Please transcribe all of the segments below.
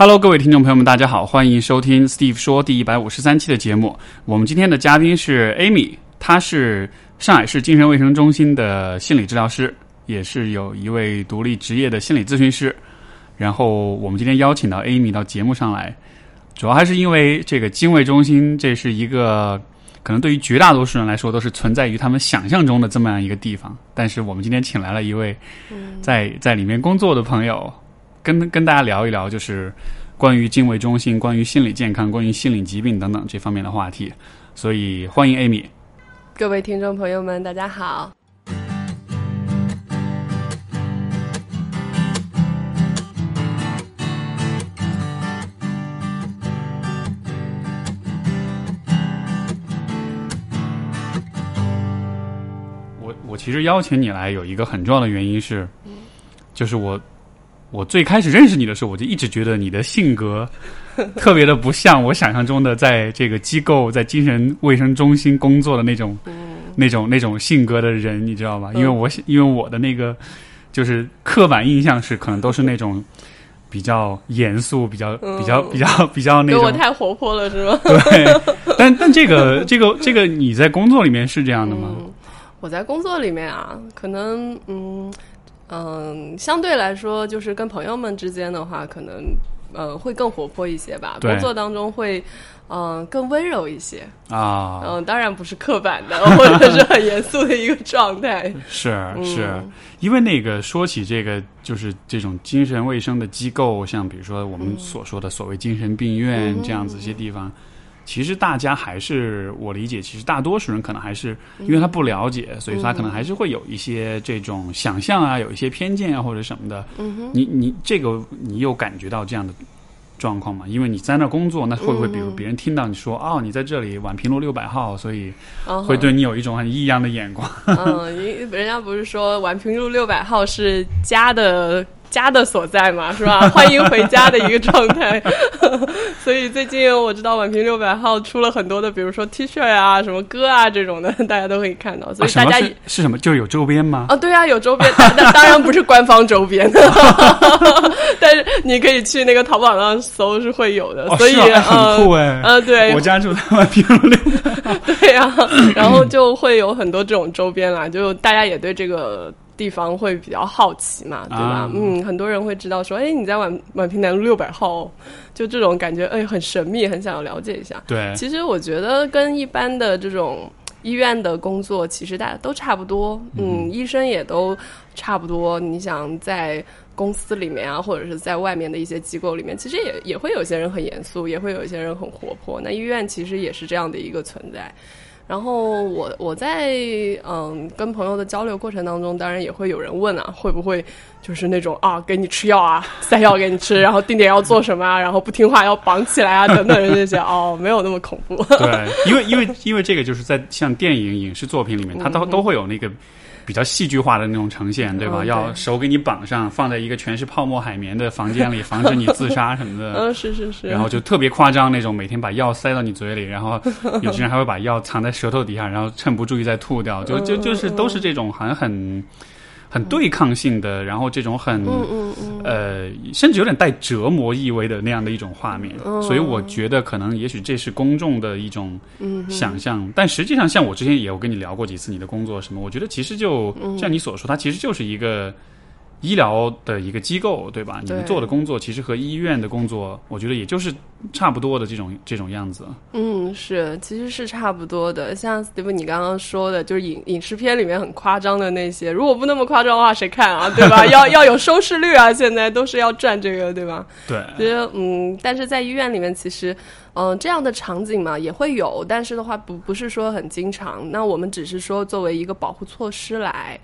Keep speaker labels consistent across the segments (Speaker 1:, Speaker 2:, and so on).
Speaker 1: Hello，各位听众朋友们，大家好，欢迎收听 Steve 说第一百五十三期的节目。我们今天的嘉宾是 Amy，她是上海市精神卫生中心的心理治疗师，也是有一位独立职业的心理咨询师。然后我们今天邀请到 Amy 到节目上来，主要还是因为这个精卫中心，这是一个可能对于绝大多数人来说都是存在于他们想象中的这么样一个地方。但是我们今天请来了一位在在里面工作的朋友。跟跟大家聊一聊，就是关于敬畏中心、关于心理健康、关于心理疾病等等这方面的话题。所以欢迎 Amy。
Speaker 2: 各位听众朋友们，大家好。
Speaker 1: 我我其实邀请你来有一个很重要的原因是，就是我。我最开始认识你的时候，我就一直觉得你的性格 特别的不像我想象中的在这个机构、在精神卫生中心工作的那种、那种、那种性格的人，你知道吧？因为我因为我的那个就是刻板印象是，可能都是那种比较严肃、比较、比较、比较、比较那种。
Speaker 2: 我太活泼了，是吗？
Speaker 1: 对。但但这个这个这个，你在工作里面是这样的吗？
Speaker 2: 我在工作里面啊，可能嗯。嗯，相对来说，就是跟朋友们之间的话，可能呃会更活泼一些吧。工作当中会嗯更温柔一些
Speaker 1: 啊。
Speaker 2: 嗯，当然不是刻板的，或者是很严肃的一个状态。
Speaker 1: 是是，因为那个说起这个，就是这种精神卫生的机构，像比如说我们所说的所谓精神病院这样子一些地方。其实大家还是我理解，其实大多数人可能还是因为他不了解，所以他可能还是会有一些这种想象啊，有一些偏见啊或者什么的。嗯你你这个你有感觉到这样的状况吗？因为你在那工作，那会不会比如别人听到你说哦，你在这里宛平路六百号，所以会对你有一种很异样的眼光？
Speaker 2: 嗯，人家不是说宛平路六百号是家的。家的所在嘛，是吧？欢迎回家的一个状态。所以最近我知道宛平六百号出了很多的，比如说 T 恤啊、什么歌啊这种的，大家都可以看到。所以大家
Speaker 1: 是什么？就是有周边吗？
Speaker 2: 啊，对啊，有周边，但当然不是官方周边，但是你可以去那个淘宝上搜是会有的。所以
Speaker 1: 很酷哎，
Speaker 2: 呃，对，
Speaker 1: 我家住在宛平六百。
Speaker 2: 对呀，然后就会有很多这种周边啦，就大家也对这个。地方会比较好奇嘛，对吧？嗯，很多人会知道说，哎，你在宛宛平南路六百号，就这种感觉，哎，很神秘，很想要了解一下。
Speaker 1: 对，
Speaker 2: 其实我觉得跟一般的这种医院的工作，其实大家都差不多。嗯，医生也都差不多。你想在公司里面啊，或者是在外面的一些机构里面，其实也也会有些人很严肃，也会有一些人很活泼。那医院其实也是这样的一个存在。然后我我在嗯跟朋友的交流过程当中，当然也会有人问啊，会不会就是那种啊给你吃药啊，塞药给你吃，然后定点要做什么啊，然后不听话要绑起来啊等等这些哦，没有那么恐怖。
Speaker 1: 对，因为因为因为这个就是在像电影影视作品里面，它都都会有那个。比较戏剧化的那种呈现，对吧？要手给你绑上，放在一个全是泡沫海绵的房间里，防止你自杀什么的。
Speaker 2: 嗯，是是是。
Speaker 1: 然后就特别夸张那种，每天把药塞到你嘴里，然后有些人还会把药藏在舌头底下，然后趁不注意再吐掉。就就就是都是这种好像很。很对抗性的，然后这种很呃，甚至有点带折磨意味的那样的一种画面，所以我觉得可能也许这是公众的一种想象，但实际上像我之前也有跟你聊过几次你的工作什么，我觉得其实就像你所说，它其实就是一个。医疗的一个机构，对吧？你们做的工作其实和医院的工作，我觉得也就是差不多的这种这种样子。
Speaker 2: 嗯，是，其实是差不多的。像 Steve 你刚刚说的，就是影影视片里面很夸张的那些，如果不那么夸张的话，谁看啊？对吧？要要有收视率啊！现在都是要赚这个，对吧？
Speaker 1: 对。
Speaker 2: 其实，嗯，但是在医院里面，其实，嗯，这样的场景嘛也会有，但是的话，不不是说很经常。那我们只是说作为一个保护措施来。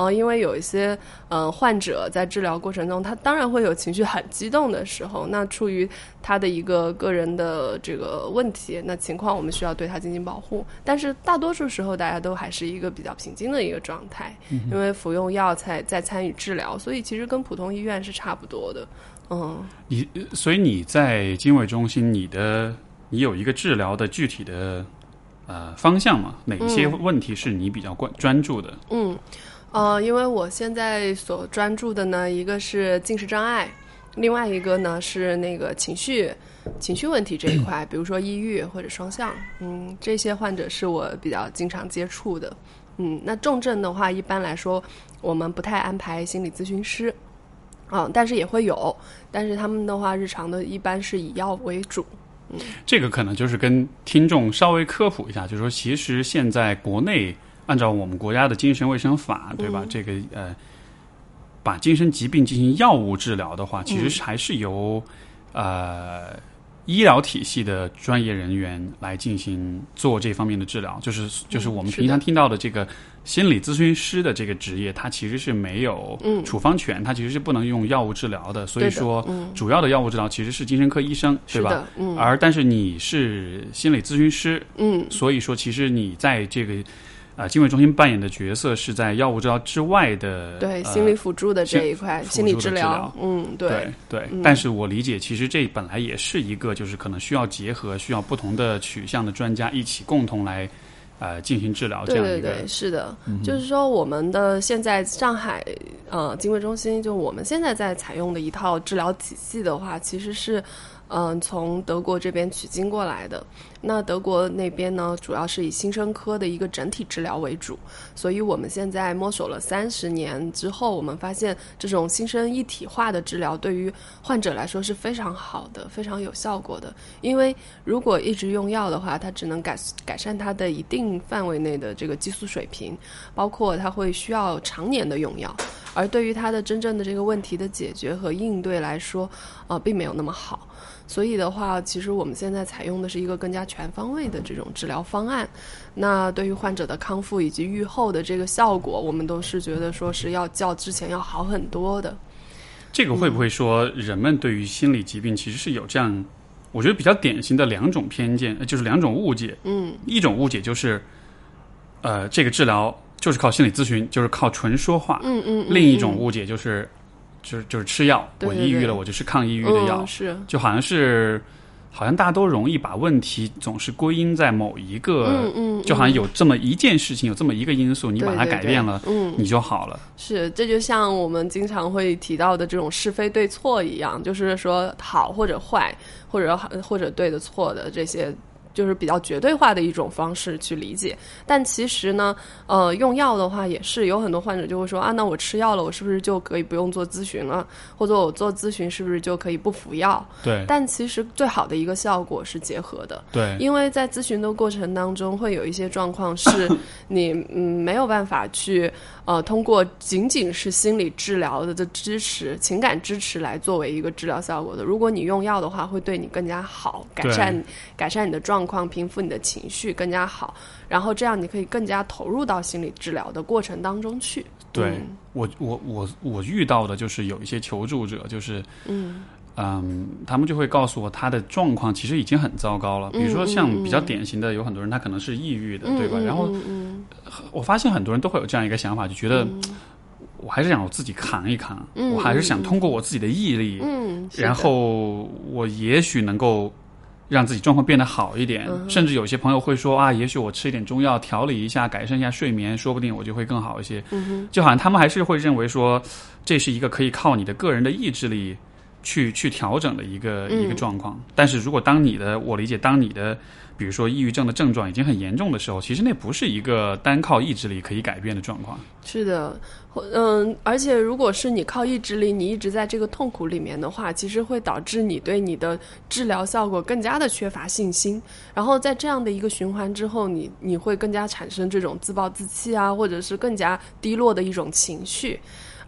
Speaker 2: 哦，因为有一些嗯患者在治疗过程中，他当然会有情绪很激动的时候。那出于他的一个个人的这个问题，那情况我们需要对他进行保护。但是大多数时候，大家都还是一个比较平静的一个状态，因为服用药才在参与治疗，所以其实跟普通医院是差不多的。嗯，
Speaker 1: 你所以你在经纬中心，你的你有一个治疗的具体的呃方向吗？哪一些问题是你比较关专注的？
Speaker 2: 嗯。呃，因为我现在所专注的呢，一个是进食障碍，另外一个呢是那个情绪情绪问题这一块，比如说抑郁或者双向，嗯，这些患者是我比较经常接触的。嗯，那重症的话，一般来说我们不太安排心理咨询师，嗯，但是也会有，但是他们的话，日常的一般是以药为主。
Speaker 1: 嗯这个可能就是跟听众稍微科普一下，就是说，其实现在国内按照我们国家的精神卫生法，对吧？这个呃，把精神疾病进行药物治疗的话，其实还是由呃医疗体系的专业人员来进行做这方面的治疗。就是就是我们平常听到的这个心理咨询师的这个职业，它其实是没有
Speaker 2: 嗯
Speaker 1: 处方权，它其实是不能用药物治疗的。所以说，
Speaker 2: 嗯
Speaker 1: 主要的药物治疗其实是精神科医生，对吧？
Speaker 2: 嗯
Speaker 1: 而但是你是心理咨询师，
Speaker 2: 嗯，
Speaker 1: 所以说其实你在这个呃经纬中心扮演的角色是在药物治疗之外的，
Speaker 2: 对，
Speaker 1: 呃
Speaker 2: 心理辅助的这一块，
Speaker 1: 辅
Speaker 2: 心理
Speaker 1: 治
Speaker 2: 治疗
Speaker 1: 疗，
Speaker 2: 嗯，对
Speaker 1: 对，对
Speaker 2: 嗯
Speaker 1: 但是我理解，其实这本来也是一个就是可能需要结合需要不同的取向的专家一起共同来呃进行治疗这
Speaker 2: 对
Speaker 1: 样一个嗯
Speaker 2: 对对，是的，就是说我们的现在上海呃精卫中心，就我们现在在采用的一套治疗体系的话，其实是嗯、从德国这边取经过来的。那德国那边呢，主要是以新生科的一个整体治疗为主，所以我们现在摸索了三十年之后，我们发现这种新生一体化的治疗对于患者来说是非常好的、非常有效果的。因为如果一直用药的话，它只能改改善它的一定范围内的这个激素水平，包括它会需要常年的用药，而对于它的真正的这个问题的解决和应对来说，呃，并没有那么好。所以的话，其实我们现在采用的是一个更加全方位的这种治疗方案。那对于患者的康复以及愈后的这个效果，我们都是觉得说是要较之前要好很多的。
Speaker 1: 这个会不会说人们对于心理疾病其实是有这样，我觉得比较典型的两种偏见，呃就是两种误解。
Speaker 2: 嗯，
Speaker 1: 一种误解就是，呃，这个治疗就是靠心理咨询，就是靠纯说话。
Speaker 2: 嗯嗯。
Speaker 1: 另一种误解就是，就是就是吃药，
Speaker 2: 对对对
Speaker 1: 我抑郁了，我就吃抗抑郁的药，
Speaker 2: 嗯、是，
Speaker 1: 就好像是，好像大家都容易把问题总是归因在某一个，
Speaker 2: 嗯嗯，
Speaker 1: 就好像有这么一件事情，有这么一个因素，你把它改变了，
Speaker 2: 嗯，
Speaker 1: 你就好了。
Speaker 2: 是，这就像我们经常会提到的这种是非对错一样，就是说好或者坏，或者或者对的错的这些。就是比较绝对化的一种方式去理解，但其实呢，呃，用药的话也是有很多患者就会说啊，那我吃药了，我是不是就可以不用做咨询了？或者我做咨询是不是就可以不服药？
Speaker 1: 对
Speaker 2: 但其实最好的一个效果是结合的，
Speaker 1: 对
Speaker 2: 因为在咨询的过程当中，会有一些状况是 你嗯没有办法去呃通过仅仅是心理治疗的的支持、情感支持来作为一个治疗效果的。如果你用药的话，会对你更加好，改善改善你的状况，平复你的情绪更加好，然后这样你可以更加投入到心理治疗的过程当中去。
Speaker 1: 对
Speaker 2: 嗯
Speaker 1: 我我我我遇到的就是有一些求助者，就是
Speaker 2: 嗯
Speaker 1: 嗯，他们就会告诉我他的状况其实已经很糟糕了。比如说像比较典型的，有很多人他可能是抑郁的，对吧？
Speaker 2: 嗯
Speaker 1: 然后我发现很多人都会有这样一个想法，就觉得我还是想我自己扛一扛，
Speaker 2: 嗯
Speaker 1: 我还是想通过我自己的毅力，
Speaker 2: 嗯，
Speaker 1: 然后我也许能够让自己状况变得好一点。
Speaker 2: 嗯
Speaker 1: 甚至有些朋友会说啊，也许我吃一点中药调理一下，改善一下睡眠，说不定我就会更好一些。就好像他们还是会认为说，这是一个可以靠你的个人的意志力去去调整的一个、
Speaker 2: 嗯
Speaker 1: 一个状况。但是如果当你的我理解，当你的比如说抑郁症的症状已经很严重的时候，其实那不是一个单靠意志力可以改变的状况。
Speaker 2: 是的，嗯，而且如果是你靠意志力，你一直在这个痛苦里面的话，其实会导致你对你的治疗效果更加的缺乏信心。然后在这样的一个循环之后，你你会更加产生这种自暴自弃啊，或者是更加低落的一种情绪。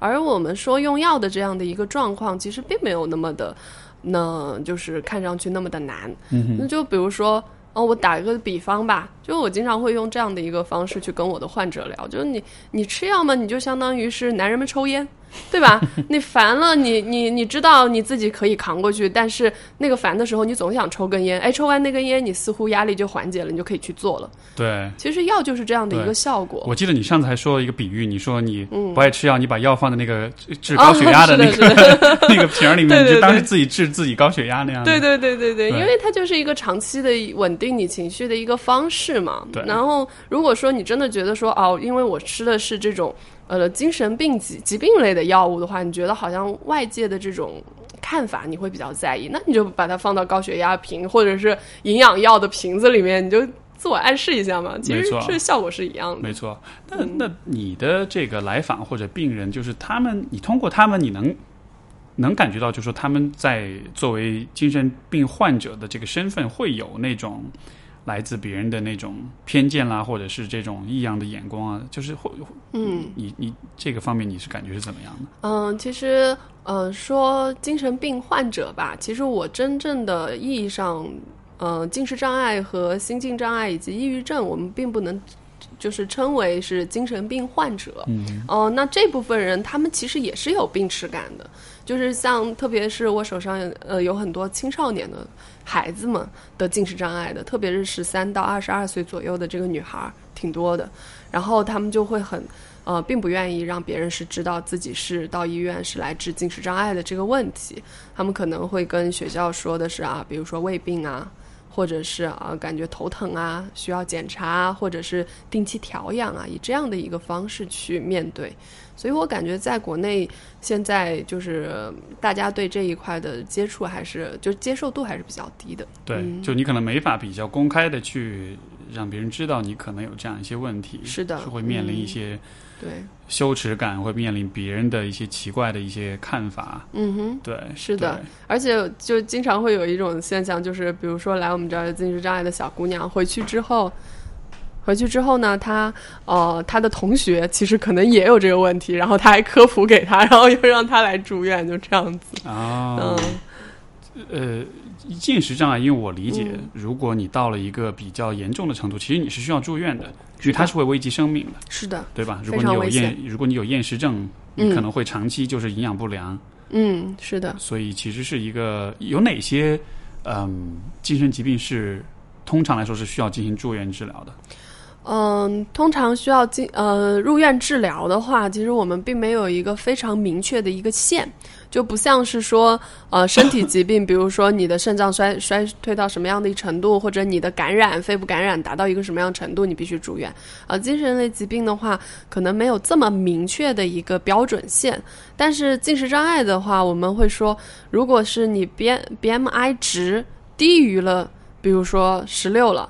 Speaker 2: 而我们说用药的这样的一个状况，其实并没有那么的，那就是看上去那么的难。
Speaker 1: 嗯
Speaker 2: 那就比如说，哦，我打一个比方吧，就我经常会用这样的一个方式去跟我的患者聊，就是你你吃药嘛，你就相当于是男人们抽烟，对吧？你烦了，你你你知道你自己可以扛过去，但是那个烦的时候，你总想抽根烟，哎，抽完那根烟，你似乎压力就缓解了，你就可以去做了。
Speaker 1: 对。
Speaker 2: 其实药就是这样的一个效果。
Speaker 1: 我记得你上次还说了一个比喻，你说你
Speaker 2: 嗯
Speaker 1: 不爱吃药，你把药放在那个治治高血压的那个、
Speaker 2: 的
Speaker 1: 那个瓶儿里面，
Speaker 2: 对对
Speaker 1: 你就当是自己治自己高血压那样的。
Speaker 2: 对对对对对，
Speaker 1: 对
Speaker 2: 因为它就是一个长期的稳定你情绪的一个方式嘛。
Speaker 1: 对
Speaker 2: 然后如果说你真的觉得说哦，因为我吃的是这种呃精神病疾疾病类的药物的话，你觉得好像外界的这种看法你会比较在意，那你就把它放到高血压瓶或者是营养药的瓶子里面，你就自我暗示一下嘛，其实是效果是一样的。
Speaker 1: 没错。那那你的这个来访或者病人，就是他们，你通过他们，你能能感觉到，就是说他们在作为精神病患者的这个身份，会有那种来自别人的那种偏见啦，或者是这种异样的眼光啊，就是会，
Speaker 2: 嗯
Speaker 1: 你你这个方面你是感觉是怎么样的？
Speaker 2: 嗯，其实呃说精神病患者吧，其实我真正的意义上，呃，进食障碍和心境障碍以及抑郁症，我们并不能就是称为是精神病患者。
Speaker 1: 嗯
Speaker 2: 哦、那这部分人他们其实也是有病耻感的，就是像特别是我手上呃有很多青少年的孩子们的进食障碍的，特别是十三到二十二岁左右的这个女孩儿挺多的，然后他们就会很呃，并不愿意让别人是知道自己是到医院是来治进食障碍的这个问题，他们可能会跟学校说的是啊，比如说胃病啊。或者是啊，感觉头疼啊，需要检查，或者是定期调养啊，以这样的一个方式去面对。所以我感觉在国内现在就是呃大家对这一块的接触还是就接受度还是比较低的。
Speaker 1: 对，
Speaker 2: 嗯
Speaker 1: 就你可能没法比较公开的去让别人知道你可能有这样一些问题，
Speaker 2: 是的
Speaker 1: 是会面临一
Speaker 2: 嗯
Speaker 1: 些
Speaker 2: 对，
Speaker 1: 羞耻感，会面临别人的一些奇怪的一些看法。
Speaker 2: 嗯哼。
Speaker 1: 对，
Speaker 2: 是的，而且就经常会有一种现象，就是比如说来我们这儿有进食障碍的小姑娘，回去之后，回去之后呢，他呃他的同学其实可能也有这个问题，然后他还科普给他，然后又让他来住院，就这样子。
Speaker 1: 啊，
Speaker 2: 嗯
Speaker 1: 呃，进食障碍，因为我理解，
Speaker 2: 嗯
Speaker 1: 如果你到了一个比较严重的程度，其实你是需要住院的，因为它是会危及生命的，
Speaker 2: 是的，
Speaker 1: 对吧？如果你有厌，如果你有厌食症，
Speaker 2: 嗯
Speaker 1: 你可能会长期就是营养不良，
Speaker 2: 嗯，是的。
Speaker 1: 所以其实是一个有哪些嗯精神疾病是通常来说是需要进行住院治疗的？
Speaker 2: 嗯，通常需要进呃入院治疗的话，其实我们并没有一个非常明确的一个线，就不像是说呃身体疾病，比如说你的肾脏衰衰退到什么样的程度，或者你的感染肺部感染达到一个什么样程度，你必须住院。呃，精神类疾病的话，可能没有这么明确的一个标准线，但是进食障碍的话，我们会说，如果是你 B BMI 值低于了，比如说十六了。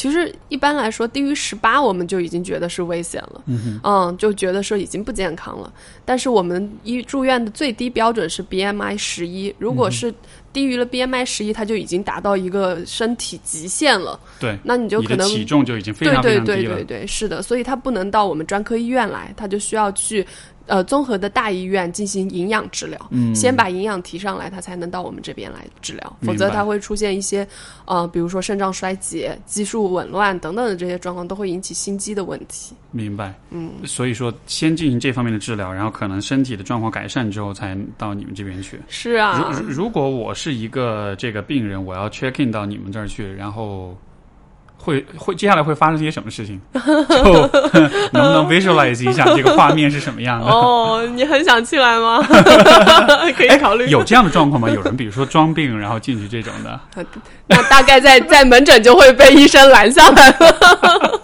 Speaker 2: 其实一般来说，低于十八我们就已经觉得是危险了，嗯就觉得说已经不健康了。但是我们医住院的最低标准是 BMI 十一，如果是低于了 BMI 十一，它就已经达到一个身体极限了。
Speaker 1: 对，
Speaker 2: 那你就可能
Speaker 1: 体重就已经非
Speaker 2: 对对
Speaker 1: 常非常低了。
Speaker 2: 对对对，是的，所以它不能到我们专科医院来，它就需要去呃综合的大医院进行营养治疗，
Speaker 1: 嗯
Speaker 2: 先把营养提上来，他才能到我们这边来治疗，否则他会出现一些呃，比如说肾脏衰竭、激素紊乱等等的这些状况，都会引起心肌的问题。
Speaker 1: 明白，嗯，所以说先进行这方面的治疗，然后可能身体的状况改善之后，才到你们这边去。
Speaker 2: 是啊，
Speaker 1: 如如如果我是一个这个病人，我要 check in 到你们这儿去，然后会会接下来会发生些什么事情？就 能不能 visualize 一下这个画面是什么样的？
Speaker 2: 哦，你很想进来吗？可以考虑。
Speaker 1: 有这样的状况吗？有人比如说装病然后进去这种的，
Speaker 2: 那大概在在门诊就会被医生拦下来了。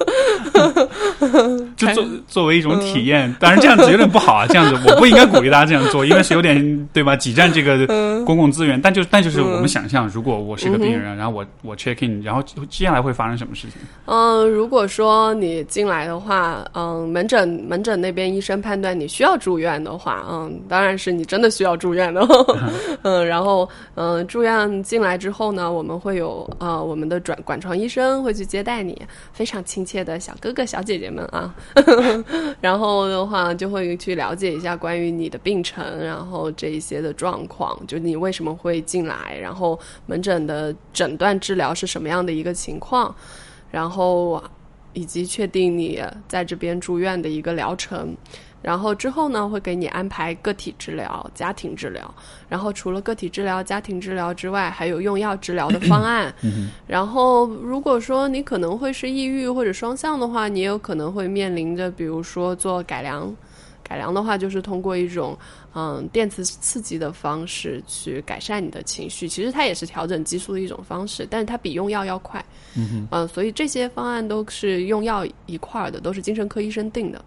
Speaker 1: 就作作为一种体验，当然这样子有点不好啊，这样子 我不应该鼓励大家这样做，因为是有点对吧？挤占这个公共资源。但就但就是我们想象，如果我是一个病人，然后我我 check in，然后接下来会发生什么事情？
Speaker 2: 嗯，如果说你进来的话，嗯，门诊门诊那边医生判断你需要住院的话，嗯，当然是你真的需要住院的，嗯，然后嗯，住院进来之后呢，我们会有呃我们的转管床医生会去接待你，非常亲切的小哥哥小姐姐们啊，然后的话就会去了解一下关于你的病程，然后这一些的状况，就你为什么会进来，然后门诊的诊断治疗是什么样的一个情况。然后以及确定你在这边住院的一个疗程。然后之后呢，会给你安排个体治疗、家庭治疗。然后除了个体治疗、家庭治疗之外，还有用药治疗的方案。然后如果说你可能会是抑郁或者双向的话，你也有可能会面临着，比如说做改良。改良的话，就是通过一种嗯电磁刺激的方式去改善你的情绪。其实它也是调整激素的一种方式，但是它比用药要快。嗯、呃，所以这些方案都是用药一块儿的，都是精神科医生定的。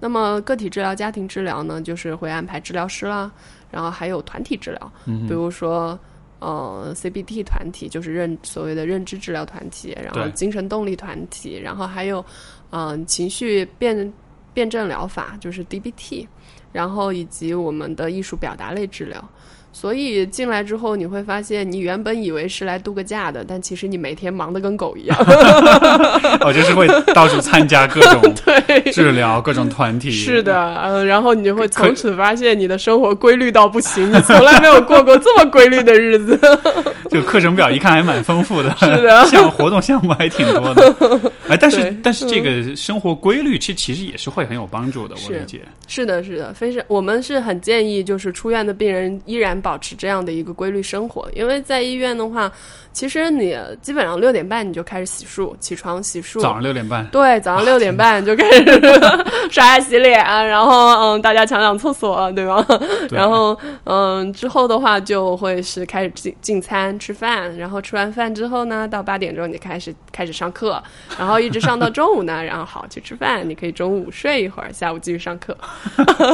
Speaker 2: 那么个体治疗、家庭治疗呢，就是会安排治疗师啦，然后还有团体治疗，
Speaker 1: 嗯
Speaker 2: 比如说。呃，CBT 团体就是认所谓的认知治疗团体，然后精神动力团体，然后还有嗯、呃情绪辩辩证疗法，就是 DBT，然后以及我们的艺术表达类治疗。所以进来之后，你会发现，你原本以为是来度个假的，但其实你每天忙得跟狗一样。
Speaker 1: 哦，就是会到处参加各种
Speaker 2: 对，
Speaker 1: 治疗、各种团体。
Speaker 2: 是的，嗯，然后你就会从此发现你的生活规律到不行，你从来没有过过这么规律的日子。
Speaker 1: 就课程表一看还蛮丰富的，
Speaker 2: 是的
Speaker 1: 项目活动项目还挺多的。哎，但是但是这个生活规律，其实其实也是会很有帮助的，我理解。
Speaker 2: 是的，是的，非常，我们是很建议，就是出院的病人依然保持这样的一个规律生活，因为在医院的话，其实你基本上六点半你就开始洗漱，起床洗漱，
Speaker 1: 早上六点半，
Speaker 2: 对，早上六点半就开始刷牙洗脸，然后嗯，大家抢抢厕所，对吧？
Speaker 1: 对。
Speaker 2: 然后嗯，之后的话就会是开始进进餐吃饭，然后吃完饭之后呢，到八点钟你开始开始上课，然后一直上到中午呢，然后好去吃饭，你可以中午睡一会儿，下午继续上课，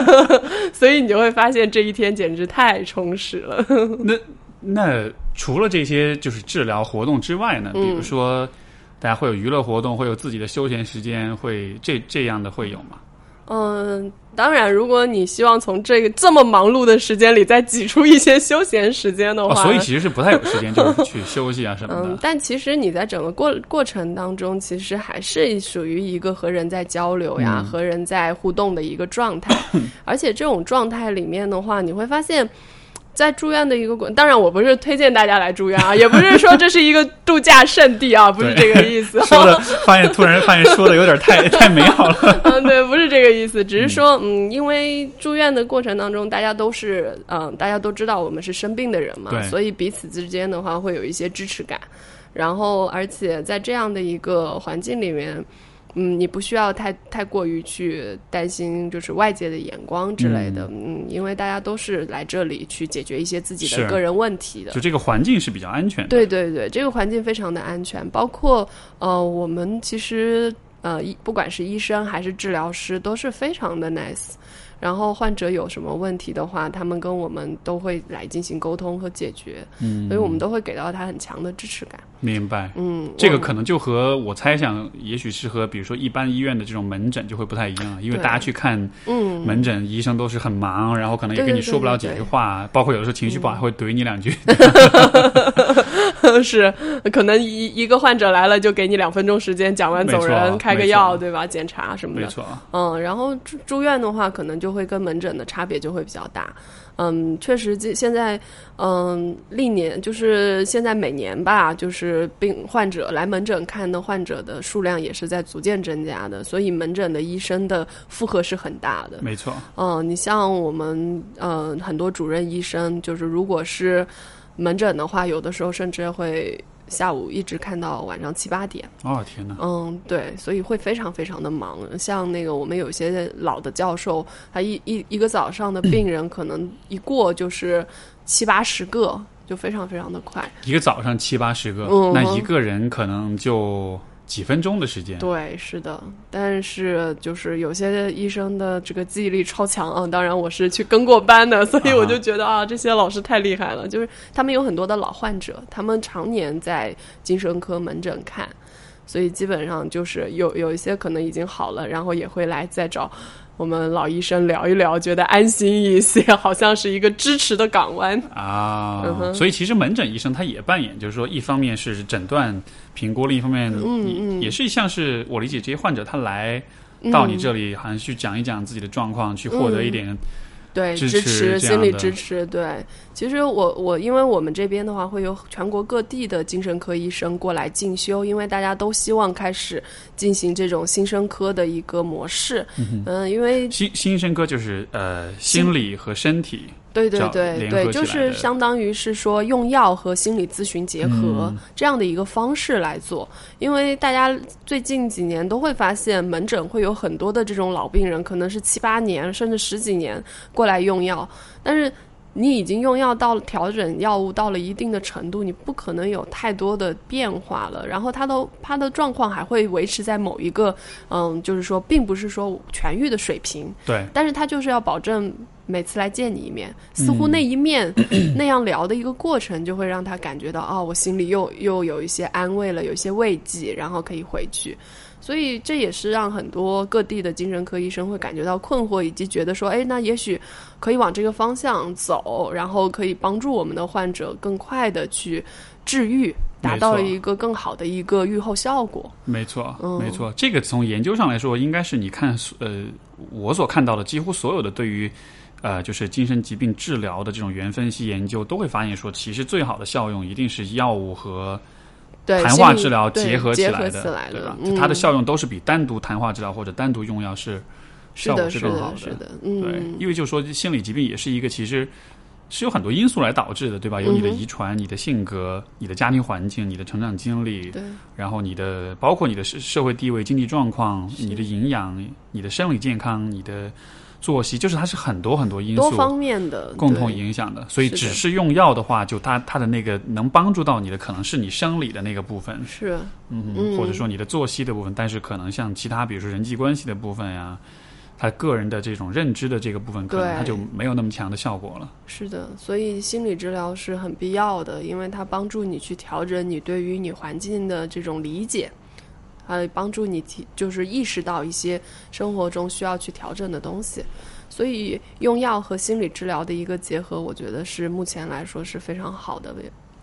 Speaker 2: 所以你就会发现这一天简直太充实了。
Speaker 1: 那那除了这些就是治疗活动之外呢，比
Speaker 2: 嗯
Speaker 1: 如说大家会有娱乐活动，会有自己的休闲时间，会这这样的会有吗？
Speaker 2: 嗯，当然，如果你希望从这个这么忙碌的时间里再挤出一些休闲时间的
Speaker 1: 哦，
Speaker 2: 话，
Speaker 1: 所以其实是不太有时间，就是去休息啊什么
Speaker 2: 嗯
Speaker 1: 的，。
Speaker 2: 但其实你在整个过过程当中，其实还是属于一个和人在交流呀、
Speaker 1: 嗯
Speaker 2: 和人在互动的一个状态。而且这种状态里面的话，你会发现。在住院的一个过，当然我不是推荐大家来住院啊，也不是说这是一个度假胜地啊，不是这个意思。
Speaker 1: 说的发现突然发现说的有点太太美好了。
Speaker 2: 嗯，对，不是这个意思，只是说，嗯，因为住院的过程当中，大家都是，嗯，大家都知道我们是生病的人嘛，所以彼此之间的话会有一些支持感，然后而且在这样的一个环境里面。嗯，你不需要太太过于去担心，就是外界的眼光之类的。嗯因为大家都是来这里去解决一些自己的个人问题的。
Speaker 1: 就这个环境是比较安全的。
Speaker 2: 对对对，这个环境非常的安全，包括呃，我们其实呃，医不管是医生还是治疗师，都是非常的 nice。然后患者有什么问题的话，他们跟我们都会来进行沟通和解决，
Speaker 1: 嗯，
Speaker 2: 所以我们都会给到他很强的支持感。
Speaker 1: 明白。
Speaker 2: 嗯，
Speaker 1: 这个可能就和我猜想，也许是和比如说一般医院的这种门诊就会不太一样，因为大家去看
Speaker 2: 嗯
Speaker 1: 门诊，医生都是很忙，然后可能也跟你说不了几句
Speaker 2: 对
Speaker 1: 话，包括有的时候情绪不好还会怼你两句。
Speaker 2: 是可能一一个患者来了就给你两分钟时间讲完走人，开个药对吧？检查什么的。
Speaker 1: 没错，
Speaker 2: 嗯，然后住住院的话，可能就会跟门诊的差别就会比较大。嗯，确实，这现在，嗯，历年就是现在每年吧，就是病患者来门诊看的患者的数量也是在逐渐增加的，所以门诊的医生的负荷是很大的。
Speaker 1: 没错。
Speaker 2: 嗯，你像我们，嗯，很多主任医生，就是如果是门诊的话，有的时候甚至会下午一直看到晚上七八点。
Speaker 1: 哦天哪，
Speaker 2: 嗯，对，所以会非常非常的忙。像那个我们有些老的教授，他一一一个早上的病人可能一过就是七八十个，就非常非常的快。
Speaker 1: 一个早上七八十个，
Speaker 2: 嗯
Speaker 1: 那一个人可能就几分钟的时间。
Speaker 2: 对，是的，但是就是有些医生的这个记忆力超强啊。当然，我是去跟过班的，所以我就觉得啊，这些老师太厉害了。就是他们有很多的老患者，他们常年在精神科门诊看，所以基本上就是有有一些可能已经好了，然后也会来再找我们老医生聊一聊，觉得安心一些，好像是一个支持的港湾。
Speaker 1: 啊，
Speaker 2: 嗯
Speaker 1: 所以其实门诊医生他也扮演，就是说，一方面是诊断评估，另一方面
Speaker 2: 嗯
Speaker 1: 也
Speaker 2: 嗯。
Speaker 1: 也是像是我理解这些患者他来到你这里，好像去讲一讲自己的状况，去获得一点
Speaker 2: 对，
Speaker 1: 支
Speaker 2: 支持心理支持。对，其实我我因为我们这边的话会有全国各地的精神科医生过来进修，因为大家都希望开始进行这种新生科的一个模式。嗯、因为
Speaker 1: 新新生科就是呃心理和身体
Speaker 2: 对对对对，就是相当于是说用药和心理咨询结合、
Speaker 1: 嗯
Speaker 2: 这样的一个方式来做，因为大家最近几年都会发现门诊会有很多的这种老病人，可能是七八年甚至十几年过来用药，但是。你已经用药到调整药物到了一定的程度，你不可能有太多的变化了。然后他都他的状况还会维持在某一个，嗯，就是说，并不是说痊愈的水平。
Speaker 1: 对，
Speaker 2: 但是他就是要保证每次来见你一面，似乎那一面 那样聊的一个过程，就会让他感觉到，哦，我心里又又有一些安慰了，有一些慰藉，然后可以回去。所以这也是让很多各地的精神科医生会感觉到困惑，以及觉得说，哎，那也许可以往这个方向走，然后可以帮助我们的患者更快的去治愈，达到一个更好的一个愈后效果。
Speaker 1: 没错，没错，这个从研究上来说，应该是你看，呃，我所看到的几乎所有的对于，呃，就是精神疾病治疗的这种原分析研究，都会发现说，其实最好的效用一定是药物和。谈话治疗结合起来的，对吧？它的效用都是比单独谈话治疗或者单独用药是效果是更好
Speaker 2: 的。是的，
Speaker 1: 对，因为就说心理疾病也是一个，其实是有很多因素来导致的，对吧？有你的遗传、你的性格、你的家庭环境、你的成长经历，
Speaker 2: 对，
Speaker 1: 然后你的包括你的社社会地位、经济状况、你的营养、你的生理健康、你的。作息就是它是很多很多因素
Speaker 2: 多方面的
Speaker 1: 共同影响的，所以只是用药的话，就它它的那个能帮助到你的，可能是你生理的那个部分，
Speaker 2: 是。
Speaker 1: 嗯，或者说你的作息的部分，但是可能像其他，比如说人际关系的部分呀，他个人的这种认知的这个部分，可能他就没有那么强的效果了。
Speaker 2: 是的，所以心理治疗是很必要的，因为它帮助你去调整你对于你环境的这种理解。呃，帮助你提，就是意识到一些生活中需要去调整的东西，所以用药和心理治疗的一个结合，我觉得是目前来说是非常好的，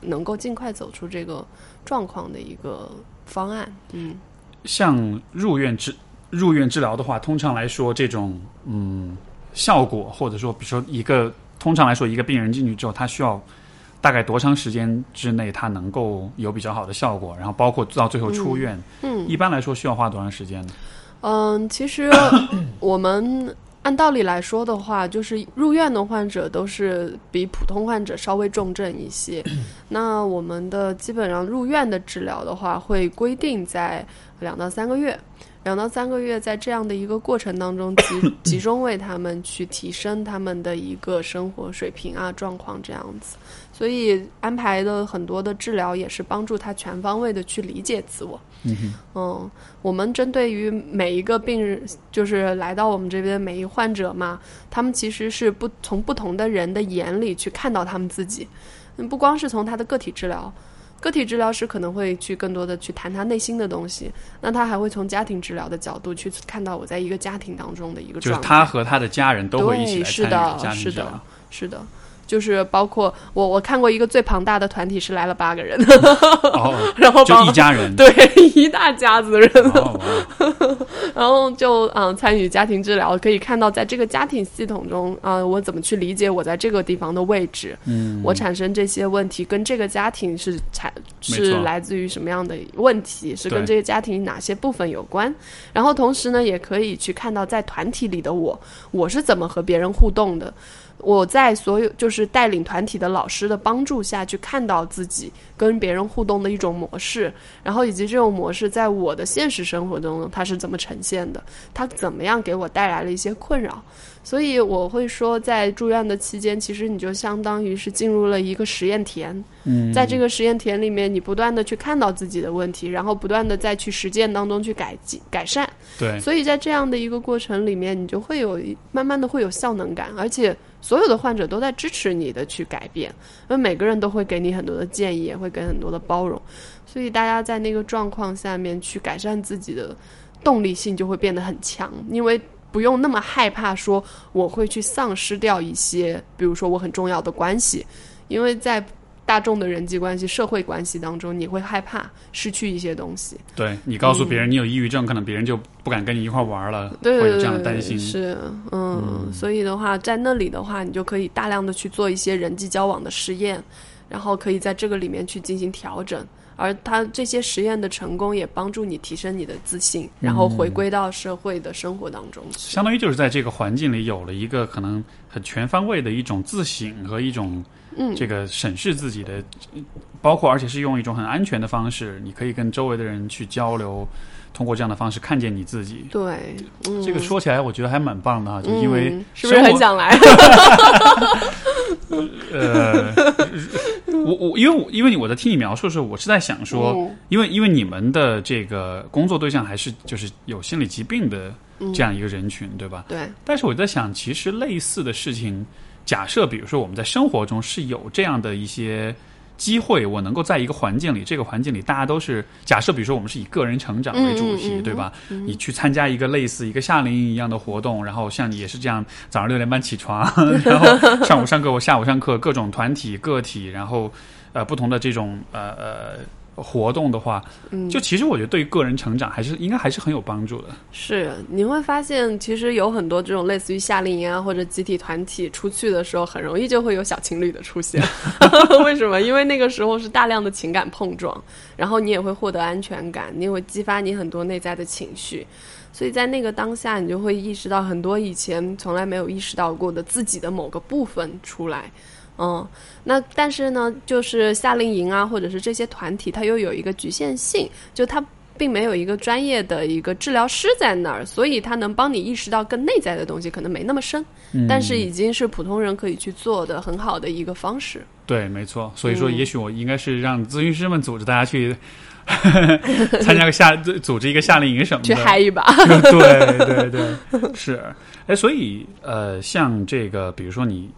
Speaker 2: 能够尽快走出这个状况的一个方案。嗯，
Speaker 1: 像入院治入院治疗的话，通常来说，这种嗯效果，或者说，比如说一个通常来说，一个病人进去之后，他需要。大概多长时间之内，它能够有比较好的效果？然后包括到最后出院，
Speaker 2: 嗯，
Speaker 1: 一般来说需要花多长时间呢？
Speaker 2: 嗯，其实我 们按道理来说的话，就是入院的患者都是比普通患者稍微重症一些。那我们的基本上入院的治疗的话，会规定在两到三个月。两到三个月，在这样的一个过程当中，集 集中为他们去提升他们的一个生活水平啊状况这样子，所以安排的很多的治疗也是帮助他全方位的去理解自我。
Speaker 1: 嗯，
Speaker 2: 我们针对于每一个病人，就是来到我们这边每一患者嘛，他们其实是不从不同的人的眼里去看到他们自己，不光是从他的个体治疗。个体治疗师可能会去更多的去谈他内心的东西，那他还会从家庭治疗的角度去看到我在一个家庭当中的一个状态。
Speaker 1: 就是他和他的家人都会一起来
Speaker 2: 参与家庭治疗。是的。就是包括我，我看过一个最庞大的团体是来了八个人，然后
Speaker 1: 就一家人，
Speaker 2: 对，一大家子人，然后就嗯参与家庭治疗，可以看到在这个家庭系统中啊，我怎么去理解我在这个地方的位置，
Speaker 1: 嗯，
Speaker 2: 我产生这些问题跟这个家庭是产是来自于什么样的问题，是跟这个家庭哪些部分有关，然后同时呢，也可以去看到在团体里的我，我是怎么和别人互动的。我在所有就是带领团体的老师的帮助下去看到自己跟别人互动的一种模式，然后以及这种模式在我的现实生活中它是怎么呈现的，它怎么样给我带来了一些困扰。所以我会说，在住院的期间，其实你就相当于是进入了一个实验田。
Speaker 1: 嗯，
Speaker 2: 在这个实验田里面，你不断的去看到自己的问题，然后不断的再去实践当中去改进改善。
Speaker 1: 对，
Speaker 2: 所以在这样的一个过程里面，你就会有慢慢的会有效能感，而且所有的患者都在支持你的去改变，因为每个人都会给你很多的建议，也会给很多的包容，所以大家在那个状况下面去改善自己的动力性就会变得很强，因为。不用那么害怕，说我会去丧失掉一些，比如说我很重要的关系，因为在大众的人际关系、社会关系当中，你会害怕失去一些东西。
Speaker 1: 对你告诉别人你有抑郁症，可能别人就不敢跟你一块玩了，
Speaker 2: 会
Speaker 1: 有这样的担心。
Speaker 2: 是，嗯，所以的话，在那里的话，你就可以大量的去做一些人际交往的实验，然后可以在这个里面去进行调整。而他这些实验的成功也帮助你提升你的自信，然后回归到社会的生活当中。
Speaker 1: 相当于就是在这个环境里有了一个可能很全方位的一种自省和一种嗯这个审视自己的，包括而且是用一种很安全的方式，你可以跟周围的人去交流，通过这样的方式看见你自己。
Speaker 2: 对，
Speaker 1: 这个说起来我觉得还蛮棒的哈，就因为
Speaker 2: 是不是很想来？
Speaker 1: 呃，我我因为我因为我在听你描述的时候，我是在想说，
Speaker 2: 嗯
Speaker 1: 因为因为你们的这个工作对象还是就是有心理疾病的这样一个人群，对吧？
Speaker 2: 对，
Speaker 1: 但是我在想，其实类似的事情，假设比如说我们在生活中是有这样的一些机会，我能够在一个环境里，这个环境里大家都是假设，比如说我们是以个人成长为主题，
Speaker 2: 嗯嗯嗯
Speaker 1: 对吧？你去参加一个类似一个夏令营一样的活动，然后像你也是这样，早上六点半起床，然后上午上课，我下午上课，各种团体、个体，然后呃不同的这种呃呃。活动的话，
Speaker 2: 嗯
Speaker 1: 就其实我觉得对于个人成长还是应该还是很有帮助的。
Speaker 2: 是你会发现，其实有很多这种类似于夏令营啊或者集体团体出去的时候，很容易就会有小情侣的出现。为什么？因为那个时候是大量的情感碰撞，然后你也会获得安全感，你也会激发你很多内在的情绪。所以在那个当下，你就会意识到很多以前从来没有意识到过的自己的某个部分出来。嗯，那但是呢，就是夏令营啊，或者是这些团体，它又有一个局限性，就它并没有一个专业的一个治疗师在那儿，所以它能帮你意识到更内在的东西，可能没那么深，
Speaker 1: 嗯
Speaker 2: 但是已经是普通人可以去做的很好的一个方式。
Speaker 1: 对，没错。所以说，
Speaker 2: 嗯
Speaker 1: 也许我应该是让咨询师们组织大家去 参加个夏，组织一个夏令营什么的，
Speaker 2: 去嗨一把，
Speaker 1: 对对对，是。哎，所以呃，像这个，比如说你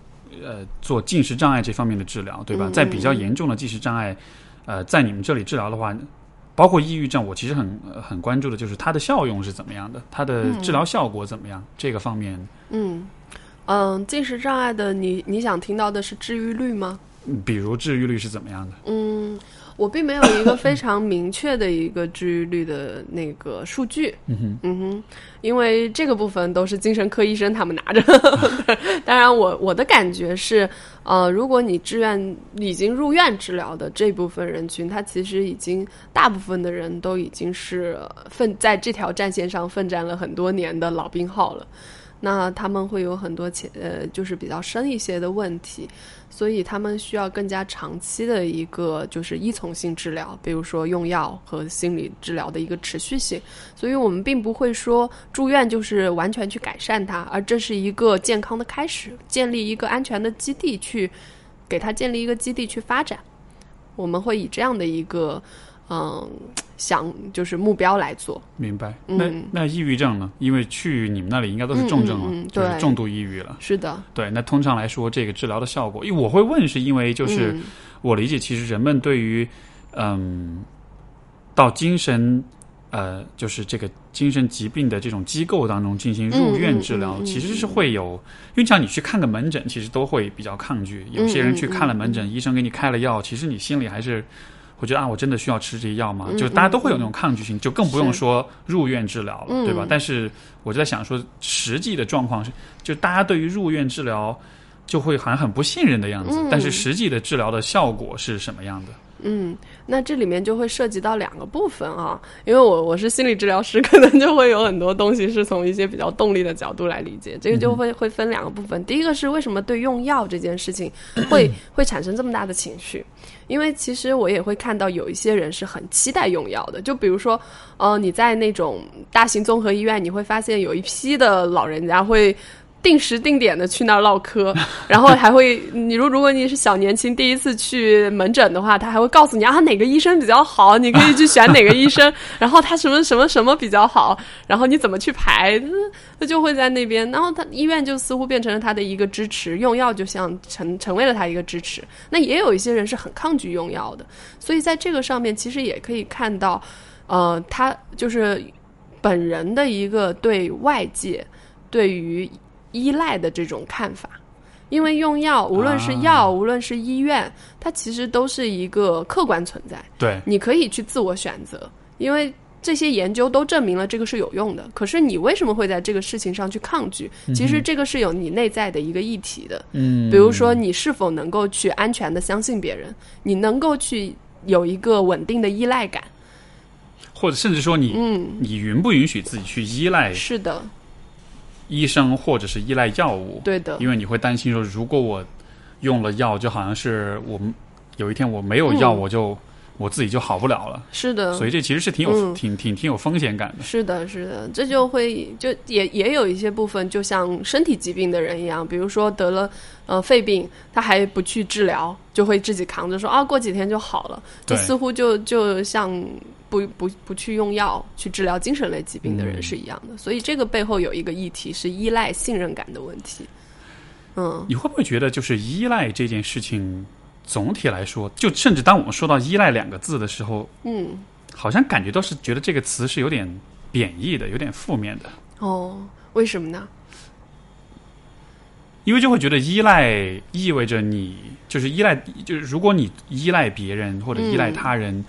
Speaker 1: 呃做进食障碍这方面的治疗，对吧？
Speaker 2: 嗯
Speaker 1: 在比较严重的进食障碍，呃，在你们这里治疗的话，包括抑郁症，我其实很呃很关注的就是它的效用是怎么样的，它的治疗效果怎么样，这个方面，
Speaker 2: 嗯嗯，进食障碍的你，你想听到的是治愈率吗？
Speaker 1: 嗯比如治愈率是怎么样的？
Speaker 2: 嗯，我并没有一个非常明确的一个治愈率的那个数据。
Speaker 1: 嗯哼，
Speaker 2: 嗯哼，因为这个部分都是精神科医生他们拿着。当然我，我的感觉是，呃，如果你志愿已经入院治疗的这部分人群，他其实已经大部分的人都已经是奋在这条战线上奋战了很多年的老兵号了。那他们会有很多前呃，就是比较深一些的问题，所以他们需要更加长期的一个就是依从性治疗，比如说用药和心理治疗的一个持续性。所以我们并不会说住院就是完全去改善它，而这是一个健康的开始，建立一个安全的基地去给它建立一个基地去发展。我们会以这样的一个嗯想就是目标来做。
Speaker 1: 明白。
Speaker 2: 嗯
Speaker 1: 那那抑郁症呢？因为去你们那里应该都是重症了，
Speaker 2: 嗯嗯嗯对
Speaker 1: 就是重度抑郁了。
Speaker 2: 是的，
Speaker 1: 对，那通常来说，这个治疗的效果，因为我会问，是因为就是、
Speaker 2: 嗯
Speaker 1: 我理解，其实人们对于嗯到精神呃就是这个精神疾病的这种机构当中进行入院治疗，其实是会有，因为像你去看个门诊，其实都会比较抗拒。有些人去看了门
Speaker 2: 嗯
Speaker 1: 诊，医生给你开了药，其实你心里还是。会觉得啊，我真的需要吃这些药吗？
Speaker 2: 嗯
Speaker 1: 就大家都会有那种抗拒性，就更不用说入院治疗了，
Speaker 2: 嗯
Speaker 1: 对吧？但是我就在想说，实际的状况是，就大家对于入院治疗就会好像很不信任的样子，
Speaker 2: 嗯
Speaker 1: 但是实际的治疗的效果是什么样的？
Speaker 2: 嗯，那这里面就会涉及到两个部分啊，因为我我是心理治疗师，可能就会有很多东西是从一些比较动力的角度来理解。这个就会会分两个部分，第一个是为什么对用药这件事情会 会产生这么大的情绪，因为其实我也会看到有一些人是很期待用药的，就比如说，呃，你在那种大型综合医院，你会发现有一批的老人家会。定时定点的去那儿唠嗑，然后还会，你如如果你是小年轻第一次去门诊的话，他还会告诉你啊哪个医生比较好，你可以去选哪个医生，然后他什么什么什么比较好，然后你怎么去排，他他就会在那边，然后他医院就似乎变成了他的一个支持，用药就像成成为了他一个支持。那也有一些人是很抗拒用药的，所以在这个上面其实也可以看到，呃，他就是本人的一个对外界对于依赖的这种看法。因为用药，无论是药，
Speaker 1: 啊
Speaker 2: 无论是医院，它其实都是一个客观存在。
Speaker 1: 对，
Speaker 2: 你可以去自我选择，因为这些研究都证明了这个是有用的。可是你为什么会在这个事情上去抗拒？其实这个是有你内在的一个议题的。
Speaker 1: 嗯，
Speaker 2: 比如说，你是否能够去安全的相信别人？你能够去有一个稳定的依赖感？
Speaker 1: 或者甚至说你，
Speaker 2: 嗯，
Speaker 1: 你允不允许自己去依赖
Speaker 2: 是的，
Speaker 1: 医生或者是依赖药物？
Speaker 2: 对的，
Speaker 1: 因为你会担心说，如果我用了药，就好像是我们有一天我没有药，
Speaker 2: 嗯
Speaker 1: 我就我自己就好不了了。
Speaker 2: 是的，
Speaker 1: 所以这其实是挺有、
Speaker 2: 嗯
Speaker 1: 挺挺挺有风险感的。
Speaker 2: 是的，是的，这就会就也也有一些部分，就像身体疾病的人一样，比如说得了呃肺病，他还不去治疗，就会自己扛着说啊，过几天就好了。这似乎就就像不不不去用药去治疗精神类疾病的人
Speaker 1: 嗯
Speaker 2: 是一样的。所以这个背后有一个议题是依赖信任感的问题。嗯
Speaker 1: 你会不会觉得，就是依赖这件事情，总体来说，就甚至当我们说到“依赖”两个字的时候，
Speaker 2: 嗯，
Speaker 1: 好像感觉都是觉得这个词是有点贬义的，有点负面的，
Speaker 2: 哦，为什么呢？
Speaker 1: 因为就会觉得依赖意味着你就是依赖，就是如果你依赖别人或者依赖
Speaker 2: 嗯
Speaker 1: 他人，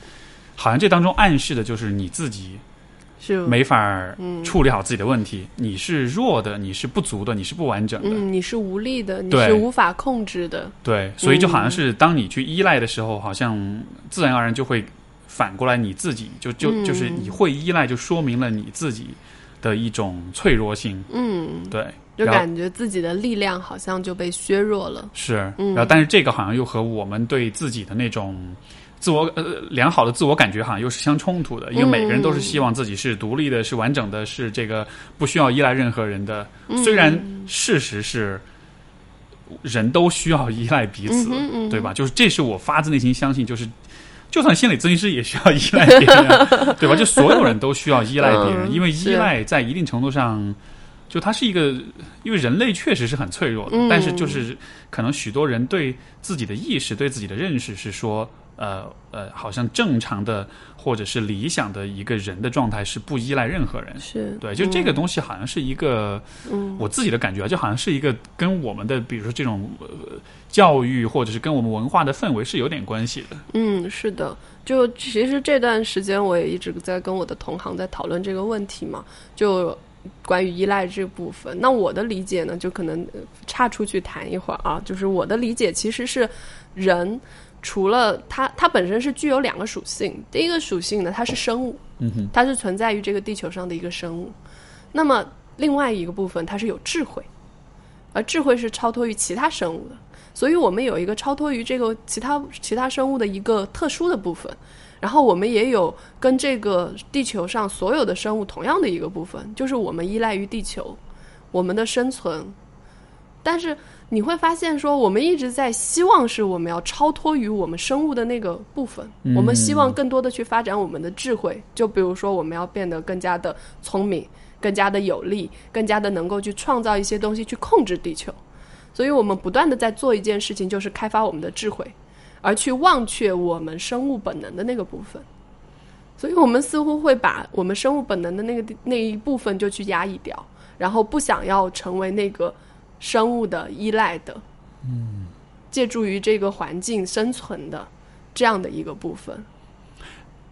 Speaker 1: 好像这当中暗示的就是你自己
Speaker 2: 是
Speaker 1: 没法处理好自己的问题，你是弱的，你是不足的，你是不完整的。
Speaker 2: 嗯，你是无力的，你是无法控制的。
Speaker 1: 对，所以就好像
Speaker 2: 嗯
Speaker 1: 是当你去依赖的时候，好像自然而然就会反过来你自己就就
Speaker 2: 嗯
Speaker 1: 就是你会依赖，就说明了你自己的一种脆弱性。
Speaker 2: 嗯，
Speaker 1: 对，
Speaker 2: 就感觉自己的力量好像就被削弱了。
Speaker 1: 是，
Speaker 2: 嗯
Speaker 1: 然后但是这个好像又和我们对自己的那种。自我呃良好的自我感觉好像又是相冲突的，因为每个人都是希望自己是独立的、是完整的、是这个不需要依赖任何人的。
Speaker 2: 嗯
Speaker 1: 虽然事实是人都需要依赖彼此，
Speaker 2: 嗯嗯
Speaker 1: 对吧？就是这是我发自内心相信，就是就算心理咨询师也需要依赖别人、啊，对吧？就所有人都需要依赖别人，
Speaker 2: 嗯
Speaker 1: 因为依赖在一定程度上。就它是一个，因为人类确实是很脆弱的，
Speaker 2: 嗯
Speaker 1: 但是就是可能许多人对自己的意识、对自己的认识是说，呃呃，好像正常的或者是理想的一个人的状态是不依赖任何人。
Speaker 2: 是
Speaker 1: 对，就这个东西好像是一个，
Speaker 2: 嗯
Speaker 1: 我自己的感觉啊，就好像是一个跟我们的，比如说这种、呃、教育，或者是跟我们文化的氛围是有点关系的。
Speaker 2: 嗯，是的。就其实这段时间我也一直在跟我的同行在讨论这个问题嘛，就关于依赖这部分。那我的理解呢，就可能呃岔出去谈一会儿啊，就是我的理解其实是人。除了它，它本身是具有两个属性。第一个属性呢，它是生物，它是存在于这个地球上的一个生物。那么另外一个部分，它是有智慧，而智慧是超脱于其他生物的。所以我们有一个超脱于这个其他其他生物的一个特殊的部分，然后我们也有跟这个地球上所有的生物同样的一个部分，就是我们依赖于地球，我们的生存。但是你会发现，说我们一直在希望是我们要超脱于我们生物的那个部分，我们希望更多的去发展我们的智慧。就比如说，我们要变得更加的聪明，更加的有力，更加的能够去创造一些东西去控制地球。所以我们不断的在做一件事情，就是开发我们的智慧，而去忘却我们生物本能的那个部分。所以我们似乎会把我们生物本能的那个那一部分就去压抑掉，然后不想要成为那个生物的依赖的，嗯，借助于这个环境生存的这样的一个部分。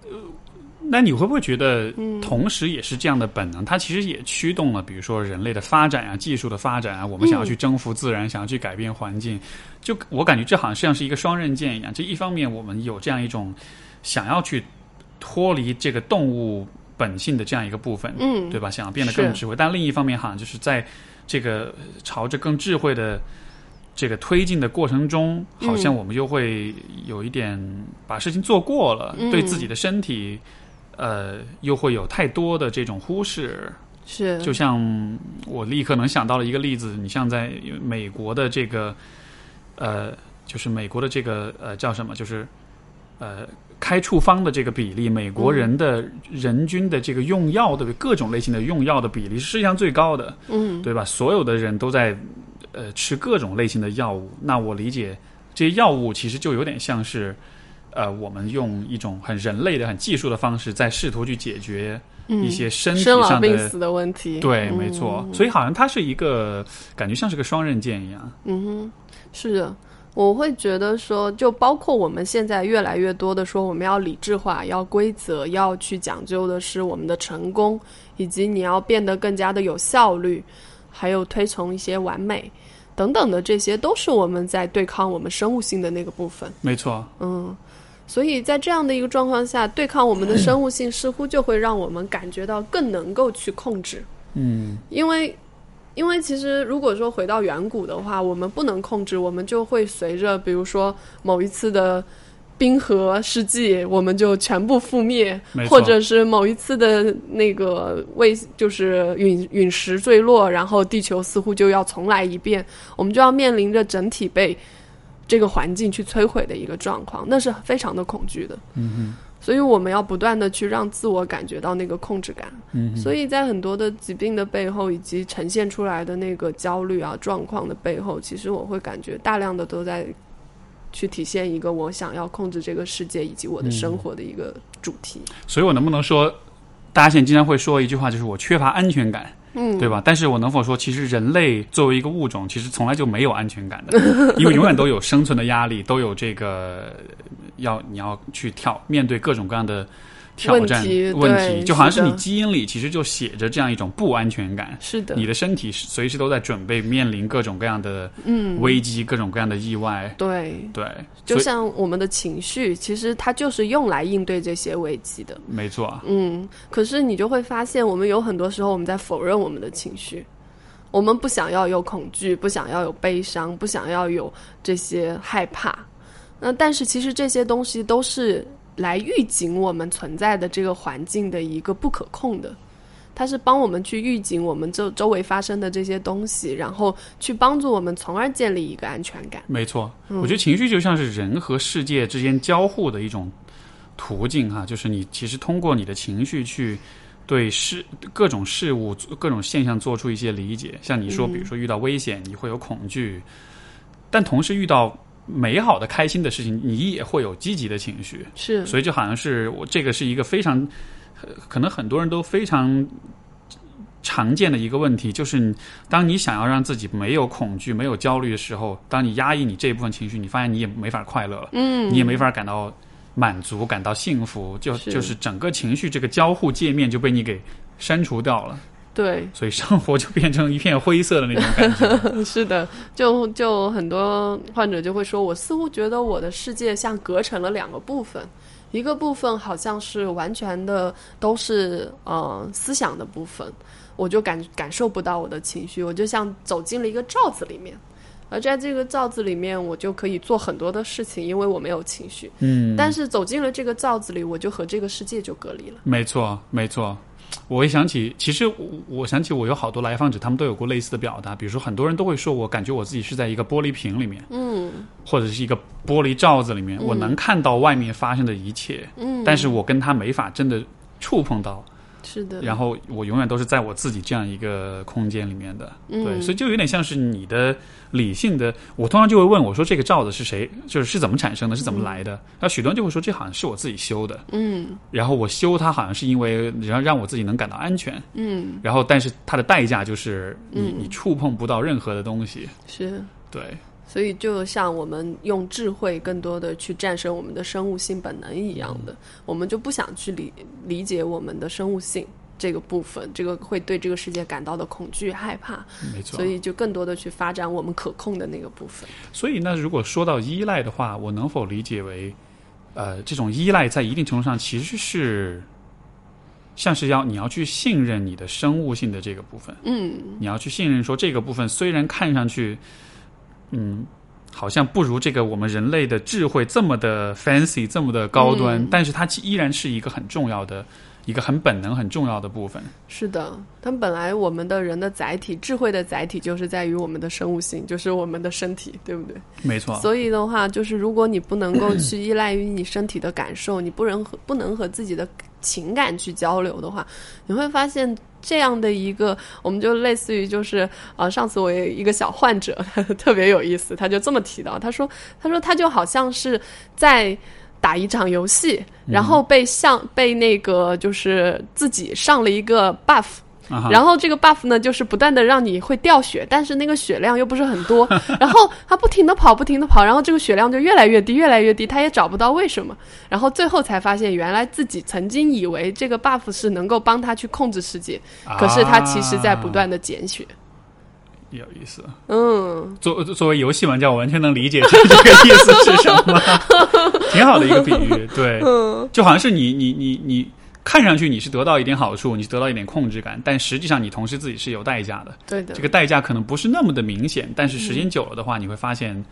Speaker 1: 呃那你会不会觉得，
Speaker 2: 嗯
Speaker 1: 同时也是这样的本能，它其实也驱动了，比如说人类的发展啊、技术的发展啊，我们想要去征服自然，想要去改变环境，就我感觉这好像像是一个双刃剑一样。这一方面，我们有这样一种想要去脱离这个动物本性的这样一个部分，
Speaker 2: 嗯，
Speaker 1: 对吧？想要变得更智慧，但另一方面，好像就是在这个朝着更智慧的这个推进的过程中，
Speaker 2: 嗯
Speaker 1: 好像我们又会有一点把事情做过了，
Speaker 2: 嗯。
Speaker 1: 对自己的身体，呃，又会有太多的这种忽视。
Speaker 2: 是。
Speaker 1: 就像我立刻能想到了一个例子，你像在美国的这个，呃，就是美国的这个呃叫什么，就是呃开处方的这个比例，美国人的人均的这个用药的各种类型的用药的比例是世界上最高的，
Speaker 2: 嗯
Speaker 1: 对吧？所有的人都在呃吃各种类型的药物，那我理解这些药物其实就有点像是。呃，我们用一种很人类的、很技术的方式，在试图去解决一些身体上的
Speaker 2: 病死的问题。
Speaker 1: 对，
Speaker 2: 嗯
Speaker 1: 没错。所以好像它是一个感觉像是个双刃剑一样。
Speaker 2: 嗯哼，是的，我会觉得说，就包括我们现在越来越多的说，我们要理智化，要规则，要去讲究的是我们的成功，以及你要变得更加的有效率，还有推崇一些完美等等的，这些都是我们在对抗我们生物性的那个部分。
Speaker 1: 没错，
Speaker 2: 嗯，所以在这样的一个状况下，对抗我们的生物性，似乎就会让我们感觉到更能够去控制。
Speaker 1: 嗯，
Speaker 2: 因为，因为其实如果说回到远古的话，我们不能控制，我们就会随着比如说某一次的冰河世纪我们就全部覆灭或者是某一次的那个卫就是陨陨石坠落，然后地球似乎就要重来一遍，我们就要面临着整体被这个环境去摧毁的一个状况，那是非常的恐惧的。
Speaker 1: 嗯
Speaker 2: 所以我们要不断的去让自我感觉到那个控制感。
Speaker 1: 嗯，
Speaker 2: 所以在很多的疾病的背后，以及呈现出来的那个焦虑啊状况的背后，其实我会感觉大量的都在去体现一个我想要控制这个世界以及我的生活的一个主题。
Speaker 1: 所以我能不能说，大家现在经常会说一句话，就是我缺乏安全感，
Speaker 2: 嗯，
Speaker 1: 对吧？但是我能否说，其实人类作为一个物种，其实从来就没有安全感的，因为永远都有生存的压力，都有这个要你要去挑面对各种各样的挑战
Speaker 2: 问题
Speaker 1: 问题，就好像是你基因里其实就写着这样一种不安全感。
Speaker 2: 是的，
Speaker 1: 你的身体随时都在准备面临各种各样的
Speaker 2: 嗯，
Speaker 1: 危机、各种各样的意外。
Speaker 2: 对，
Speaker 1: 对，
Speaker 2: 就像我们的情绪，其实它就是用来应对这些危机的。
Speaker 1: 没错，
Speaker 2: 嗯，可是你就会发现，我们有很多时候我们在否认我们的情绪，我们不想要有恐惧，不想要有悲伤，不想要有这些害怕。那但是其实这些东西都是来预警我们存在的这个环境的一个不可控的。它是帮我们去预警我们周周围发生的这些东西，然后去帮助我们，从而建立一个安全感。
Speaker 1: 没错。
Speaker 2: 嗯
Speaker 1: 我觉得情绪就像是人和世界之间交互的一种途径哈，就是你其实通过你的情绪去对事各种事物、各种现象做出一些理解。像你说，
Speaker 2: 嗯
Speaker 1: 比如说遇到危险，你会有恐惧，但同时遇到美好的、开心的事情，你也会有积极的情绪。
Speaker 2: 是，
Speaker 1: 所以就好像是我这个是一个非常，呃可能很多人都非常常见的一个问题，就是你当你想要让自己没有恐惧、没有焦虑的时候，当你压抑你这一部分情绪，你发现你也没法快乐了，
Speaker 2: 嗯，
Speaker 1: 你也没法感到满足、感到幸福，就是。就是整个情绪这个交互界面就被你给删除掉了，
Speaker 2: 对，
Speaker 1: 所以生活就变成一片灰色的那种感觉。
Speaker 2: 是的，就就很多患者就会说，我似乎觉得我的世界像隔成了两个部分，一个部分好像是完全的都是呃思想的部分，我就感感受不到我的情绪，我就像走进了一个罩子里面。而在这个罩子里面，我就可以做很多的事情，因为我没有情绪。
Speaker 1: 嗯，
Speaker 2: 但是走进了这个罩子里，我就和这个世界就隔离了。
Speaker 1: 没错，没错。我一想起，其实我我想起我有好多来访者，他们都有过类似的表达。比如说，很多人都会说，我感觉我自己是在一个玻璃瓶里面，
Speaker 2: 嗯
Speaker 1: 或者是一个玻璃罩子里面，
Speaker 2: 嗯
Speaker 1: 我能看到外面发生的一切，
Speaker 2: 嗯，
Speaker 1: 但是我跟他没法真的触碰到，
Speaker 2: 是的，
Speaker 1: 然后我永远都是在我自己这样一个空间里面的。
Speaker 2: 嗯
Speaker 1: 对，所以就有点像是你的理性的，我通常就会问我说，这个罩子是谁，就是是怎么产生的，是怎么来的？那许多人就会说，这好像是我自己修的。
Speaker 2: 嗯
Speaker 1: 然后我修它，好像是因为然后让我自己能感到安全。
Speaker 2: 嗯
Speaker 1: 然后，但是它的代价就是你、
Speaker 2: 嗯
Speaker 1: 你触碰不到任何的东西。
Speaker 2: 是。
Speaker 1: 对，
Speaker 2: 所以，就像我们用智慧更多的去战胜我们的生物性本能一样的，我们就不想去理理解我们的生物性这个部分，这个会对这个世界感到的恐惧、害怕，
Speaker 1: 没错。
Speaker 2: 所以就更多的去发展我们可控的那个部分。
Speaker 1: 所以那如果说到依赖的话，我能否理解为，呃，这种依赖在一定程度上其实是，像是要你要去信任你的生物性的这个部分，
Speaker 2: 嗯，
Speaker 1: 你要去信任说这个部分虽然看上去，嗯。好像不如这个我们人类的智慧这么的 fancy，这么的高端，
Speaker 2: 嗯
Speaker 1: 但是它依然是一个很重要的、一个很本能、很重要的部分。
Speaker 2: 是的，他们本来我们的人的载体，智慧的载体就是在于我们的生物性，就是我们的身体，对不对？
Speaker 1: 没错，
Speaker 2: 所以的话，就是如果你不能够去依赖于你身体的感受，你不能和不能和自己的情感去交流的话，你会发现这样的一个，我们就类似于就是呃，上次我有一个小患者 特别有意思，他就这么提到，他说他说他就好像是在。打一场游戏，然后被上、被那个就是自己上了一个 buff，然后这个 buff 呢，就是不断的让你会掉血，但是那个血量又不是很多，然后他不停的跑，不停的跑，然后这个血量就越来越低，越来越低，他也找不到为什么，然后最后才发现，原来自己曾经以为这个 buff 是能够帮他去控制世界，可是他其实在不断的减血。
Speaker 1: 啊有意思。
Speaker 2: 嗯，
Speaker 1: 作作为游戏玩家，我完全能理解这 这个意思是什么，挺好的一个比喻。对，
Speaker 2: 嗯
Speaker 1: 就好像是你你你你看上去你是得到一点好处，你是得到一点控制感，但实际上你同时自己是有代价的。
Speaker 2: 对的
Speaker 1: 这，个代价可能不是那么的明显，但是时间久了的话，你会发现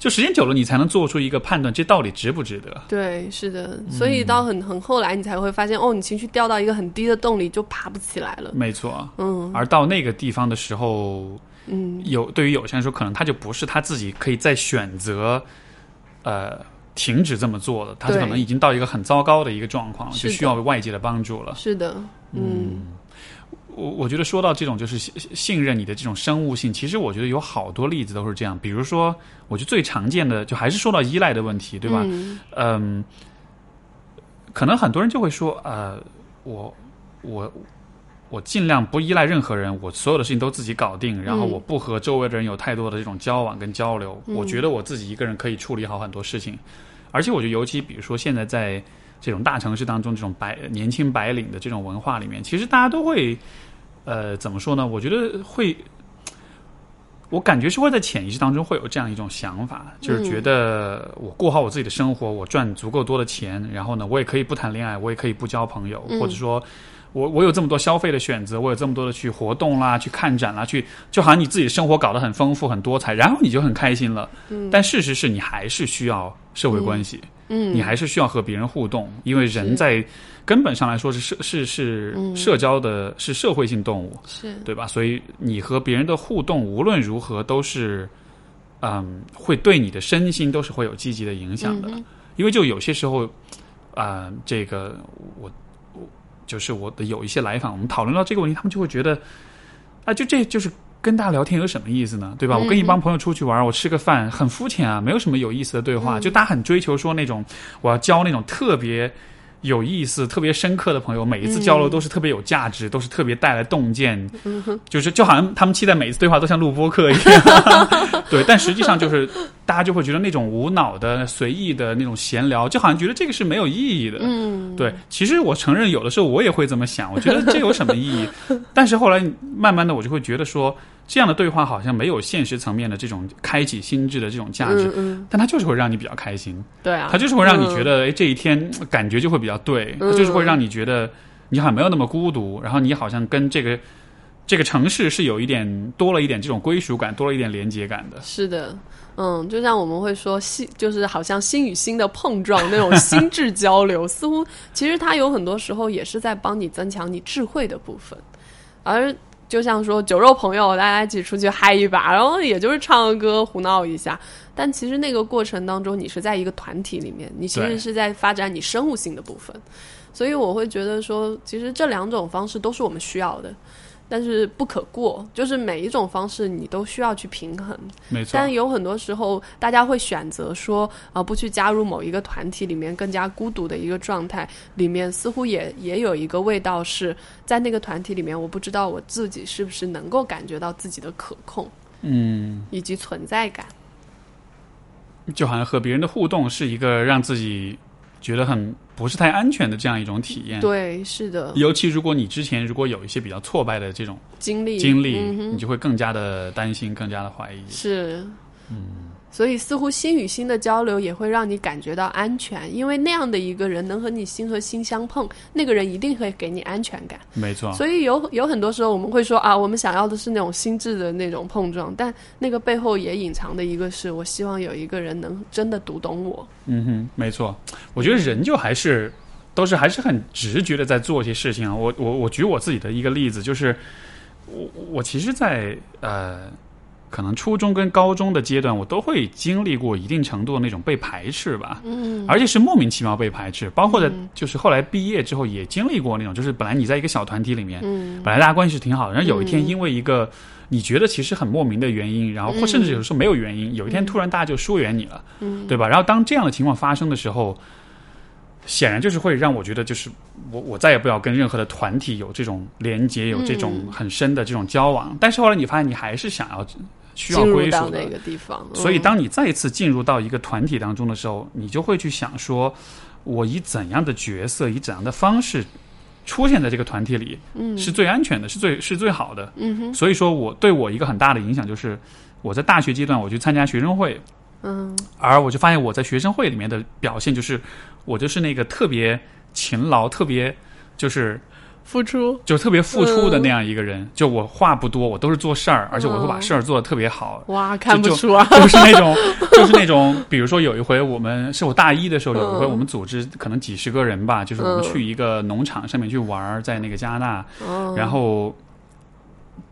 Speaker 1: 就时间久了，你才能做出一个判断，这到底值不值得。
Speaker 2: 对，是的，所以到很很后来，你才会发现，哦，你情绪掉到一个很低的洞里，就爬不起来了。
Speaker 1: 没错，
Speaker 2: 嗯。
Speaker 1: 而到那个地方的时候，
Speaker 2: 嗯，
Speaker 1: 有对于有些人说，可能他就不是他自己可以再选择，呃，停止这么做的，他就可能已经到一个很糟糕的一个状况，
Speaker 2: 是的
Speaker 1: 就需要外界的帮助了。
Speaker 2: 是的，嗯
Speaker 1: 我我觉得说到这种就是信信任你的这种生物性，其实我觉得有好多例子都是这样。比如说，我觉得最常见的就还是说到依赖的问题，对吧？
Speaker 2: 嗯
Speaker 1: 嗯，可能很多人就会说，呃，我我我尽量不依赖任何人，我所有的事情都自己搞定，然后
Speaker 2: 嗯
Speaker 1: 我不和周围的人有太多的这种交往跟交流。
Speaker 2: 嗯
Speaker 1: 我觉得我自己一个人可以处理好很多事情，而且我觉得尤其比如说现在在这种大城市当中，这种白年轻白领的这种文化里面，其实大家都会，呃，怎么说呢？我觉得会。我感觉是会在潜意识当中会有这样一种想法，就是觉得我过好我自己的生活，我赚足够多的钱，然后呢，我也可以不谈恋爱，我也可以不交朋友，
Speaker 2: 嗯
Speaker 1: 或者说，我我有这么多消费的选择，我有这么多的去活动啦，去看展啦，去就好像你自己的生活搞得很丰富、很多彩，然后你就很开心了。
Speaker 2: 嗯
Speaker 1: 但事实是你还是需要社会关系，
Speaker 2: 嗯，
Speaker 1: 你还是需要和别人互动，因为人在根本上来说是社是是
Speaker 2: 嗯
Speaker 1: 社交的，是社会性动物。
Speaker 2: 是
Speaker 1: 对吧？所以你和别人的互动无论如何都是，嗯，会对你的身心都是会有积极的影响的。
Speaker 2: 嗯
Speaker 1: 因为就有些时候，啊、这个我我就是我的有一些来访，我们讨论到这个问题，他们就会觉得，啊，就这就是跟大家聊天有什么意思呢？对吧？我跟一帮朋友出去玩，我吃个饭，很肤浅啊，没有什么有意思的对话。
Speaker 2: 嗯
Speaker 1: 就大家很追求说那种，我要交那种特别。有意思、特别深刻的朋友，每一次交流都是特别有价值，都是特别带来洞见，就是就好像他们期待每一次对话都像录播课一样，对。但实际上就是大家就会觉得那种无脑的、随意的那种闲聊，就好像觉得这个是没有意义的。
Speaker 2: 嗯，
Speaker 1: 对，其实我承认有的时候我也会这么想，我觉得这有什么意义？但是后来慢慢的我就会觉得说，这样的对话好像没有现实层面的这种开启心智的这种价值，但它就是会让你比较开心，
Speaker 2: 对啊，
Speaker 1: 它就是会让你觉
Speaker 2: 嗯
Speaker 1: 得，哎，这一天呃感觉就会比较对，它就是会让你觉得你好像没有那么孤独，然后你好像跟这个这个城市是有一点多了一点这种归属感，多了一点连接感的。
Speaker 2: 是的，嗯，就像我们会说心，就是好像心与心的碰撞那种心智交流，似乎其实它有很多时候也是在帮你增强你智慧的部分，而。就像说酒肉朋友，大家一起出去嗨一把，然后也就是唱个歌胡闹一下，但其实那个过程当中，你是在一个团体里面，你其实是在发展你生物性的部分，所以我会觉得说，其实这两种方式都是我们需要的，但是不可过，就是每一种方式你都需要去平衡。
Speaker 1: 没错，
Speaker 2: 但有很多时候，大家会选择说，呃，不去加入某一个团体里面更加孤独的一个状态，里面似乎也也有一个味道是在那个团体里面，我不知道我自己是不是能够感觉到自己的可控
Speaker 1: 嗯，
Speaker 2: 以及存在感。
Speaker 1: 就好像和别人的互动是一个让自己觉得很不是太安全的这样一种体验。
Speaker 2: 对，是的，
Speaker 1: 尤其如果你之前如果有一些比较挫败的这种
Speaker 2: 经历
Speaker 1: 经历，
Speaker 2: 嗯
Speaker 1: 你就会更加的担心，更加的怀疑。
Speaker 2: 是，嗯，所以似乎心与心的交流也会让你感觉到安全，因为那样的一个人能和你心和心相碰，那个人一定会给你安全感。
Speaker 1: 没错，
Speaker 2: 所以有有很多时候我们会说啊，我们想要的是那种心智的那种碰撞，但那个背后也隐藏的一个是我希望有一个人能真的读懂我。
Speaker 1: 嗯哼，没错。我觉得人就还是都是还是很直觉的在做一些事情啊。我我我举我自己的一个例子，就是我我其实在，呃。可能初中跟高中的阶段，我都会经历过一定程度的那种被排斥吧，
Speaker 2: 嗯，
Speaker 1: 而且是莫名其妙被排斥。包括在
Speaker 2: 嗯
Speaker 1: 就是后来毕业之后，也经历过那种，就是本来你在一个小团体里面，
Speaker 2: 嗯
Speaker 1: 本来大家关系是挺好的，然后有一天
Speaker 2: 嗯
Speaker 1: 因为一个你觉得其实很莫名的原因，然后或
Speaker 2: 嗯
Speaker 1: 甚至有时候没有原因，有一天突然大家就疏远你了，
Speaker 2: 嗯
Speaker 1: 对吧？然后当这样的情况发生的时候，显然就是会让我觉得，就是我我再也不要跟任何的团体有这种连接，有这种
Speaker 2: 嗯
Speaker 1: 很深的这种交往。但是后来你发现，你还是想要需要归属的
Speaker 2: 到那。个地方，
Speaker 1: 所以，
Speaker 2: 嗯
Speaker 1: 当你再一次进入到一个团体当中的时候，你就会去想说，我以怎样的角色，以怎样的方式出现在这个团体里，
Speaker 2: 嗯
Speaker 1: 是最安全的，是最是最好的。
Speaker 2: 嗯哼
Speaker 1: 所以说我对我一个很大的影响就是，我在大学阶段我去参加学生会，
Speaker 2: 嗯
Speaker 1: 而我就发现我在学生会里面的表现就是，我就是那个特别勤劳、特别就是
Speaker 2: 付出，
Speaker 1: 就特别付出的那样一个人。就我话不多，我都是做事儿，而且我会把
Speaker 2: 嗯
Speaker 1: 事儿做的特别好。
Speaker 2: 哇，看不出啊，
Speaker 1: 就是那种，就是那种，比如说有一回我们是我大一的时候，有一回
Speaker 2: 嗯
Speaker 1: 我们组织可能几十个人吧，就是我们
Speaker 2: 嗯
Speaker 1: 去一个农场上面去玩儿，在那个加拿大，
Speaker 2: 嗯
Speaker 1: 然后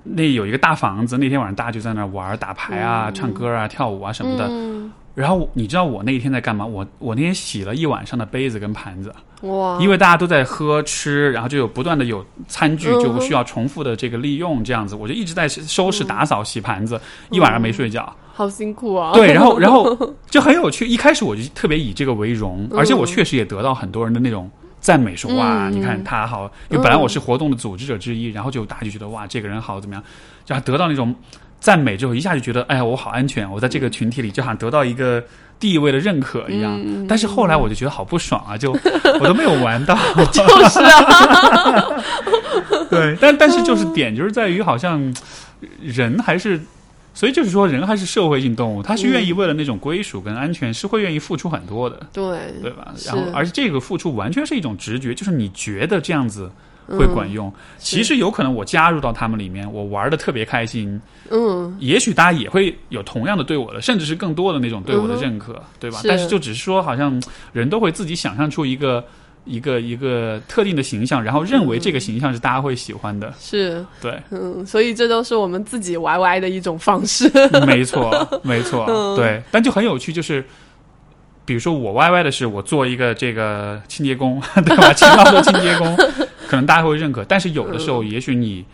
Speaker 1: 那有一个大房子，那天晚上大家就在那玩儿打牌啊、
Speaker 2: 嗯
Speaker 1: 唱歌啊、跳舞啊什么的。
Speaker 2: 嗯
Speaker 1: 然后你知道我那一天在干嘛？我我那天洗了一晚上的杯子跟盘子，
Speaker 2: 哇，
Speaker 1: 因为大家都在喝吃，然后就有不断的有餐具就需要重复的这个利用，这样子我就一直在收
Speaker 2: 嗯
Speaker 1: 拾、打扫、洗盘子，一晚上没睡觉。
Speaker 2: 好辛苦啊，
Speaker 1: 对，然后 然后就很有趣。一开始我就特别以这个为荣，
Speaker 2: 嗯
Speaker 1: 而且我确实也得到很多人的那种赞美，说哇，
Speaker 2: 嗯
Speaker 1: 你看他好。因为本来我是活动的组织者之一，然后就大家就觉得哇，这个人好怎么样，就得到那种赞美之后，一下就觉得哎呀，我好安全，我在这个群体里就好像得到一个地位的认可一样。
Speaker 2: 嗯
Speaker 1: 但是后来我就觉得好不爽啊，就我都没有玩到。
Speaker 2: 就是啊，
Speaker 1: 对，但但是就是点就是在于，好像人还是，所以就是说，人还是社会性动物，他是愿意为了那种归属跟安全，是会愿意付出很多的，
Speaker 2: 对
Speaker 1: 对吧？然后，而且这个付出完全是一种直觉，就是你觉得这样子会管用，其实有可能我加入到他们里面，我玩的特别开心，
Speaker 2: 嗯，
Speaker 1: 也许大家也会有同样的对我的，甚至是更多的那种对我的认可，对吧？
Speaker 2: 是
Speaker 1: 但是就只是说，好像人都会自己想象出一个。一个一个特定的形象，然后认为这个形象是大家会喜欢的，
Speaker 2: 是，
Speaker 1: 对，
Speaker 2: 嗯，所以这都是我们自己 YY 的一种方式，
Speaker 1: 没错，没错，
Speaker 2: 嗯
Speaker 1: 对。但就很有趣，就是比如说我 YY 的是我做一个这个清洁工，对吧？勤劳的清洁工，可能大家会认可。但是有的时候，也许你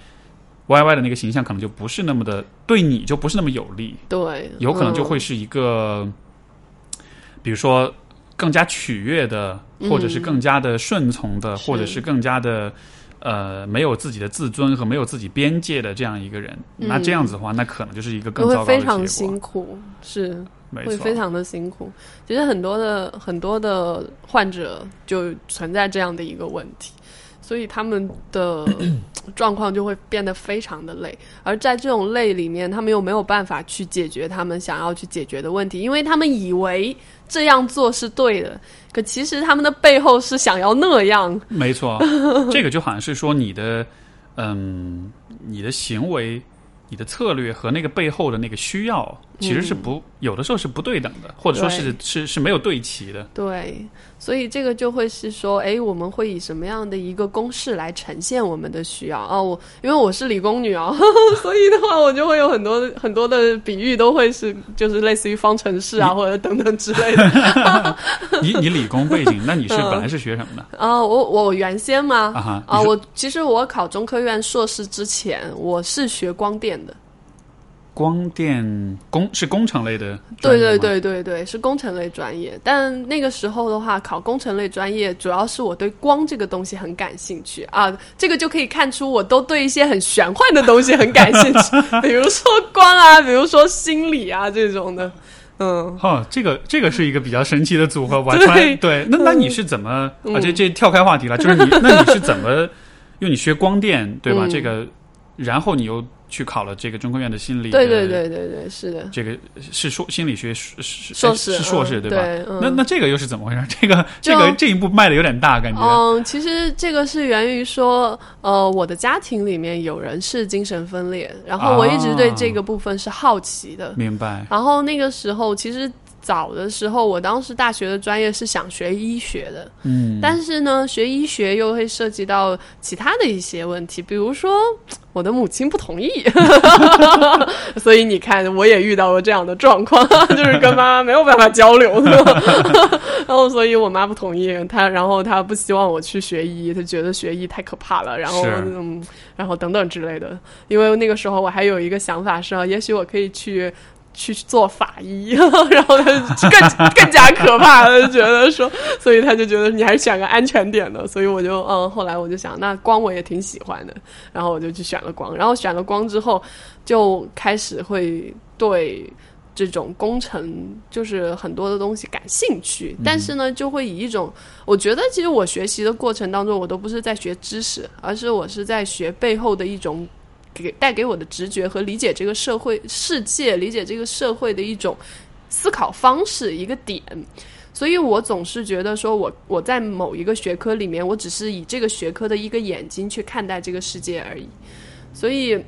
Speaker 1: YY 的那个形象可能就不是那么的对你就不是那么有利，
Speaker 2: 对，
Speaker 1: 有可能就
Speaker 2: 嗯
Speaker 1: 会是一个，比如说更加取悦的，或者是更加的顺从的，
Speaker 2: 嗯
Speaker 1: 或者是更加的。呃，没有自己的自尊和没有自己边界的这样一个人，那这样子的话，那可能就是一个更
Speaker 2: 会
Speaker 1: 糟糕的结果。
Speaker 2: 非常辛苦，是
Speaker 1: 没，
Speaker 2: 会非常的辛苦。其实很多的很多的患者就存在这样的一个问题，所以他们的 状况就会变得非常的累。而在这种累里面，他们又没有办法去解决他们想要去解决的问题，因为他们以为这样做是对的，可其实他们的背后是想要那样。
Speaker 1: 没错，这个就好像是说你的，嗯，你的行为、你的策略和那个背后的那个需要，其实是不、有的时候是不对等的，或者说是是是没有对齐的。
Speaker 2: 对，所以这个就会是说，哎，我们会以什么样的一个公式来呈现我们的需要啊？我因为我是理工女啊，所以的话，我就会有很多很多的比喻，都会是就是类似于方程式啊，或者等等之类的
Speaker 1: 你你理工背景，那你是本来是学什么的？
Speaker 2: 啊。我我原先吗
Speaker 1: 啊
Speaker 2: 我其实我考中科院硕士之前，我是学光电的。
Speaker 1: 光电工是工程类的
Speaker 2: 对对，对对对，是工程类专业。但那个时候的话，考工程类专业，主要是我对光这个东西很感兴趣啊。这个就可以看出，我都对一些很玄幻的东西很感兴趣，比如说光啊，比如说心理啊这种的。嗯，
Speaker 1: 哦，这个这个是一个比较神奇的组合，完全对。那那你是怎么啊？这这跳开话题了，就是你 那你是怎么？因为你学光电对吧？
Speaker 2: 嗯
Speaker 1: 这个，然后你又去考了这个中科院的心理，
Speaker 2: 对对，对对对，是的，
Speaker 1: 这个是硕心理学是是
Speaker 2: 硕士
Speaker 1: 是硕士
Speaker 2: 嗯
Speaker 1: 对吧？那那这个又是怎么回事？这个这个这一步迈的有点大，感觉。
Speaker 2: 嗯，其实这个是源于说，呃，我的家庭里面有人是精神分裂，然后我一直对这个部分是好奇的。
Speaker 1: 明白，
Speaker 2: 然后那个时候，其实早的时候，我当时大学的专业是想学医学的，
Speaker 1: 嗯，
Speaker 2: 但是呢，学医学又会涉及到其他的一些问题，比如说我的母亲不同意，所以你看，我也遇到了这样的状况，就是跟妈妈没有办法交流，然后所以我妈不同意，她然后她不希望我去学医，她觉得学医太可怕了，然后嗯，然后等等之类的，因为那个时候我还有一个想法是，也许我可以去。去做法医，然后他就更更加可怕了，就觉得说，所以他就觉得你还是选个安全点的，所以我就嗯，后来我就想，那光我也挺喜欢的，然后我就去选了光，然后选了光之后，就开始会对这种工程就是很多的东西感兴趣，但是呢，就会以一种我觉得其实我学习的过程当中，我都不是在学知识，而是我是在学背后的一种。给带给我的直觉和理解这个社会世界、理解这个社会的一种思考方式一个点，所以我总是觉得说我我在某一个学科里面，我只是以这个学科的一个眼睛去看待这个世界而已。所以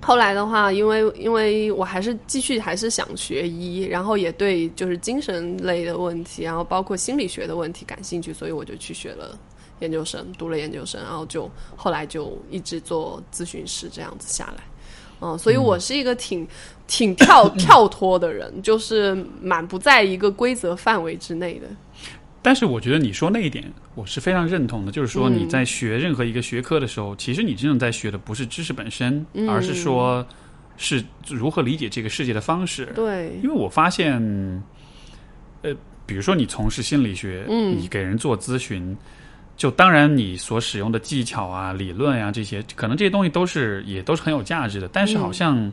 Speaker 2: 后来的话，因为因为我还是继续还是想学医，然后也对就是精神类的问题，然后包括心理学的问题感兴趣，所以我就去学了研究生，读了研究生，然后就后来就一直做咨询师这样子下来。嗯，所以我是一个挺挺跳 跳脱的人，就是蛮不在一个规则范围之内的。
Speaker 1: 但是我觉得你说那一点，我是非常认同的。就是说你在学任何一个学科的时候，其实你真正在学的不是知识本身，而是说是如何理解这个世界的方式。
Speaker 2: 对，
Speaker 1: 因为我发现，呃，比如说你从事心理学，
Speaker 2: 嗯
Speaker 1: 你给人做咨询，就当然你所使用的技巧啊、理论啊、这些，可能这些东西都是也都是很有价值的。但是好像，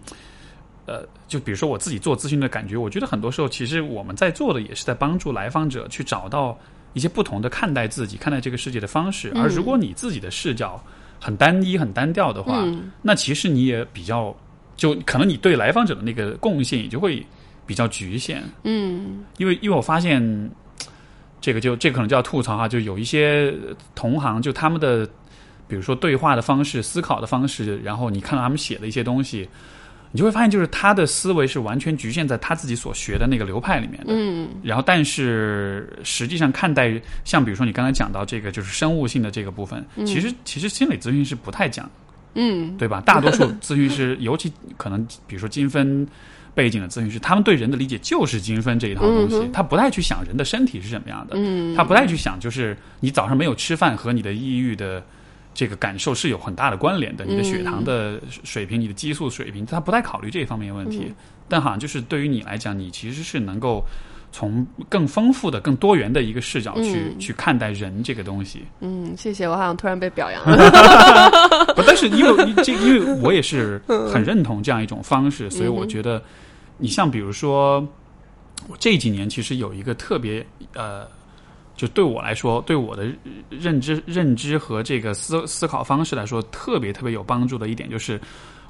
Speaker 1: 呃，就比如说我自己做咨询的感觉，我觉得很多时候其实我们在做的也是在帮助来访者去找到一些不同的看待自己、看待这个世界的方式。而如果你自己的视角很单一、很单调的话，
Speaker 2: 嗯
Speaker 1: 那其实你也比较，就可能你对来访者的那个贡献也就会比较局限。
Speaker 2: 嗯
Speaker 1: 因为因为我发现，这个就这个可能就要吐槽哈，就有一些同行，就他们的比如说对话的方式、思考的方式，然后你看到他们写的一些东西，你就会发现，就是他的思维是完全局限在他自己所学的那个流派里面的。
Speaker 2: 嗯
Speaker 1: 然后，但是实际上看待，像比如说你刚才讲到这个，就是生物性的这个部分，其实其实心理咨询师不太讲，
Speaker 2: 嗯
Speaker 1: 对吧？大多数咨询师，尤其可能比如说精分背景的咨询师，他们对人的理解就是精分这一套东西，
Speaker 2: 嗯
Speaker 1: 他不太去想人的身体是什么样的，
Speaker 2: 嗯，
Speaker 1: 他不太去想就是你早上没有吃饭和你的抑郁的这个感受是有很大的关联的，你的血糖的水平、你的激素水平，他不太考虑这方面的问题。
Speaker 2: 嗯。
Speaker 1: 但好像就是对于你来讲，你其实是能够从更丰富的、更多元的一个视角去、
Speaker 2: 嗯
Speaker 1: 去看待人这个东西。
Speaker 2: 嗯，谢谢，我好像突然被表扬了。
Speaker 1: 不，但是因为这，因为我也是 很认同这样一种方式，所以我觉得，你像比如说，我这几年其实有一个特别呃，就对我来说，对我的认知、认知和这个思思考方式来说，特别特别有帮助的一点就是。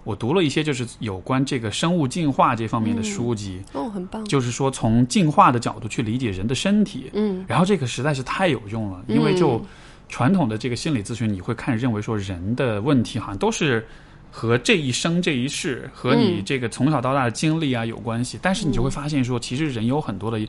Speaker 1: 我读了一些就是有关这个生物进化这方面的书籍，
Speaker 2: 哦，很棒。
Speaker 1: 就是说从进化的角度去理解人的身体，
Speaker 2: 嗯
Speaker 1: 然后这个实在是太有用了，因为就传统的这个心理咨询，你会看认为说人的问题好像都是和这一生这一世和你这个从小到大的经历啊有关系，但是你就会发现说，其实人有很多的。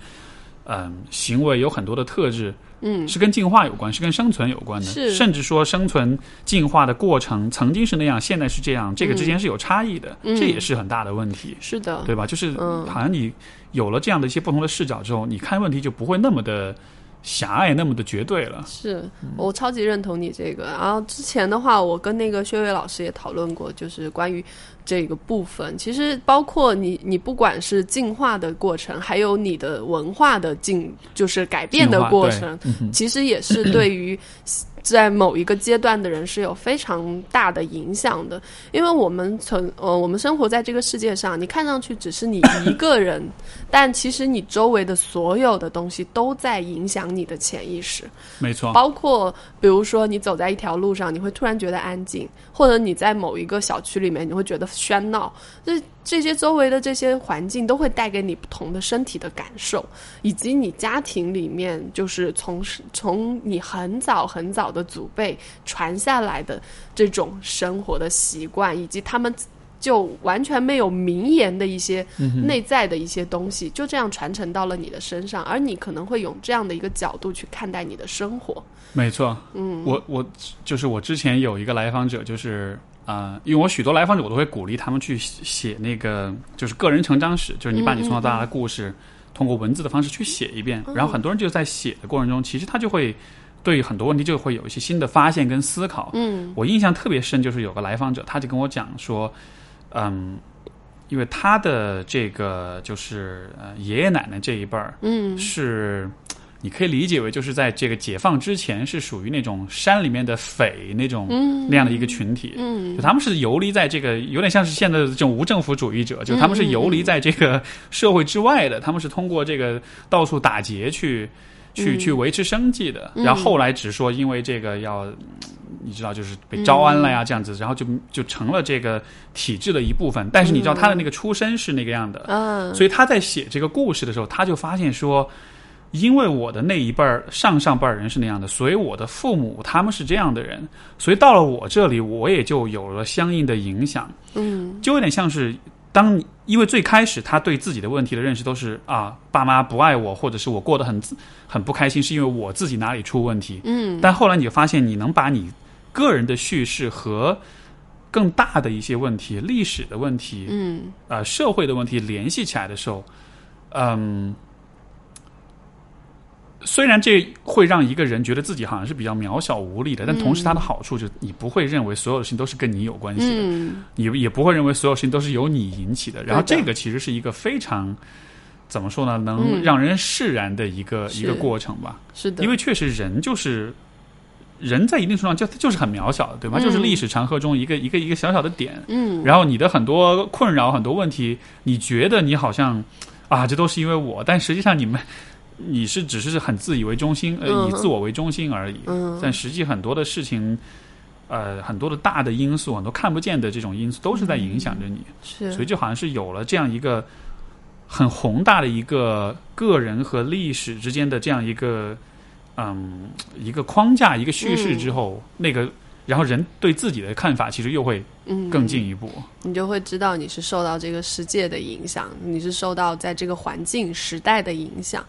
Speaker 1: 嗯，行为有很多的特质，
Speaker 2: 嗯。
Speaker 1: 是跟进化有关，是跟生存有关的，
Speaker 2: 是。
Speaker 1: 甚至说生存进化的过程曾经是那样，现在是这样，这个之间是有差异的，
Speaker 2: 嗯。
Speaker 1: 这也是很大的问题。
Speaker 2: 是的，
Speaker 1: 对吧？就是
Speaker 2: 嗯。
Speaker 1: 好像你有了这样的一些不同的视角之后，你看问题就不会那么的狭隘，那么的绝对了。
Speaker 2: 是我超级认同你这个。然后之前的话，我跟那个薛伟老师也讨论过，就是关于这个部分。其实包括你，你不管是进化的过程，还有你的文化的进，就是改变的过程，
Speaker 1: 嗯
Speaker 2: 其实也是对于在某一个阶段的人是有非常大的影响的。因为我们存呃，我们生活在这个世界上，你看上去只是你一个人，但其实你周围的所有的东西都在影响你的潜意识。
Speaker 1: 没错，
Speaker 2: 包括比如说你走在一条路上，你会突然觉得安静，或者你在某一个小区里面，你会觉得喧闹，这这些周围的这些环境都会带给你不同的身体的感受，以及你家庭里面就是从从你很早很早的祖辈传下来的这种生活的习惯，以及他们。就完全没有名言的一些内在的一些东西，就这样传承到了你的身上，而你可能会用这样的一个角度去看待你的生活。
Speaker 1: 没错。
Speaker 2: 嗯，
Speaker 1: 我我就是我之前有一个来访者，就是啊、呃因为我许多来访者我都会鼓励他们去写那个就是个人成长史，就是你把你从小到大的故事通过文字的方式去写一遍，然后很多人就在写的过程中，其实他就会。对很多问题就会有一些新的发现跟思考。
Speaker 2: 嗯
Speaker 1: 我印象特别深，就是有个来访者，他就跟我讲说，嗯，因为他的这个就是呃爷爷奶奶这一辈儿
Speaker 2: 嗯
Speaker 1: 是，你可以理解为就是在这个解放之前是属于那种山里面的匪那种
Speaker 2: 嗯
Speaker 1: 那样的一个群体。
Speaker 2: 嗯
Speaker 1: 就他们是游离在这个，有点像是现在的这种无政府主义者，就他们是游离在这个社会之外的，他们是通过这个到处打劫去去
Speaker 2: 嗯
Speaker 1: 去维持生计的。
Speaker 2: 嗯
Speaker 1: 然后后来只说因为这个要，嗯你知道就是被招安了呀，
Speaker 2: 嗯
Speaker 1: 这样子，然后就就成了这个体制的一部分。但是你知道他的那个出身是那个样的，
Speaker 2: 嗯，
Speaker 1: 所以他在写这个故事的时候，他就发现说，因为我的那一辈儿上上辈儿人是那样的，所以我的父母他们是这样的人，所以到了我这里，我也就有了相应的影响。
Speaker 2: 嗯
Speaker 1: 就有点像是当你因为最开始他对自己的问题的认识都是啊，爸妈不爱我，或者是我过得很很不开心，是因为我自己哪里出问题。
Speaker 2: 嗯
Speaker 1: 但后来你就发现，你能把你个人的叙事和更大的一些问题、历史的问题、
Speaker 2: 嗯
Speaker 1: 呃社会的问题联系起来的时候，嗯。虽然这会让一个人觉得自己好像是比较渺小无力的，但同时它的好处就是你不会认为所有的事情都是跟你有关系的，
Speaker 2: 嗯
Speaker 1: 你也不会认为所有事情都是由你引起的。然后这个其实是一个非常怎么说呢，能
Speaker 2: 嗯
Speaker 1: 让人释然的一个、
Speaker 2: 是
Speaker 1: 一个过程吧。
Speaker 2: 是的，
Speaker 1: 因为确实人就是人在一定程度上就就是很渺小的，对吧？
Speaker 2: 嗯
Speaker 1: 就是历史长河中一个一个一个小小的点。
Speaker 2: 嗯
Speaker 1: 然后你的很多困扰、很多问题，你觉得你好像啊，这都是因为我，但实际上你们你是只是很自以为中心，呃，
Speaker 2: 嗯
Speaker 1: 以自我为中心而已。
Speaker 2: 嗯
Speaker 1: 但实际很多的事情，呃，很多的大的因素，很多看不见的这种因素，都是在影响着你。
Speaker 2: 是
Speaker 1: 所以就好像是有了这样一个很宏大的一个个人和历史之间的这样一个嗯一个框架、一个叙事之后，那个然后人对自己的看法其实又会
Speaker 2: 嗯
Speaker 1: 更进一步。
Speaker 2: 你就会知道你是受到这个世界的影响，你是受到在这个环境时代的影响。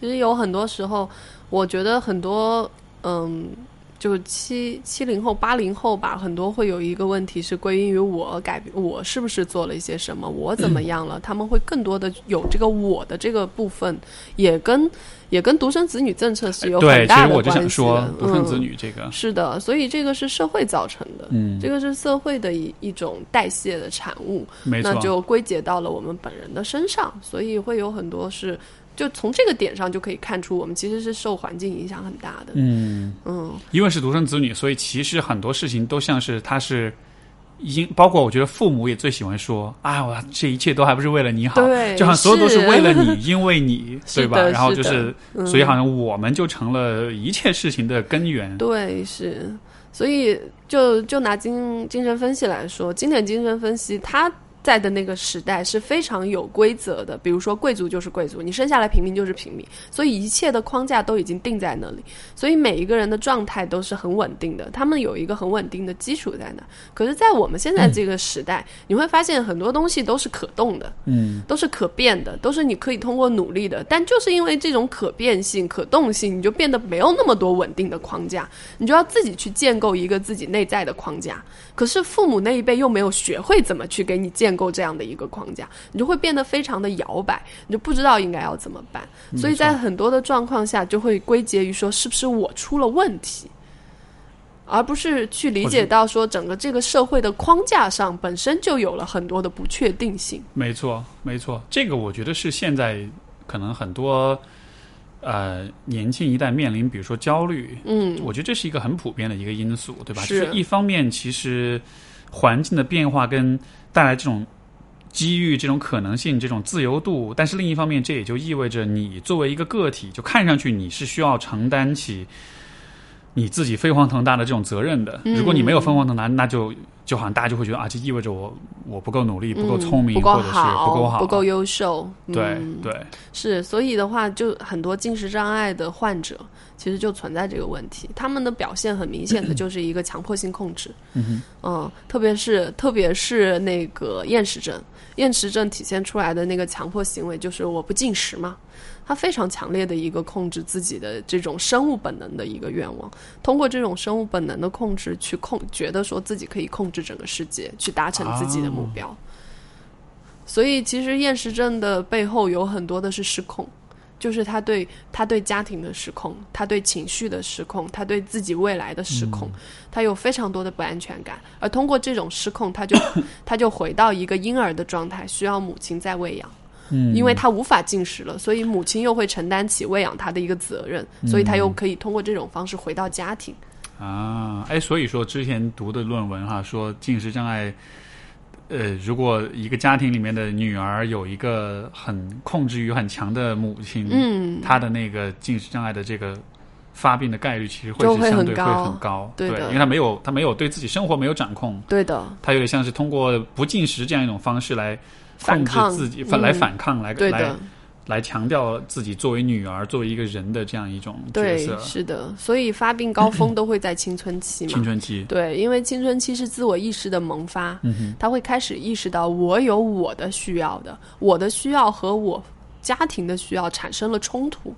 Speaker 2: 其实有很多时候，我觉得很多嗯，就七七零后、八零后吧，很多会有一个问题是归因于我改变，我是不是做了一些什么，我怎么 样了？他们会更多的有这个我的这个部分，也跟也跟独生子女政策是有，很大
Speaker 1: 其实我就
Speaker 2: 的关系的。
Speaker 1: 想说，独生子
Speaker 2: 嗯
Speaker 1: 女这个，
Speaker 2: 是的，所以这个是社会造成的。
Speaker 1: 嗯，
Speaker 2: 这个是社会的一一种代谢的产物，
Speaker 1: 没错，
Speaker 2: 那就归结到了我们本人的身上，所以会有很多是，就从这个点上就可以看出，我们其实是受环境影响很大的。
Speaker 1: 嗯，
Speaker 2: 嗯
Speaker 1: 因为是独生子女，所以其实很多事情都像是他是。因包括我觉得父母也最喜欢说啊，我这一切都还不是为了你好，
Speaker 2: 对
Speaker 1: 就好像所有都是
Speaker 2: 是
Speaker 1: 为了你，因为你，对吧？然后就是所以好像我们就成了一切事情的根源。
Speaker 2: 对，是，所以就就拿精精神分析来说，经典精神分析它。在的那个时代是非常有规则的，比如说贵族就是贵族，你生下来平民就是平民，所以一切的框架都已经定在那里，所以每一个人的状态都是很稳定的，他们有一个很稳定的基础在那。可是，在我们现在这个时代，你会发现很多东西都是可动的，
Speaker 1: 嗯，
Speaker 2: 都是可变的，都是你可以通过努力的。但就是因为这种可变性、可动性，你就变得没有那么多稳定的框架，你就要自己去建构一个自己内在的框架。可是父母那一辈又没有学会怎么去给你建构这样的一个框架，你就会变得非常的摇摆，你就不知道应该要怎么办。所以在很多的状况下，就会归结于说是不是我出了问题。而不是去理解到说整个这个社会的框架上本身就有了很多的不确定性。
Speaker 1: 没错，没错，这个我觉得是现在可能很多呃年轻一代面临，比如说焦虑，
Speaker 2: 嗯，
Speaker 1: 我觉得这是一个很普遍的一个因素，对吧？
Speaker 2: 是
Speaker 1: 就是一方面，其实环境的变化跟带来这种机遇、这种可能性、这种自由度，但是另一方面，这也就意味着你作为一个个体，就看上去你是需要承担起你自己飞黄腾达的这种责任的。
Speaker 2: 嗯
Speaker 1: 如果你没有飞黄腾达，那就就好像大家就会觉得啊，这意味着我我不够努力、不够
Speaker 2: 嗯
Speaker 1: 聪明，
Speaker 2: 不够
Speaker 1: 或者是
Speaker 2: 好，
Speaker 1: 不够好、
Speaker 2: 不够优秀。
Speaker 1: 对
Speaker 2: 嗯、
Speaker 1: 对，
Speaker 2: 是，所以的话，就很多进食障碍的患者其实就存在这个问题，他们的表现很明显的就是一个强迫性控制。
Speaker 1: 嗯
Speaker 2: 嗯，特别是特别是那个厌食症，厌食症体现出来的那个强迫行为就是我不进食嘛，他非常强烈的一个控制自己的这种生物本能的一个愿望，通过这种生物本能的控制去控，觉得说自己可以控制整个世界，去达成自己的目标。所以，其实厌食症的背后有很多的是失控，就是他对他对家庭的失控，他对情绪的失控，他对自己未来的失控，他有非常多的不安全感。而通过这种失控，他就 他就回到一个婴儿的状态，需要母亲在喂养。
Speaker 1: 嗯，
Speaker 2: 因为他无法进食了，所以母亲又会承担起喂养他的一个责任，所以他又可以通过这种方式回到家庭。
Speaker 1: 啊，哎，所以说之前读的论文哈，说进食障碍，呃，如果一个家庭里面的女儿有一个很控制欲很强的母亲，
Speaker 2: 嗯，
Speaker 1: 她的那个进食障碍的这个发病的概率其实会是相对会
Speaker 2: 很高。
Speaker 1: 很高，
Speaker 2: 对的。
Speaker 1: 因为她没有她没有对自己生活没有掌控，
Speaker 2: 对的，
Speaker 1: 她有点像是通过不进食这样一种方式来控制
Speaker 2: 反抗
Speaker 1: 自己，
Speaker 2: 反
Speaker 1: 来反抗，来来
Speaker 2: 对的，
Speaker 1: 来强调自己作为女儿、作为一个人的这样一种角
Speaker 2: 对，
Speaker 1: 色。
Speaker 2: 是的，所以发病高峰都会在青春期嘛。
Speaker 1: 青春期，
Speaker 2: 对，因为青春期是自我意识的萌发，
Speaker 1: 嗯哼，
Speaker 2: 他会开始意识到我有我的需要的，我的需要和我家庭的需要产生了冲突，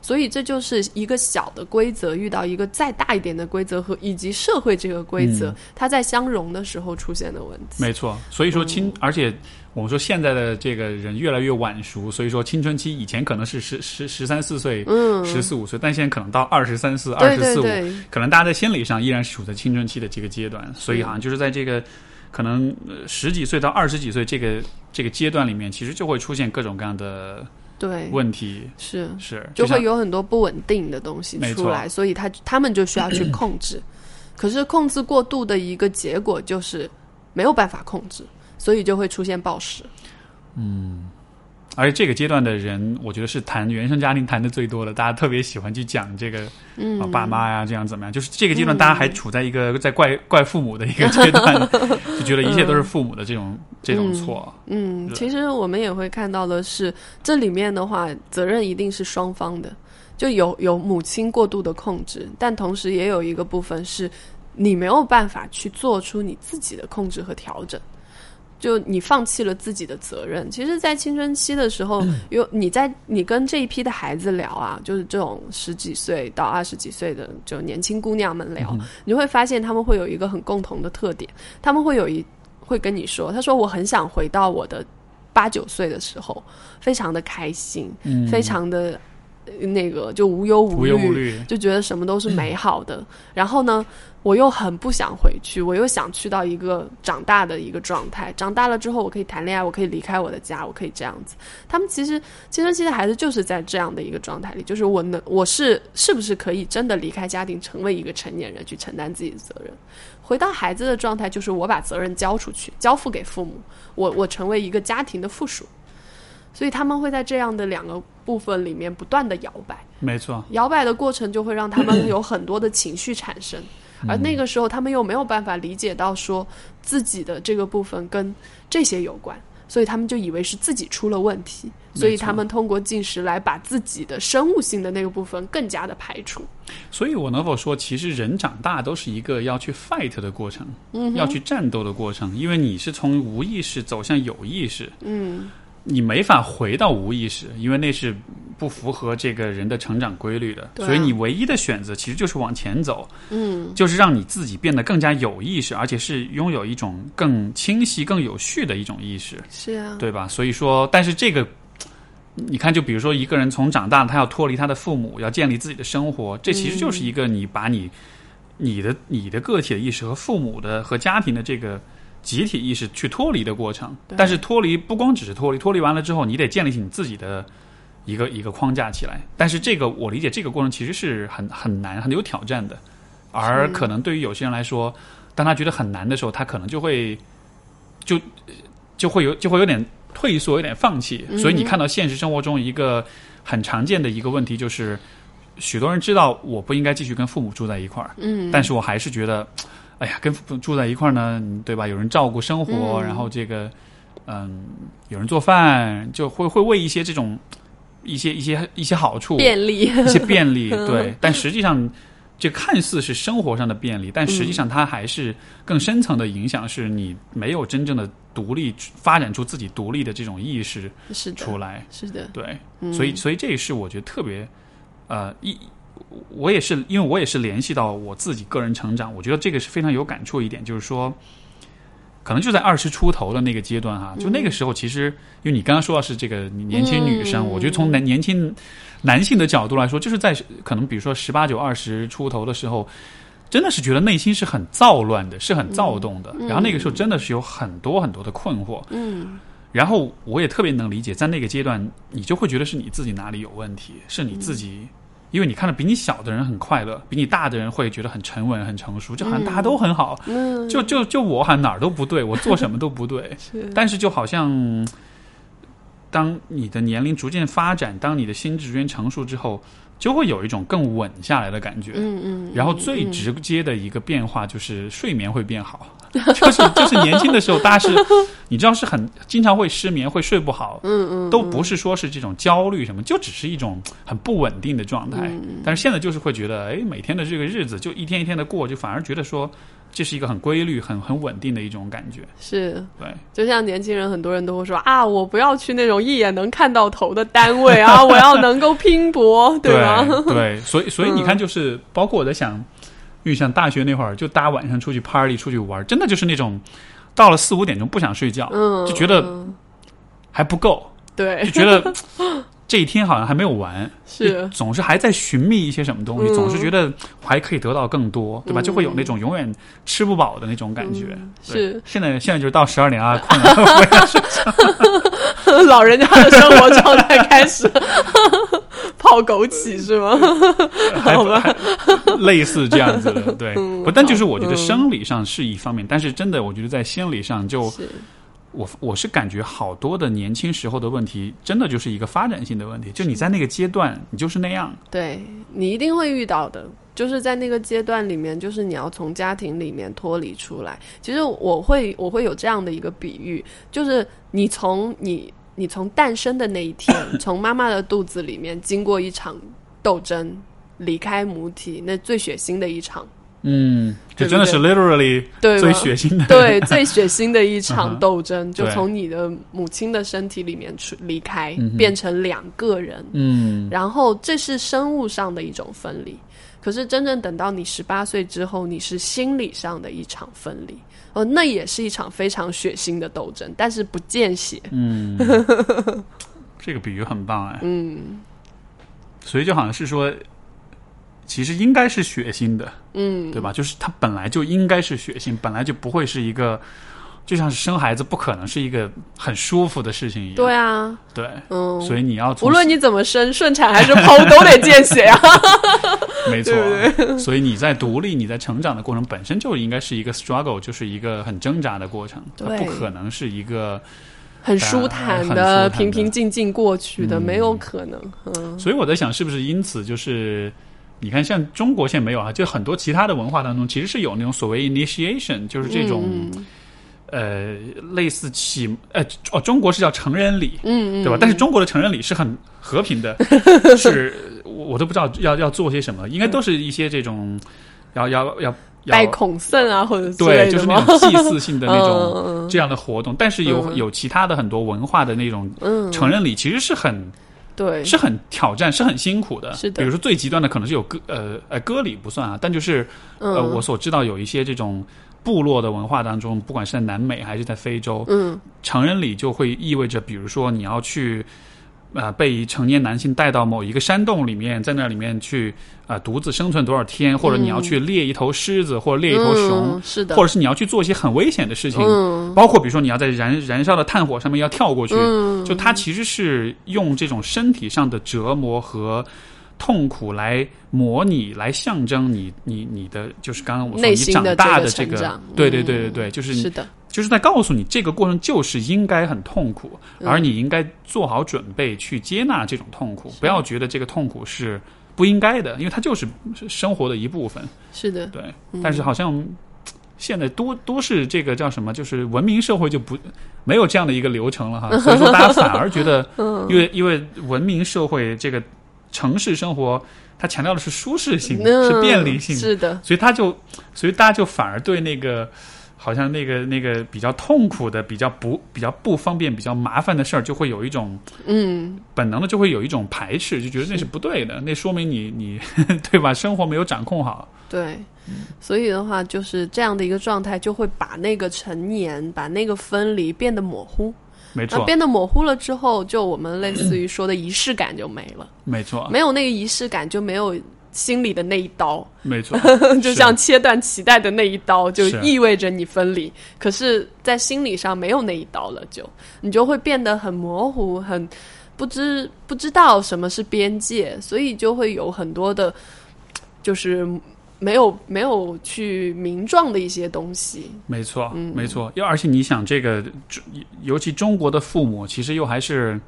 Speaker 2: 所以这就是一个小的规则遇到一个再大一点的规则和以及社会这个规则，
Speaker 1: 嗯
Speaker 2: 它在相融的时候出现的问题。
Speaker 1: 没错。所以说青，
Speaker 2: 嗯
Speaker 1: 而且我们说现在的这个人越来越晚熟，所以说青春期以前可能是十十十三四岁、
Speaker 2: 嗯，
Speaker 1: 十四五岁，但现在可能到二十三四、二
Speaker 2: 对
Speaker 1: 十四五，
Speaker 2: 对对，
Speaker 1: 可能大家在心理上依然是处在青春期的这个阶段，所以
Speaker 2: 是
Speaker 1: 好像就是在这个可能呃十几岁到二十几岁这个这个阶段里面，其实就会出现各种各样的
Speaker 2: 对，
Speaker 1: 问题，
Speaker 2: 是
Speaker 1: 是
Speaker 2: 就会有很多不稳定的东西
Speaker 1: 没
Speaker 2: 出来，所以他他们就需要去控制。可是控制过度的一个结果就是没有办法控制，所以就会出现暴食。
Speaker 1: 嗯而且这个阶段的人，我觉得是谈原生家庭谈的最多的，大家特别喜欢去讲这个，
Speaker 2: 嗯
Speaker 1: 啊，爸妈呀，这样怎么样？就是这个阶段，大家还处在一个在怪怪父母的一个阶段，就觉得一切都是父母的这种这种错。
Speaker 2: 嗯，其实我们也会看到的是，这里面的话，责任一定是双方的，就有有母亲过度的控制，但同时也有一个部分是你没有办法去做出你自己的控制和调整。就你放弃了自己的责任。其实，在青春期的时候，有你在你跟这一批的孩子聊啊，就是这种十几岁到二十几岁的就年轻姑娘们聊，你会发现他们会有一个很共同的特点，他们会有一会跟你说，他说我很想回到我的八九岁的时候，非常的开心，
Speaker 1: 嗯，
Speaker 2: 非常的呃那个就无忧
Speaker 1: 无忧无虑，
Speaker 2: 就觉得什么都是美好的。然后呢，我又很不想回去，我又想去到一个长大的一个状态。长大了之后，我可以谈恋爱，我可以离开我的家，我可以这样子。他们其实青春期的孩子就是在这样的一个状态里，就是我能，我是是不是可以真的离开家庭，成为一个成年人，去承担自己的责任？回到孩子的状态，就是我把责任交出去，交付给父母，我我成为一个家庭的附属。所以他们会在这样的两个部分里面不断的摇摆。
Speaker 1: 没错，
Speaker 2: 摇摆的过程就会让他们有很多的情绪产生，而那个时候他们又没有办法理解到说自己的这个部分跟这些有关，所以他们就以为是自己出了问题，所以他们通过进食来把自己的生物性的那个部分更加的排除。
Speaker 1: 所以我能否说，其实人长大都是一个要去 fight 的过程，嗯，要去战斗的过程，因为你是从无意识走向有意识，
Speaker 2: 嗯，
Speaker 1: 你没法回到无意识，因为那是不符合这个人的成长规律的，
Speaker 2: 啊
Speaker 1: 所以你唯一的选择其实就是往前走，
Speaker 2: 嗯，
Speaker 1: 就是让你自己变得更加有意识，而且是拥有一种更清晰、更有序的一种意识，
Speaker 2: 是啊，
Speaker 1: 对吧？所以说，但是这个。你看，就比如说一个人从长大，他要脱离他的父母，要建立自己的生活，这其实就是一个你把你、你的、你的个体的意识和父母的和家庭的这个集体意识去脱离的过程。但是脱离不光只是脱离，脱离完了之后，你得建立起你自己的一个一个框架起来。但是这个我理解，这个过程其实是很很难、很有挑战的。而可能对于有些人来说，当他觉得很难的时候，他可能就会就就会有就会有点退缩，有点放弃。所以你看到现实生活中一个很常见的一个问题就是，许多人知道我不应该继续跟父母住在一块儿，
Speaker 2: 嗯，
Speaker 1: 但是我还是觉得，哎呀，跟父母住在一块儿呢，对吧？有人照顾生活，
Speaker 2: 嗯
Speaker 1: 然后这个，嗯，有人做饭，就会会为一些这种一些一些一些好处，
Speaker 2: 便利，
Speaker 1: 一些便利，对，但实际上。这看似是生活上的便利，但实际上它还是更深层的影响，是你没有真正的独立发展出自己独立的这种意识
Speaker 2: 是的，
Speaker 1: 出来。
Speaker 2: 是的，
Speaker 1: 对，
Speaker 2: 嗯
Speaker 1: 所以所以这也是我觉得特别，呃，一我也是因为我也是联系到我自己个人成长，我觉得这个是非常有感触一点，就是说，可能就在二十出头的那个阶段哈，就那个时候，其实因为你刚刚说到是这个年轻女生，
Speaker 2: 嗯
Speaker 1: 我觉得从男年轻男性的角度来说，就是在可能比如说十八九、二十出头的时候。真的是觉得内心是很躁乱的，是很躁动的。然后那个时候真的是有很多很多的困惑。
Speaker 2: 嗯，
Speaker 1: 然后我也特别能理解，在那个阶段，你就会觉得是你自己哪里有问题，是你自己，因为你看到比你小的人很快乐，比你大的人会觉得很沉稳、很成熟，就好像大家都很好，
Speaker 2: 嗯，
Speaker 1: 就就就我好像哪儿都不对，我做什么都不对。
Speaker 2: 是。
Speaker 1: 但是就好像，当你的年龄逐渐发展，当你的心智逐渐成熟之后，就会有一种更稳下来的感觉。
Speaker 2: 嗯嗯，
Speaker 1: 然后最
Speaker 2: 嗯
Speaker 1: 直接的一个变化就是睡眠会变好。就是就是年轻的时候，大家是，你知道是很经常会失眠，会睡不好，
Speaker 2: 嗯嗯，
Speaker 1: 都不是说是这种焦虑什么，就只是一种很不稳定的状态。
Speaker 2: 嗯
Speaker 1: 但是现在就是会觉得，哎，每天的这个日子就一天一天的过，就反而觉得说这是一个很规律、很很稳定的一种感觉。
Speaker 2: 是，
Speaker 1: 对，
Speaker 2: 就像年轻人，很多人都会说啊，我不要去那种一眼能看到头的单位 啊，我要能够拼搏，对吗？
Speaker 1: 对，所以所以你看，就是包括我在想，因为像大学那会儿，就大家晚上出去 party 出去玩，真的就是那种到了四五点钟不想睡觉，
Speaker 2: 嗯，
Speaker 1: 就觉得
Speaker 2: 嗯。
Speaker 1: 还不够，
Speaker 2: 对。
Speaker 1: 就，觉得 这一天好像还没有完，
Speaker 2: 是
Speaker 1: 总是还在寻觅一些什么东西，
Speaker 2: 嗯
Speaker 1: 总是觉得还可以得到更多，对吧？
Speaker 2: 嗯
Speaker 1: 就会有那种永远吃不饱的那种感觉。
Speaker 2: 嗯是
Speaker 1: 现在现在就是到十二点啊，困了，我要睡
Speaker 2: 老人家的生活状态开始 泡枸杞是吗？
Speaker 1: 还
Speaker 2: 好吧
Speaker 1: 类似这样子的，对。
Speaker 2: 嗯
Speaker 1: 不，但就是我觉得
Speaker 2: 嗯
Speaker 1: 生理上是一方面，但是真的，我觉得在心理上就，
Speaker 2: 是
Speaker 1: 我我是感觉好多的年轻时候的问题，真的就是一个发展性的问题，就你在那个阶段，你就是那样。
Speaker 2: 对你一定会遇到的，就是在那个阶段里面，就是你要从家庭里面脱离出来。其实我会我会有这样的一个比喻，就是你从你你从诞生的那一天，从妈妈的肚子里面经过一场斗争，离开母体，那最血腥的一场，
Speaker 1: 嗯，这真的是 literally 最血腥的。
Speaker 2: 对，最血腥的一
Speaker 1: 嗯
Speaker 2: 场斗争，就从你的母亲的身体里面出离开，
Speaker 1: 嗯
Speaker 2: 变成两个人。
Speaker 1: 嗯，
Speaker 2: 然后这是生物上的一种分离，可是真正等到你十八岁之后，你是心理上的一场分离。哦，那也是一场非常血腥的斗争，但是不见血。
Speaker 1: 嗯，这个比喻很棒哎。
Speaker 2: 嗯
Speaker 1: 所以就好像是说，其实应该是血腥的，
Speaker 2: 嗯，
Speaker 1: 对吧？就是它本来就应该是血腥，本来就不会是一个，就像是生孩子不可能是一个很舒服的事情一样。
Speaker 2: 对啊，
Speaker 1: 对，
Speaker 2: 嗯，
Speaker 1: 所以你要
Speaker 2: 无论你怎么生，顺产还是剖，都得见血 啊。
Speaker 1: 没错
Speaker 2: 对，
Speaker 1: 所以你在独立、你在成长的过程本身就应该是一个 struggle，就是一个很挣扎的过程，它不可能是一个。
Speaker 2: 很舒坦的、
Speaker 1: 的
Speaker 2: 平平静静过去的，
Speaker 1: 嗯
Speaker 2: 没有可能。嗯，
Speaker 1: 所以我在想，是不是因此就是，你看，像中国现在没有啊，就很多其他的文化当中，其实是有那种所谓 initiation，就是这种、
Speaker 2: 嗯。
Speaker 1: 呃类似启呃哦，中国是叫成人礼，
Speaker 2: 嗯嗯，
Speaker 1: 对吧？但是中国的成人礼是很和平的，是我我都不知道要要做些什么，应该都是一些这种要要要
Speaker 2: 拜
Speaker 1: 要
Speaker 2: 孔圣啊，或者
Speaker 1: 对，就是那种祭祀性的那种
Speaker 2: 嗯。
Speaker 1: 这样的活动，但是有
Speaker 2: 嗯。
Speaker 1: 有其他的很多文化的那种
Speaker 2: 嗯，
Speaker 1: 成人礼，其实是很。
Speaker 2: 对，
Speaker 1: 是很挑战，是很辛苦的。
Speaker 2: 是的
Speaker 1: 比如说最极端的可能是有歌呃呃歌礼不算啊，但就是呃
Speaker 2: 嗯
Speaker 1: 我所知道有一些这种部落的文化当中，不管是在南美还是在非洲，
Speaker 2: 嗯
Speaker 1: 成人礼就会意味着，比如说你要去。呃，被成年男性带到某一个山洞里面，在那里面去呃独自生存多少天，或者你要去猎一头狮子，或者猎一头熊，
Speaker 2: 嗯是的，
Speaker 1: 或者是你要去做一些很危险的事情，
Speaker 2: 嗯
Speaker 1: 包括比如说你要在燃燃烧的炭火上面要跳过去，
Speaker 2: 嗯，
Speaker 1: 就它其实是用这种身体上的折磨和痛苦来模拟，来象征你你你的，就是刚刚我说你长大
Speaker 2: 的这个
Speaker 1: 对对
Speaker 2: 嗯
Speaker 1: 对对对，就是
Speaker 2: 是的，
Speaker 1: 就是在告诉你这个过程就是应该很痛苦，
Speaker 2: 嗯。
Speaker 1: 而你应该做好准备去接纳这种痛苦，不要觉得这个痛苦是不应该的，因为它就是生活的一部分。
Speaker 2: 是的，
Speaker 1: 对，
Speaker 2: 嗯。
Speaker 1: 但是好像现在多多是这个叫什么，就是文明社会就不没有这样的一个流程了哈，所以说大家反而觉得，
Speaker 2: 嗯。
Speaker 1: 因为因为文明社会这个城市生活，它强调的是舒适性，
Speaker 2: 嗯
Speaker 1: 是便利性，
Speaker 2: 是的，
Speaker 1: 所以他就，所以大家就反而对那个。好像那个那个比较痛苦的、比较不比较不方便、比较麻烦的事儿，就会有一种
Speaker 2: 嗯，
Speaker 1: 本能的就会有一种排斥，就觉得那是不对的，那说明你你 对吧？生活没有掌控好。
Speaker 2: 对，所以的话，就是这样的一个状态，就会把那个成年、把那个分离变得模糊。那
Speaker 1: 没错，
Speaker 2: 变得模糊了之后，就我们类似于说的仪式感就没了，
Speaker 1: 没错，
Speaker 2: 没有那个仪式感，就没有心里的那一刀，
Speaker 1: 没错，
Speaker 2: 就像切断脐带的那一刀，就意味着你分离。可是，在心理上没有那一刀了就，你就会变得很模糊，很不知不知道什么是边界，所以就会有很多的，就是没有没有去名状的一些东西。
Speaker 1: 没错，
Speaker 2: 嗯
Speaker 1: 没错。又而且你想，这个中尤其中国的父母，其实又还是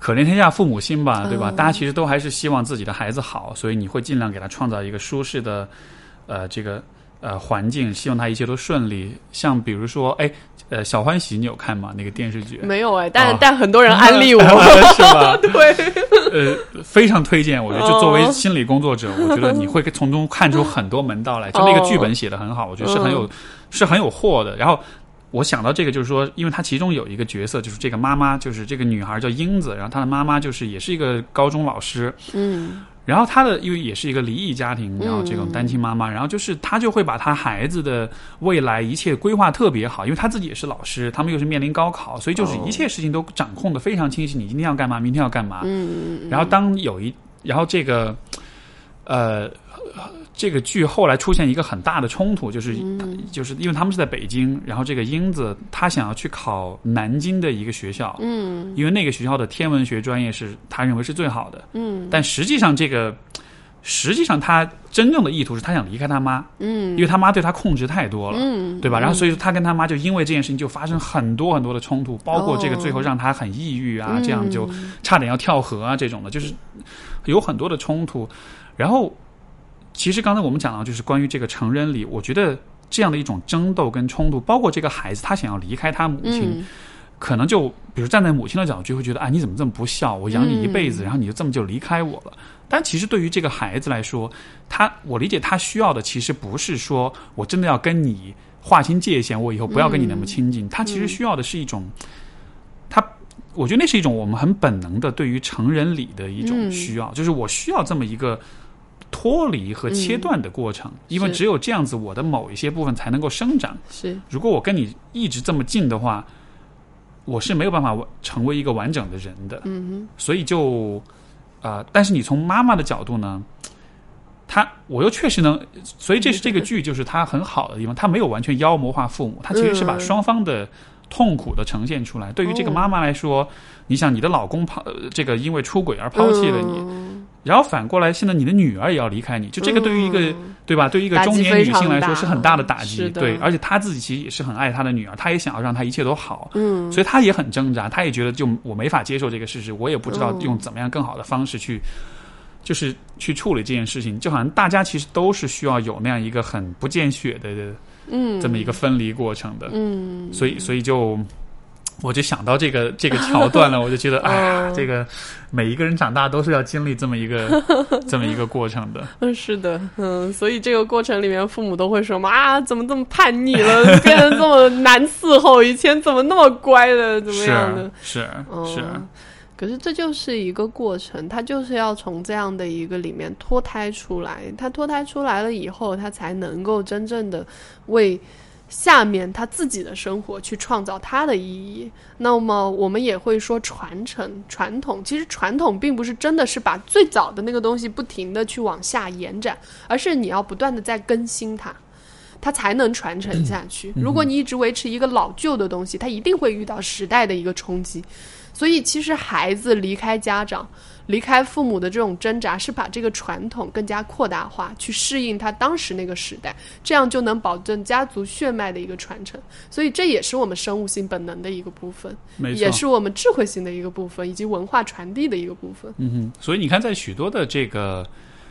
Speaker 1: 可怜天下父母心吧，对吧？
Speaker 2: 嗯
Speaker 1: 大家其实都还是希望自己的孩子好，所以你会尽量给他创造一个舒适的，呃，这个呃环境，希望他一切都顺利。像比如说，哎，呃，小欢喜你有看吗？那个电视剧
Speaker 2: 没有哎，但、
Speaker 1: 哦
Speaker 2: 但很多人安利我，
Speaker 1: 是吧？
Speaker 2: 对，
Speaker 1: 呃，非常推荐。我觉得，就作为
Speaker 2: 哦
Speaker 1: 心理工作者，我觉得你会从中看出很多门道来。就那个
Speaker 2: 哦
Speaker 1: 剧本写的很好，我觉得是很有、是很有货的。然后我想到这个，就是说，因为他其中有一个角色，就是这个妈妈，就是这个女孩叫英子，然后她的妈妈就是也是一个高中老师，
Speaker 2: 嗯
Speaker 1: 然后她的因为也是一个离异家庭，然后这种单亲妈妈，然后就是她就会把她孩子的未来一切规划特别好，因为她自己也是老师，他们又是面临高考，所以就是一切事情都掌控的非常清晰。你今天要干嘛，明天要干嘛。
Speaker 2: 嗯
Speaker 1: 然后当有一，然后这个，呃。这个剧后来出现一个很大的冲突，就是、就是因为他们是在北京，然后这个英子她想要去考南京的一个学校，
Speaker 2: 嗯。
Speaker 1: 因为那个学校的天文学专业是他认为是最好的，
Speaker 2: 嗯。
Speaker 1: 但实际上这个实际上他真正的意图是他想离开他妈，
Speaker 2: 嗯。
Speaker 1: 因为他妈对他控制太多了，
Speaker 2: 嗯，
Speaker 1: 对吧？然后所以他跟他妈就因为这件事情就发生很多很多的冲突，包括这个
Speaker 2: 哦
Speaker 1: 最后让他很抑郁啊，
Speaker 2: 嗯
Speaker 1: 这样就差点要跳河啊这种的，就是有很多的冲突。然后其实刚才我们讲到就是关于这个成人礼，我觉得这样的一种争斗跟冲突，包括这个孩子他想要离开他母亲，
Speaker 2: 嗯
Speaker 1: 可能就比如站在母亲的角度，就会觉得啊，你怎么这么不孝？我养你一辈子，
Speaker 2: 嗯
Speaker 1: 然后你就这么就离开我了。但其实对于这个孩子来说，他我理解他需要的其实不是说我真的要跟你划清界限，我以后不要跟你那么亲近。他其实需要的是一种，他我觉得那是一种我们很本能的对于成人礼的一种
Speaker 2: 嗯
Speaker 1: 需要，就是我需要这么一个。脱离和切断的过程，因为只有这样子，我的某一些部分才能够生长。
Speaker 2: 是
Speaker 1: 如果我跟你一直这么近的话，我是没有办法成为一个完整的人的。
Speaker 2: 嗯哼
Speaker 1: 所以就呃，但是你从妈妈的角度呢，她我又确实能，所以这是这个剧就是它很好的地方，它没有完全妖魔化父母，它其实是把
Speaker 2: 嗯
Speaker 1: 双方的。痛苦的呈现出来。对于这个
Speaker 2: 哦
Speaker 1: 妈妈来说，你想你的老公抛，呃这个因为出轨而抛弃了你，
Speaker 2: 嗯
Speaker 1: 然后反过来，现在你的女儿也要离开你，就这个对于一个、
Speaker 2: 嗯。
Speaker 1: 对吧？对于一个中年女性来说是很大的打击，对，而且她自己其实也是很爱她的女儿，她也想要让她一切都好，
Speaker 2: 嗯。
Speaker 1: 所以她也很挣扎，她也觉得就我没法接受这个事实，我也不知道
Speaker 2: 嗯。
Speaker 1: 用怎么样更好的方式去，就是去处理这件事情，就好像大家其实都是需要有那样一个很不见血的
Speaker 2: 嗯。
Speaker 1: 这么一个分离过程的，
Speaker 2: 嗯。
Speaker 1: 所以所以就。我就想到这个 这个桥段了，我就觉得，哎呀，
Speaker 2: 哦
Speaker 1: 这个每一个人长大都是要经历这么一个 这么一个过程的。
Speaker 2: 嗯，是的，嗯，所以这个过程里面，父母都会说嘛啊，怎么这么叛逆了，变得这么难伺候，以前怎么那么乖的，怎么样的？
Speaker 1: 是是，
Speaker 2: 可是这就是一个过程，他就是要从这样的一个里面脱胎出来。他脱胎出来了以后，他才能够真正的为下面他自己的生活去创造它的意义。那么我们也会说传承传统，其实传统并不是真的是把最早的那个东西不停的去往下延展，而是你要不断的在更新它。它才能传承下去。如果你一直维持一个老旧的东西，它一定会遇到时代的一个冲击。所以，其实孩子离开家长、离开父母的这种挣扎，是把这个传统更加扩大化，去适应他当时那个时代，这样就能保证家族血脉的一个传承。所以，这也是我们生物性本能的一个部分，也是我们智慧性的一个部分，以及文化传递的一个部分。
Speaker 1: 嗯哼。所以你看，在许多的这个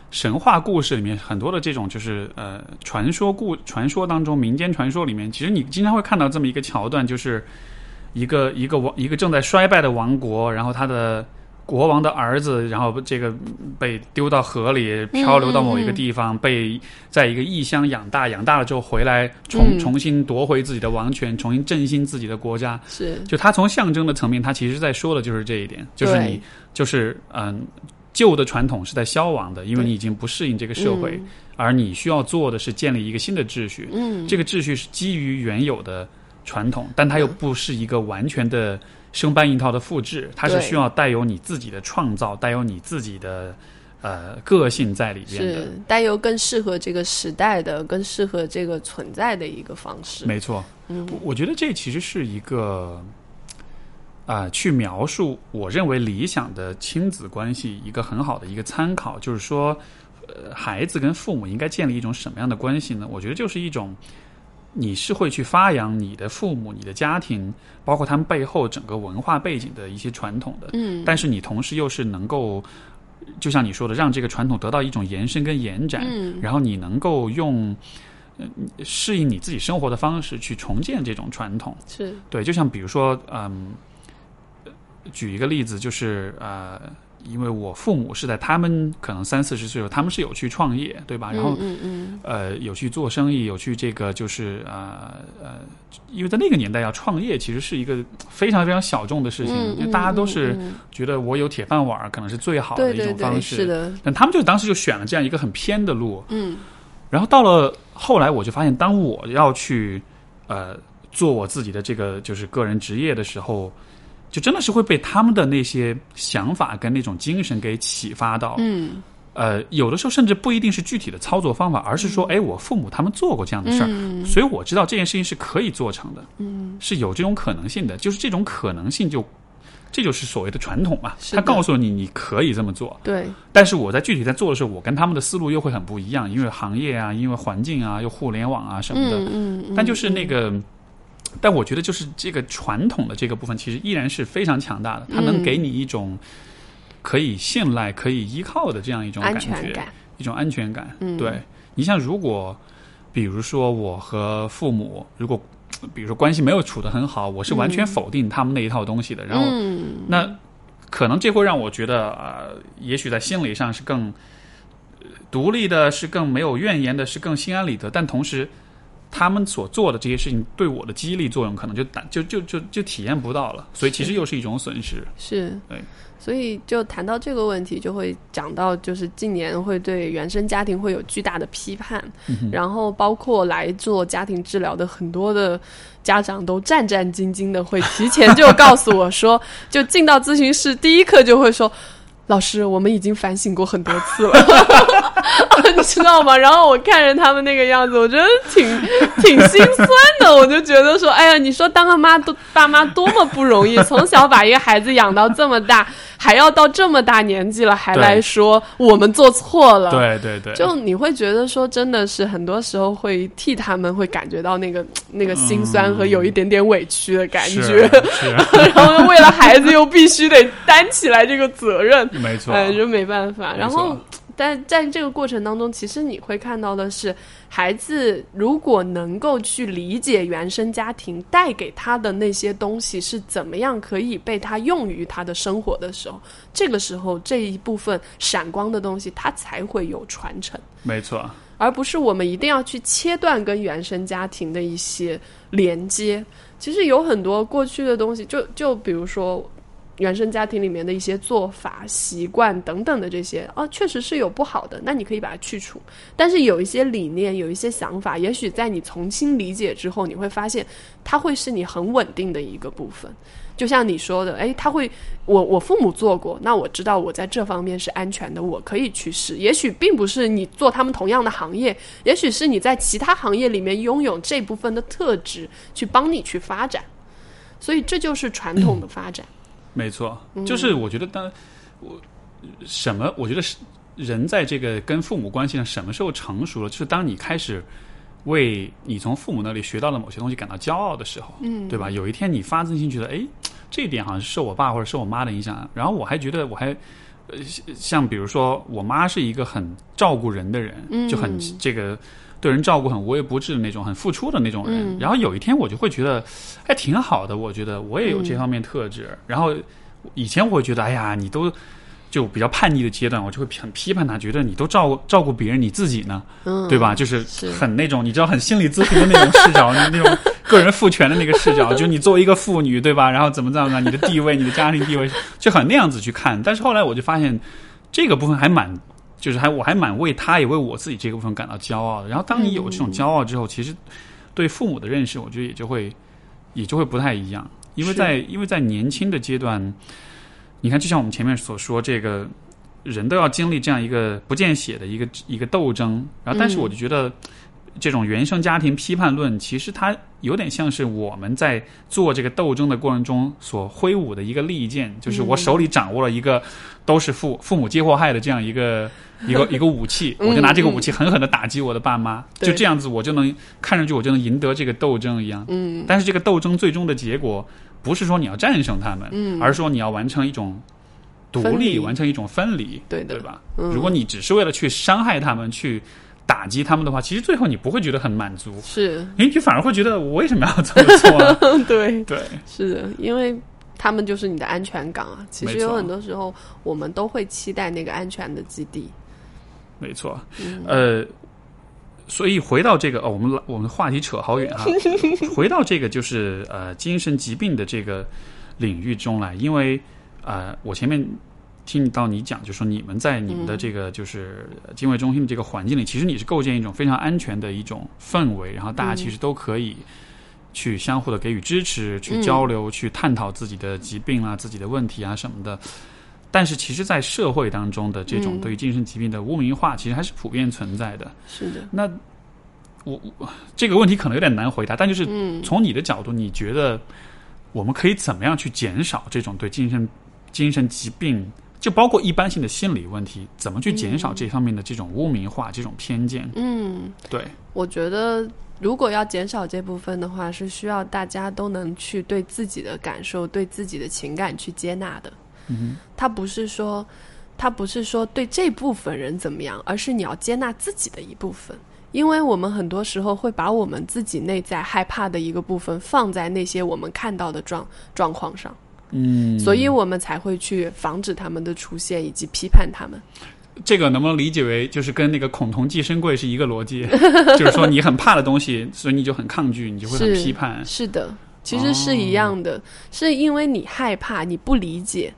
Speaker 1: 神话故事里面，很多的这种就是呃传说故传说当中，民间传说里面，其实你经常会看到这么一个桥段，就是一个一个王一个正在衰败的王国，然后他的。国王的儿子，然后这个被丢到河里，漂流到某一个地方，被在一个异乡养大，养大了之后回来，重
Speaker 2: 嗯。
Speaker 1: 重新夺回自己的王权，重新振兴自己的国家。
Speaker 2: 是，
Speaker 1: 就他从象征的层面，他其实在说的就是这一点，就是你就是嗯，旧的传统是在消亡的，因为你已经不适应这个社会，而你需要做的是建立一个新的秩序。
Speaker 2: 嗯，
Speaker 1: 这个秩序是基于原有的传统，但它又不是一个完全的生搬硬套的复制，它是需要带有你自己的创造，带有你自己的呃个性在里边的。
Speaker 2: 是带有更适合这个时代的、更适合这个存在的一个方式。
Speaker 1: 没错，
Speaker 2: 嗯
Speaker 1: 我我觉得这其实是一个啊、去描述我认为理想的亲子关系一个很好的一个参考，就是说，呃，孩子跟父母应该建立一种什么样的关系呢？我觉得就是一种。你是会去发扬你的父母、你的家庭，包括他们背后整个文化背景的一些传统的，
Speaker 2: 嗯，
Speaker 1: 但是你同时又是能够，就像你说的，让这个传统得到一种延伸跟延展，
Speaker 2: 嗯。
Speaker 1: 然后你能够用呃适应你自己生活的方式去重建这种传统。
Speaker 2: 是。
Speaker 1: 对，就像比如说，嗯，举一个例子，就是呃，因为我父母是在他们可能三四十岁的时候，他们是有去创业，对吧？然后
Speaker 2: 嗯嗯
Speaker 1: 呃，有去做生意，有去这个就是呃呃，因为在那个年代要创业，其实是一个非常非常小众的事情，
Speaker 2: 嗯
Speaker 1: 因为大家都是觉得我有铁饭碗可能是最好的一种方式。
Speaker 2: 是的，
Speaker 1: 但他们就当时就选了这样一个很偏的路，
Speaker 2: 嗯
Speaker 1: 然后到了后来，我就发现，当我要去呃做我自己的这个就是个人职业的时候，就真的是会被他们的那些想法跟那种精神给启发到。
Speaker 2: 嗯
Speaker 1: 呃，有的时候甚至不一定是具体的操作方法，而是说，哎，我父母他们做过这样的事儿，
Speaker 2: 嗯
Speaker 1: 所以我知道这件事情是可以做成的，
Speaker 2: 嗯，
Speaker 1: 是有这种可能性的。就是这种可能性就，这就是所谓的传统嘛。他告诉你你可以这么做，
Speaker 2: 对，
Speaker 1: 但是我在具体在做的时候，我跟他们的思路又会很不一样，因为行业啊，因为环境啊，又互联网啊什么的。
Speaker 2: 嗯嗯嗯，
Speaker 1: 但就是那个，但我觉得就是这个传统的这个部分，其实依然是非常强大的，它能
Speaker 2: 嗯
Speaker 1: 给你一种可以信赖、可以依靠的这样一种
Speaker 2: 安
Speaker 1: 感觉，
Speaker 2: 全感，
Speaker 1: 一种安全感。
Speaker 2: 嗯
Speaker 1: 对你像如果，比如说我和父母，如果比如说关系没有处得很好，我是完全否定他们那一套东西的，然后
Speaker 2: 嗯
Speaker 1: 那可能这会让我觉得，呃，也许在心理上是更呃独立的，是更没有怨言的，是更心安理得。但同时，他们所做的这些事情对我的激励作用，可能就打就就就就体验不到了。所以其实又是一种损失。
Speaker 2: 是
Speaker 1: 对。
Speaker 2: 所以就谈到这个问题，就会讲到，就是近年会对原生家庭会有巨大的批判，
Speaker 1: 嗯
Speaker 2: 然后包括来做家庭治疗的很多的家长都战战兢兢的，会提前就告诉我说，就进到咨询室第一课就会说。老师，我们已经反省过很多次了，你知道吗？然后我看着他们那个样子，我觉得挺 挺心酸的。我就觉得说，哎呀，你说当个妈都爸妈多么不容易，从小把一个孩子养到这么大，还要到这么大年纪了，还来说我们做错了。
Speaker 1: 对对对，
Speaker 2: 就你会觉得说，真的是很多时候会替他们会感觉到那个 那个心酸和有一点点委屈的感觉，
Speaker 1: 是
Speaker 2: 然后为了孩子又必须得担起来这个责任，
Speaker 1: 没错，
Speaker 2: 哎，就没办法。然后，但在这个过程当中，其实你会看到的是，孩子如果能够去理解原生家庭带给他的那些东西是怎么样可以被他用于他的生活的时候，这个时候这一部分闪光的东西，它才会有传承。
Speaker 1: 没错，
Speaker 2: 而不是我们一定要去切断跟原生家庭的一些连接。其实有很多过去的东西，就就比如说原生家庭里面的一些做法、习惯等等的这些，哦，确实是有不好的，那你可以把它去除。但是有一些理念、有一些想法，也许在你重新理解之后，你会发现它会是你很稳定的一个部分。就像你说的，诶，他会，我我父母做过，那我知道我在这方面是安全的，我可以去试。也许并不是你做他们同样的行业，也许是你在其他行业里面拥有这部分的特质，去帮你去发展。所以这就是传统的发展。
Speaker 1: 没错，
Speaker 2: 嗯
Speaker 1: 就是我觉得当我什么，我觉得是人在这个跟父母关系上什么时候成熟了，就是当你开始为你从父母那里学到的某些东西感到骄傲的时候，嗯，对吧？有一天你发自内心觉得，哎，这一点好像是受我爸或者受我妈的影响，然后我还觉得我还。呃，像比如说，我妈是一个很照顾人的人，就很这个对人照顾很无微不至的那种，很付出的那种人。然后有一天我就会觉得，哎，挺好的。我觉得我也有这方面特质。然后以前我会觉得，哎呀，你都就比较叛逆的阶段，我就会很批判他，觉得你都照顾照顾别人，你自己呢，
Speaker 2: 嗯，
Speaker 1: 对吧？就是
Speaker 2: 是
Speaker 1: 很那种你知道，很心理咨询的那种视角，那种个人赋权的那个视角，就你作为一个妇女，对吧？然后怎么怎么样，你的地位，你的家庭地位，就很那样子去看。但是后来我就发现，这个部分还蛮。就是还我还蛮为他也为我自己这个部分感到骄傲的。然后当你有这种骄傲之后，其实对父母的认识，我觉得也就会也就会不太一样。因为在因为在年轻的阶段，你看，就像我们前面所说，这个人都要经历这样一个不见血的一个一个斗争。然后，但是我就觉得。这种原生家庭批判论，其实它有点像是我们在做这个斗争的过程中所挥舞的一个利剑，就是我手里掌握了一个都是父父母皆祸害的这样一个 一个一个武器，我就拿这个武器狠狠的打击我的爸妈，就这样子，我就能看上去我就能赢得这个斗争一样。
Speaker 2: 嗯，
Speaker 1: 但是这个斗争最终的结果，不是说你要战胜他们，
Speaker 2: 嗯。
Speaker 1: 而是说你要完成一种独立，完成一种分离，
Speaker 2: 对的。
Speaker 1: 对吧？
Speaker 2: 嗯。
Speaker 1: 如果你只是为了去伤害他们，去打击他们的话，其实最后你不会觉得很满足，
Speaker 2: 是，
Speaker 1: 你你反而会觉得我为什么要这么做、啊？
Speaker 2: 对，
Speaker 1: 对，
Speaker 2: 是的，因为他们就是你的安全港啊。其实有很多时候，我们都会期待那个安全的基地。
Speaker 1: 没错，
Speaker 2: 嗯。
Speaker 1: 呃，所以回到这个哦，我们我们话题扯好远啊，回到这个就是呃精神疾病的这个领域中来，因为呃我前面听到你讲，就说你们在你们的这个就是精卫中心的这个环境里，其实你是构建一种非常安全的一种氛围，然后大家其实都可以。去相互的给予支持，去交流，去探讨自己的疾病啊、自己的问题啊什么的。但是，其实，在社会当中的这种对于精神疾病的污名化，其实还是普遍存在的。
Speaker 2: 是的，
Speaker 1: 那我我这个问题可能有点难回答，但就是
Speaker 2: 嗯
Speaker 1: 从你的角度，你觉得我们可以怎么样去减少这种对精神精神疾病，就包括一般性的心理问题，怎么去减少这方面的这种污名化、这种偏见？
Speaker 2: 嗯，
Speaker 1: 对，
Speaker 2: 我觉得如果要减少这部分的话，是需要大家都能去对自己的感受、对自己的情感去接纳的。
Speaker 1: 嗯
Speaker 2: 他不是说，他不是说对这部分人怎么样，而是你要接纳自己的一部分。因为我们很多时候会把我们自己内在害怕的一个部分放在那些我们看到的状状况上，
Speaker 1: 嗯，
Speaker 2: 所以我们才会去防止他们的出现以及批判他们。
Speaker 1: 这个能不能理解为就是跟那个恐同寄生贵是一个逻辑？就是说你很怕的东西，所以你就很抗拒，你就会很批判。
Speaker 2: 是的，其实是一样的，是因为你害怕，你不理解，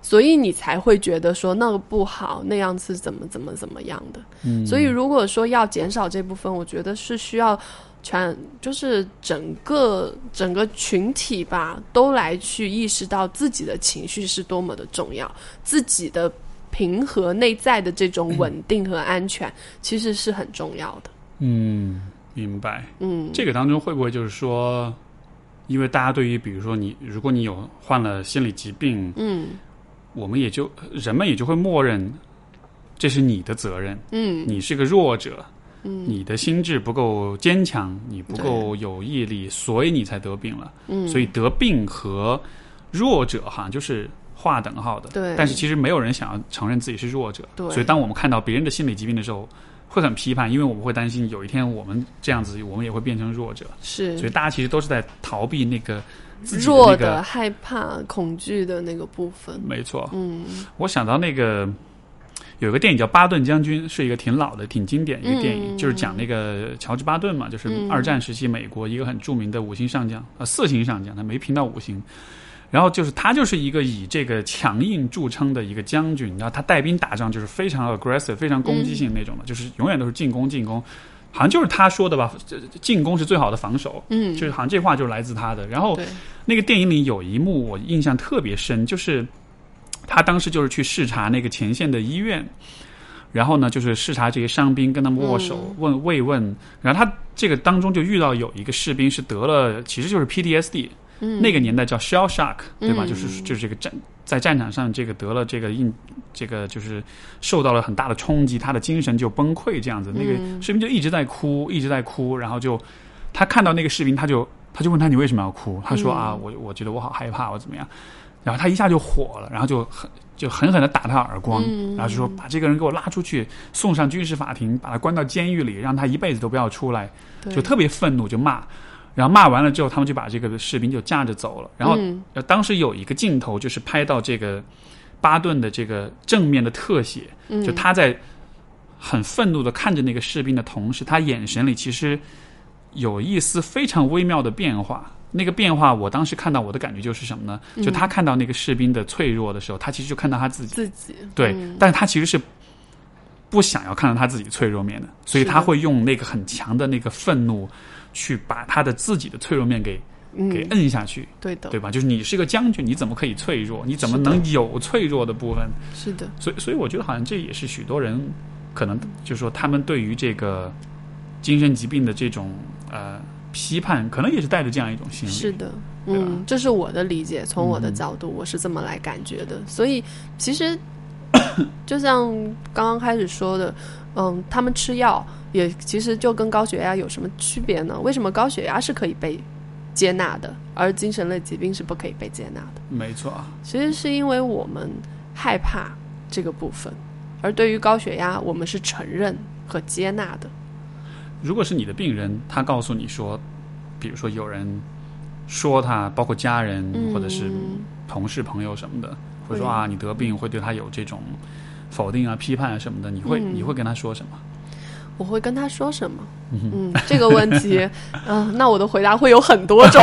Speaker 2: 所以你才会觉得说那个不好，那样是怎么怎么怎么样的。
Speaker 1: 嗯，
Speaker 2: 所以如果说要减少这部分，我觉得是需要全就是整个整个群体吧，都来去意识到自己的情绪是多么的重要，自己的平和内在的这种稳定和安全，其实是很重要的。
Speaker 1: 嗯，明白。
Speaker 2: 嗯，
Speaker 1: 这个当中会不会就是说，因为大家对于比如说你，如果你有患了心理疾病，
Speaker 2: 嗯
Speaker 1: 我们也就人们也就会默认这是你的责任，
Speaker 2: 嗯
Speaker 1: 你是个弱者，
Speaker 2: 嗯
Speaker 1: 你的心智不够坚强，你不够有毅力，所以你才得病了。
Speaker 2: 嗯，
Speaker 1: 所以得病和弱者哈就是划等号的。
Speaker 2: 对
Speaker 1: 但是其实没有人想要承认自己是弱者。
Speaker 2: 对
Speaker 1: 所以当我们看到别人的心理疾病的时候，会很批判，因为我们会担心有一天我们这样子，我们也会变成弱者。
Speaker 2: 是
Speaker 1: 所以大家其实都是在逃避那个
Speaker 2: 弱的。害怕、恐惧的那个部分。
Speaker 1: 没错，
Speaker 2: 嗯
Speaker 1: 我想到那个有一个电影叫《巴顿将军》，是一个挺老的、挺经典的一个电影，
Speaker 2: 嗯
Speaker 1: 就是讲那个乔治巴顿嘛，就是
Speaker 2: 嗯
Speaker 1: 二战时期美国一个很著名的五星上将，呃，四星上将，他没评到五星。然后就是他就是一个以这个强硬著称的一个将军，然后他带兵打仗就是非常 aggressive、非常攻击性那种的，就是永远都是进攻进攻，好像就是他说的吧，这进攻是最好的防守，
Speaker 2: 嗯，
Speaker 1: 就是好像这话就是来自他的。然后，那个电影里有一幕我印象特别深，就是他当时就是去视察那个前线的医院，然后呢，就是视察这些伤兵，跟他们握手、问慰问。然后他这个当中就遇到有一个士兵是得了，其实就是 PTSD，、
Speaker 2: 嗯
Speaker 1: 那个年代叫 shell shock，对吧？
Speaker 2: 嗯
Speaker 1: 就是就是这个战在战场上这个得了这个应这个就是受到了很大的冲击，他的精神就崩溃这样子。那个
Speaker 2: 嗯
Speaker 1: 士兵就一直在哭，一直在哭，然后就他看到那个士兵，他就他就问他你为什么要哭？他说、
Speaker 2: 嗯
Speaker 1: 啊，我我觉得我好害怕，我怎么样？然后他一下就火了，然后就很就狠狠的打他耳光，
Speaker 2: 嗯
Speaker 1: 然后就说把这个人给我拉出去，送上军事法庭，把他关到监狱里，让他一辈子都不要出来，
Speaker 2: 对
Speaker 1: 就特别愤怒，就骂。然后骂完了之后，他们就把这个士兵就架着走了。然后当时有一个镜头就是拍到这个巴顿的这个正面的特写，
Speaker 2: 嗯
Speaker 1: 就他在很愤怒的看着那个士兵的同时，他眼神里其实有一丝非常微妙的变化。那个变化，我当时看到我的感觉就是什么呢？就他看到那个士兵的脆弱的时候，他其实就看到他自己，
Speaker 2: 自己
Speaker 1: 对，
Speaker 2: 嗯
Speaker 1: 但是他其实是不想要看到他自己脆弱面的，所以他会用那个很强的那个愤怒，去把他的自己的脆弱面给给
Speaker 2: 嗯，
Speaker 1: 摁下去，
Speaker 2: 对的，
Speaker 1: 对吧？就是你是个将军，你怎么可以脆弱？你怎么能有脆弱的部分？
Speaker 2: 是的，
Speaker 1: 所以，所以我觉得好像这也是许多人可能就是说他们对于这个精神疾病的这种呃批判，可能也是带着这样一种心理。
Speaker 2: 是的。嗯，这是我的理解，从我的
Speaker 1: 嗯
Speaker 2: 角度，我是这么来感觉的。所以，其实就像刚刚开始说的，嗯，他们吃药也其实就跟高血压有什么区别呢？为什么高血压是可以被接纳的，而精神类疾病是不可以被接纳的？
Speaker 1: 没错，
Speaker 2: 其实是因为我们害怕这个部分，而对于高血压，我们是承认和接纳的。
Speaker 1: 如果是你的病人，他告诉你说，比如说有人说他，包括家人或者是
Speaker 2: 嗯
Speaker 1: 同事、朋友什么的，会
Speaker 2: 会
Speaker 1: 说啊，你得病会对他有这种否定啊、批判啊什么的，你会、
Speaker 2: 嗯
Speaker 1: 你会跟他说什么？
Speaker 2: 我会跟他说什么？嗯，这个问题，嗯、那我的回答会有很多种，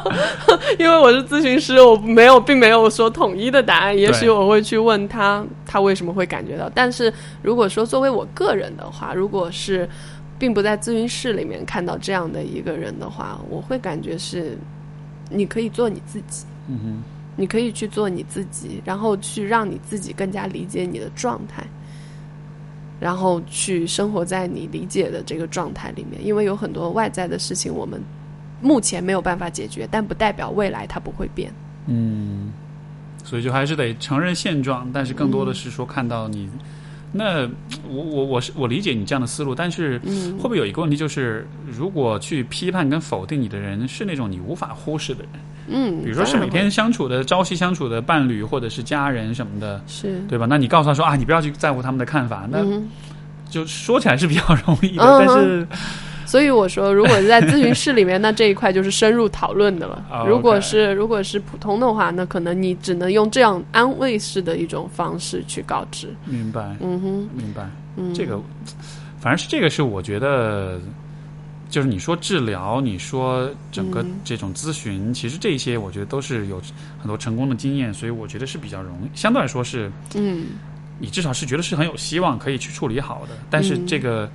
Speaker 2: 因为我是咨询师，我没有，并没有说统一的答案。也许我会去问他，他为什么会感觉到。但是如果说作为我个人的话，如果是并不在咨询室里面看到这样的一个人的话，我会感觉是，你可以做你自己。
Speaker 1: 嗯哼，
Speaker 2: 你可以去做你自己，然后去让你自己更加理解你的状态，然后去生活在你理解的这个状态里面。因为有很多外在的事情，我们目前没有办法解决，但不代表未来它不会变。
Speaker 1: 嗯，所以就还是得承认现状，但是更多的是说看到你。那我我我是我理解你这样的思路，但是
Speaker 2: 嗯。
Speaker 1: 会不会有一个问题，就是如果去批判跟否定你的人是那种你无法忽视的人，
Speaker 2: 嗯，
Speaker 1: 比如说是每天相处的朝夕相处的伴侣或者是家人什么的，
Speaker 2: 是。
Speaker 1: 对吧？那你告诉他说啊，你不要去在乎他们的看法，那
Speaker 2: 嗯
Speaker 1: 就说起来是比较容易的，
Speaker 2: 嗯
Speaker 1: 但是
Speaker 2: 所以我说，如果是在咨询室里面，那这一块就是深入讨论的了。
Speaker 1: 哦
Speaker 2: 如果是如果是普通的话，那可能你只能用这样安慰式的一种方式去告知。
Speaker 1: 明白
Speaker 2: 嗯哼，
Speaker 1: 明白。
Speaker 2: 嗯，
Speaker 1: 这个反正是这个是我觉得，就是你说治疗，你说整个
Speaker 2: 嗯
Speaker 1: 这种咨询，其实这些我觉得都是有很多成功的经验，所以我觉得是比较容易，相对来说是
Speaker 2: 嗯
Speaker 1: 你至少是觉得是很有希望可以去处理好的。但是
Speaker 2: 嗯
Speaker 1: 这个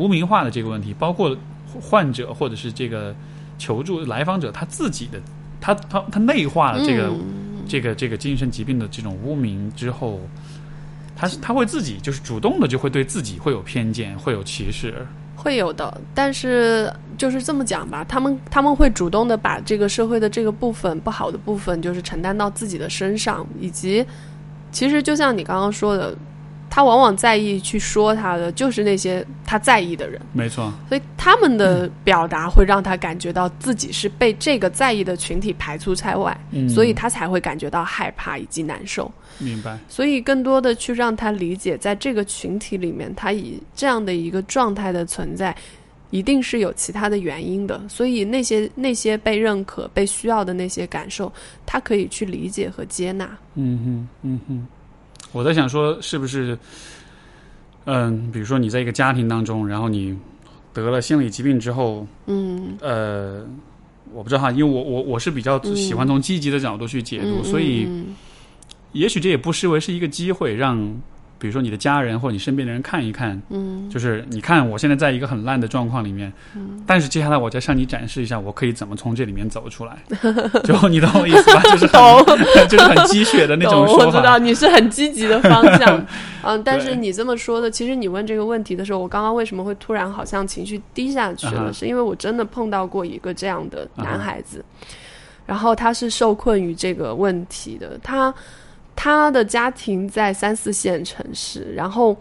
Speaker 1: 污名化的这个问题，包括患者或者是这个求助来访者他自己的，他他他内化了这个、
Speaker 2: 嗯
Speaker 1: 这个这个精神疾病的这种污名之后，他是他会自己就是主动的就会对自己会有偏见，会有歧视。
Speaker 2: 会有的，但是就是这么讲吧，他们他们会主动的把这个社会的这个部分不好的部分，就是承担到自己的身上，以及其实就像你刚刚说的，他往往在意去说他的，就是那些他在意的人，
Speaker 1: 没错，
Speaker 2: 所以他们的表达会让他感觉到自己是被这个在意的群体排除在外，
Speaker 1: 嗯
Speaker 2: 所以他才会感觉到害怕以及难受。
Speaker 1: 明白。
Speaker 2: 所以更多的去让他理解，在这个群体里面，他以这样的一个状态的存在，一定是有其他的原因的。所以那些那些被认可、被需要的那些感受，他可以去理解和接纳。
Speaker 1: 嗯哼，嗯哼，我在想说，是不是，嗯，比如说你在一个家庭当中，然后你得了心理疾病之后，
Speaker 2: 嗯。
Speaker 1: 呃，我不知道哈，因为我我我是比较
Speaker 2: 嗯
Speaker 1: 喜欢从积极的角度去解读，
Speaker 2: 嗯
Speaker 1: 所以
Speaker 2: 嗯
Speaker 1: 也许这也不失为是一个机会，让比如说你的家人或者你身边的人看一看，
Speaker 2: 嗯。
Speaker 1: 就是你看我现在在一个很烂的状况里面，
Speaker 2: 嗯。
Speaker 1: 但是接下来我再向你展示一下，我可以怎么从这里面走出来，就你懂我意思吧？就是
Speaker 2: 懂。
Speaker 1: 很 就是很鸡血的那种
Speaker 2: 懂，
Speaker 1: 说法。
Speaker 2: 我知道你是很积极的方向，嗯，但是你这么说的，其实你问这个问题的时候，我刚刚为什么会突然好像情绪低下去了是因为我真的碰到过一个这样的男孩子，然后他是受困于这个问题的，他他的家庭在三四线城市，然后。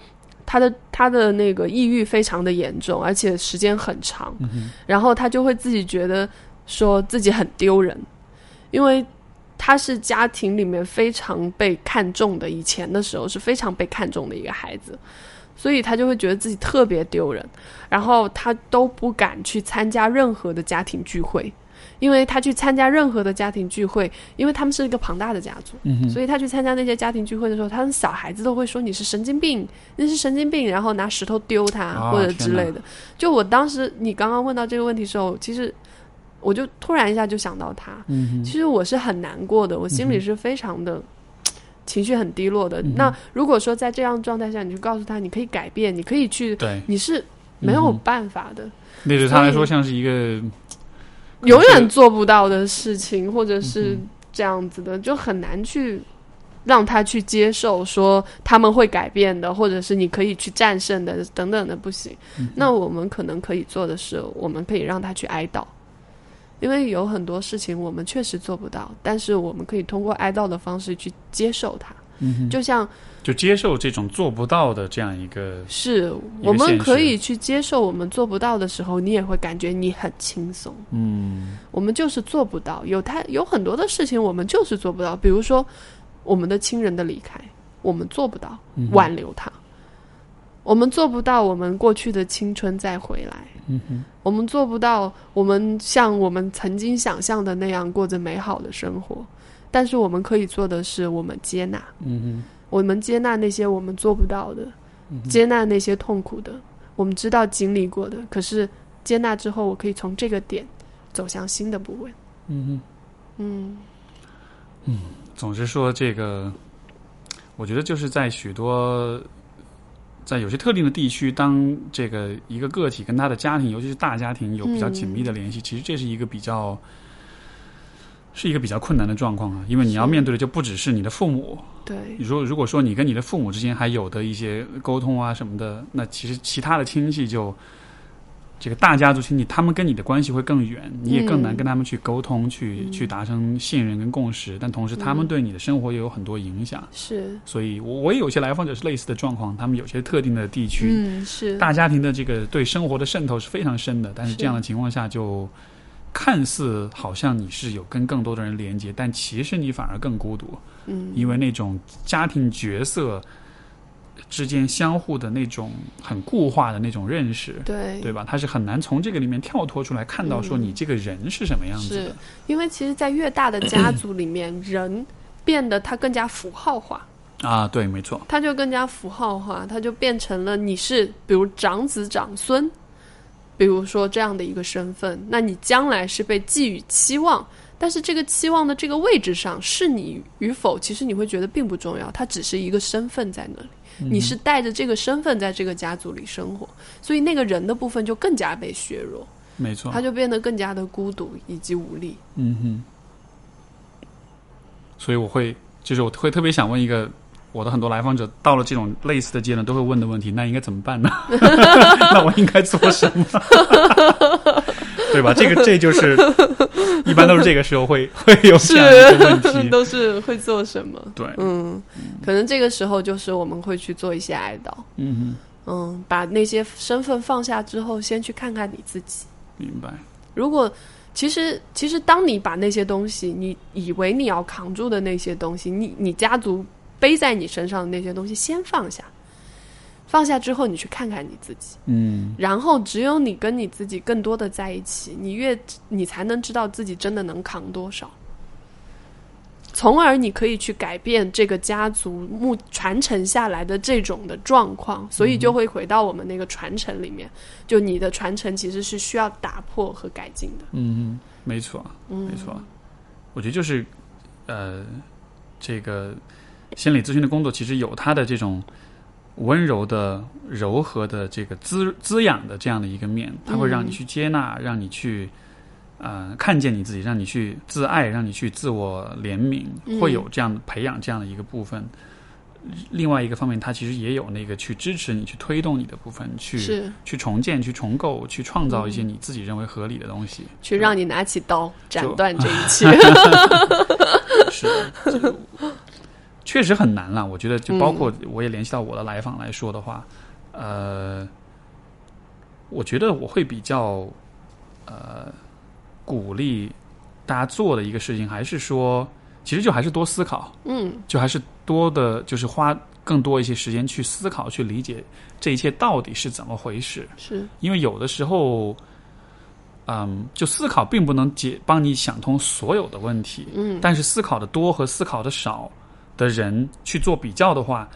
Speaker 2: 他的他的那个抑郁非常的严重，而且时间很长，
Speaker 1: 嗯
Speaker 2: 然后他就会自己觉得说自己很丢人，因为他是家庭里面非常被看重的，以前的时候是非常被看重的一个孩子，所以他就会觉得自己特别丢人，然后他都不敢去参加任何的家庭聚会，因为他去参加任何的家庭聚会，因为他们是一个庞大的家族，
Speaker 1: 嗯，
Speaker 2: 所以他去参加那些家庭聚会的时候，他们小孩子都会说你是神经病，那是神经病，然后拿石头丢他、
Speaker 1: 哦
Speaker 2: 或者之类的。就我当时你刚刚问到这个问题的时候，其实我就突然一下就想到他，
Speaker 1: 嗯
Speaker 2: 其实我是很难过的，我心里是非常的。情绪很低落的。
Speaker 1: 嗯
Speaker 2: 那如果说在这样状态下，你就告诉他，你可以改变，你可以去，
Speaker 1: 对，
Speaker 2: 你是没有办法的，
Speaker 1: 那对他来说像是一个
Speaker 2: 永远做不到的事情，或者是
Speaker 1: 嗯
Speaker 2: 这样子的，就很难去让他去接受，说他们会改变的，或者是你可以去战胜的，等等的，不行。
Speaker 1: 嗯
Speaker 2: 那我们可能可以做的是，我们可以让他去哀悼。因为有很多事情我们确实做不到，但是我们可以通过哀悼的方式去接受它。
Speaker 1: 嗯哼。
Speaker 2: 就像
Speaker 1: 就接受这种做不到的这样一个
Speaker 2: 是我们可以去接受我们做不到的时候，你也会感觉你很轻松。
Speaker 1: 嗯。
Speaker 2: 我们就是做不到，有太有很多的事情我们就是做不到，比如说我们的亲人的离开，我们做不到
Speaker 1: 嗯
Speaker 2: 挽留他。我们做不到我们过去的青春再回来，
Speaker 1: 嗯哼，
Speaker 2: 我们做不到我们像我们曾经想象的那样过着美好的生活，但是我们可以做的是，我们接纳，
Speaker 1: 嗯哼，
Speaker 2: 我们接纳那些我们做不到的，
Speaker 1: 嗯
Speaker 2: 接纳那些痛苦的，我们知道经历过的，可是接纳之后，我可以从这个点走向新的部位。
Speaker 1: 嗯嗯。
Speaker 2: 嗯
Speaker 1: 总之说，这个我觉得就是在许多在有些特定的地区，当这个一个个体跟他的家庭，尤其是大家庭有比较紧密的联系，其实这是一个比较是一个比较困难的状况啊，因为你要面对的就不只是你的父母。
Speaker 2: 对，
Speaker 1: 你说如果说你跟你的父母之间还有的一些沟通啊什么的，那其实其他的亲戚就。这个大家族亲戚，他们跟你的关系会更远，你也更难
Speaker 2: 嗯
Speaker 1: 跟他们去沟通，去
Speaker 2: 嗯
Speaker 1: 去达成信任跟共识。但同时，他们
Speaker 2: 嗯
Speaker 1: 对你的生活也有很多影响。
Speaker 2: 是，
Speaker 1: 所以我我也有些来访者是类似的状况，他们有些特定的地区，
Speaker 2: 嗯是，
Speaker 1: 大家庭的这个对生活的渗透是非常深的，但是
Speaker 2: 是
Speaker 1: 这样的情况下，就看似好像你是有跟更多的人连接，但其实你反而更孤独，
Speaker 2: 嗯，
Speaker 1: 因为那种家庭角色之间相互的那种很固化的那种认识。
Speaker 2: 对
Speaker 1: 对吧？他是很难从这个里面跳脱出来，看到说
Speaker 2: 嗯
Speaker 1: 你这个人是什么样子
Speaker 2: 是
Speaker 1: 的。
Speaker 2: 因为其实，在越大的家族里面，人变得他更加符号化，
Speaker 1: 啊，对，没错，
Speaker 2: 他就更加符号化，他就变成了你是比如长子长孙，比如说这样的一个身份，那你将来是被寄予期望。但是这个期望的这个位置上是你与否，其实你会觉得并不重要，它只是一个身份在那里。你是带着这个身份在这个家族里生活，所以那个人的部分就更加被削弱，
Speaker 1: 没错，
Speaker 2: 他就变得更加的孤独以及无力。
Speaker 1: 嗯哼。所以我会，就是我会特别想问一个我的很多来访者，到了这种类似的阶段都会问的问题，那应该怎么办呢？那我应该做什么？对吧？这个这就是一般都是这个时候会 会有这样一个问题。
Speaker 2: 都是会做什么？
Speaker 1: 对，
Speaker 2: 嗯，可能这个时候就是我们会去做一些哀悼，
Speaker 1: 嗯
Speaker 2: 嗯，把那些身份放下之后，先去看看你自己。
Speaker 1: 明白。
Speaker 2: 如果其实其实，当你把那些东西，你以为你要扛住的那些东西，你你家族背在你身上的那些东西，先放下。放下之后，你去看看你自己，
Speaker 1: 嗯。
Speaker 2: 然后只有你跟你自己更多的在一起，你越你才能知道自己真的能扛多少，从而你可以去改变这个家族目传承下来的这种的状况，所以就会回到我们那个传承里面，就你的传承其实是需要打破和改进的，
Speaker 1: 嗯哼，没错。
Speaker 2: 嗯，
Speaker 1: 没错，我觉得就是，呃，这个心理咨询的工作其实有它的这种温柔的、柔和的这个滋滋养的这样的一个面，它会让你
Speaker 2: 嗯
Speaker 1: 去接纳，让你去呃看见你自己，让你去自爱，让你去自我怜悯，
Speaker 2: 嗯。
Speaker 1: 会有这样的培养这样的一个部分。另外一个方面，它其实也有那个去支持你、去推动你的部分，去去重建、去重构、去创造一些
Speaker 2: 嗯
Speaker 1: 你自己认为合理的东西。
Speaker 2: 去让你拿起刀斩断这一切，
Speaker 1: 是，这 确实很难了。我觉得，就包括我也联系到我的来访来说的话，呃，我觉得我会比较呃鼓励大家做的一个事情，还是说，其实就还是多思考，
Speaker 2: 嗯
Speaker 1: 就还是多的，就是花更多一些时间去思考、去理解这一切到底是怎么回事。
Speaker 2: 是
Speaker 1: 因为有的时候，嗯，就思考并不能解帮你想通所有的问题，
Speaker 2: 嗯
Speaker 1: 但是思考的多和思考的少的人去做比较的话，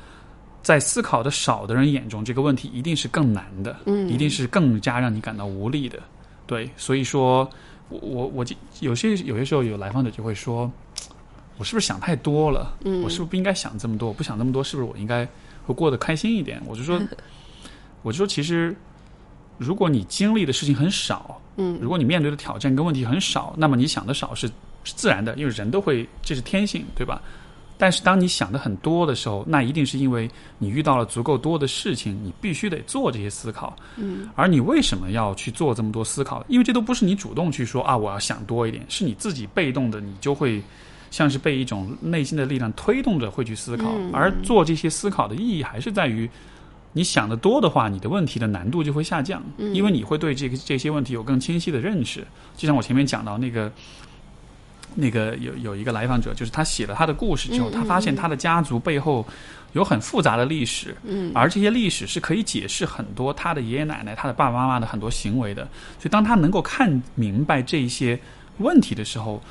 Speaker 1: 在思考的少的人眼中，这个问题一定是更难的，
Speaker 2: 嗯
Speaker 1: 一定是更加让你感到无力的。对，所以说，我我我记有些有些时候有来访者就会说，我是不是想太多了？
Speaker 2: 嗯
Speaker 1: 我是不是不应该想这么多？我不想那么多，是不是我应该会过得开心一点？我就说，我就说，其实如果你经历的事情很少，
Speaker 2: 嗯
Speaker 1: 如果你面对的挑战跟问题很少，那么你想的少是是自然的，因为人都会，这是天性，对吧？但是当你想的很多的时候，那一定是因为你遇到了足够多的事情，你必须得做这些思考。
Speaker 2: 嗯
Speaker 1: 而你为什么要去做这么多思考？因为这都不是你主动去说啊，我要想多一点，是你自己被动的，你就会像是被一种内心的力量推动着会去思考。
Speaker 2: 嗯
Speaker 1: 而做这些思考的意义还是在于，你想的多的话，你的问题的难度就会下降，
Speaker 2: 嗯
Speaker 1: 因为你会对这个这些问题有更清晰的认识。就像我前面讲到那个。那个有有一个来访者，就是他写了他的故事之后，他发现他的家族背后有很复杂的历史，
Speaker 2: 嗯，
Speaker 1: 而这些历史是可以解释很多他的爷爷奶奶、他的爸爸妈妈的很多行为的。所以，当他能够看明白这些问题的时候，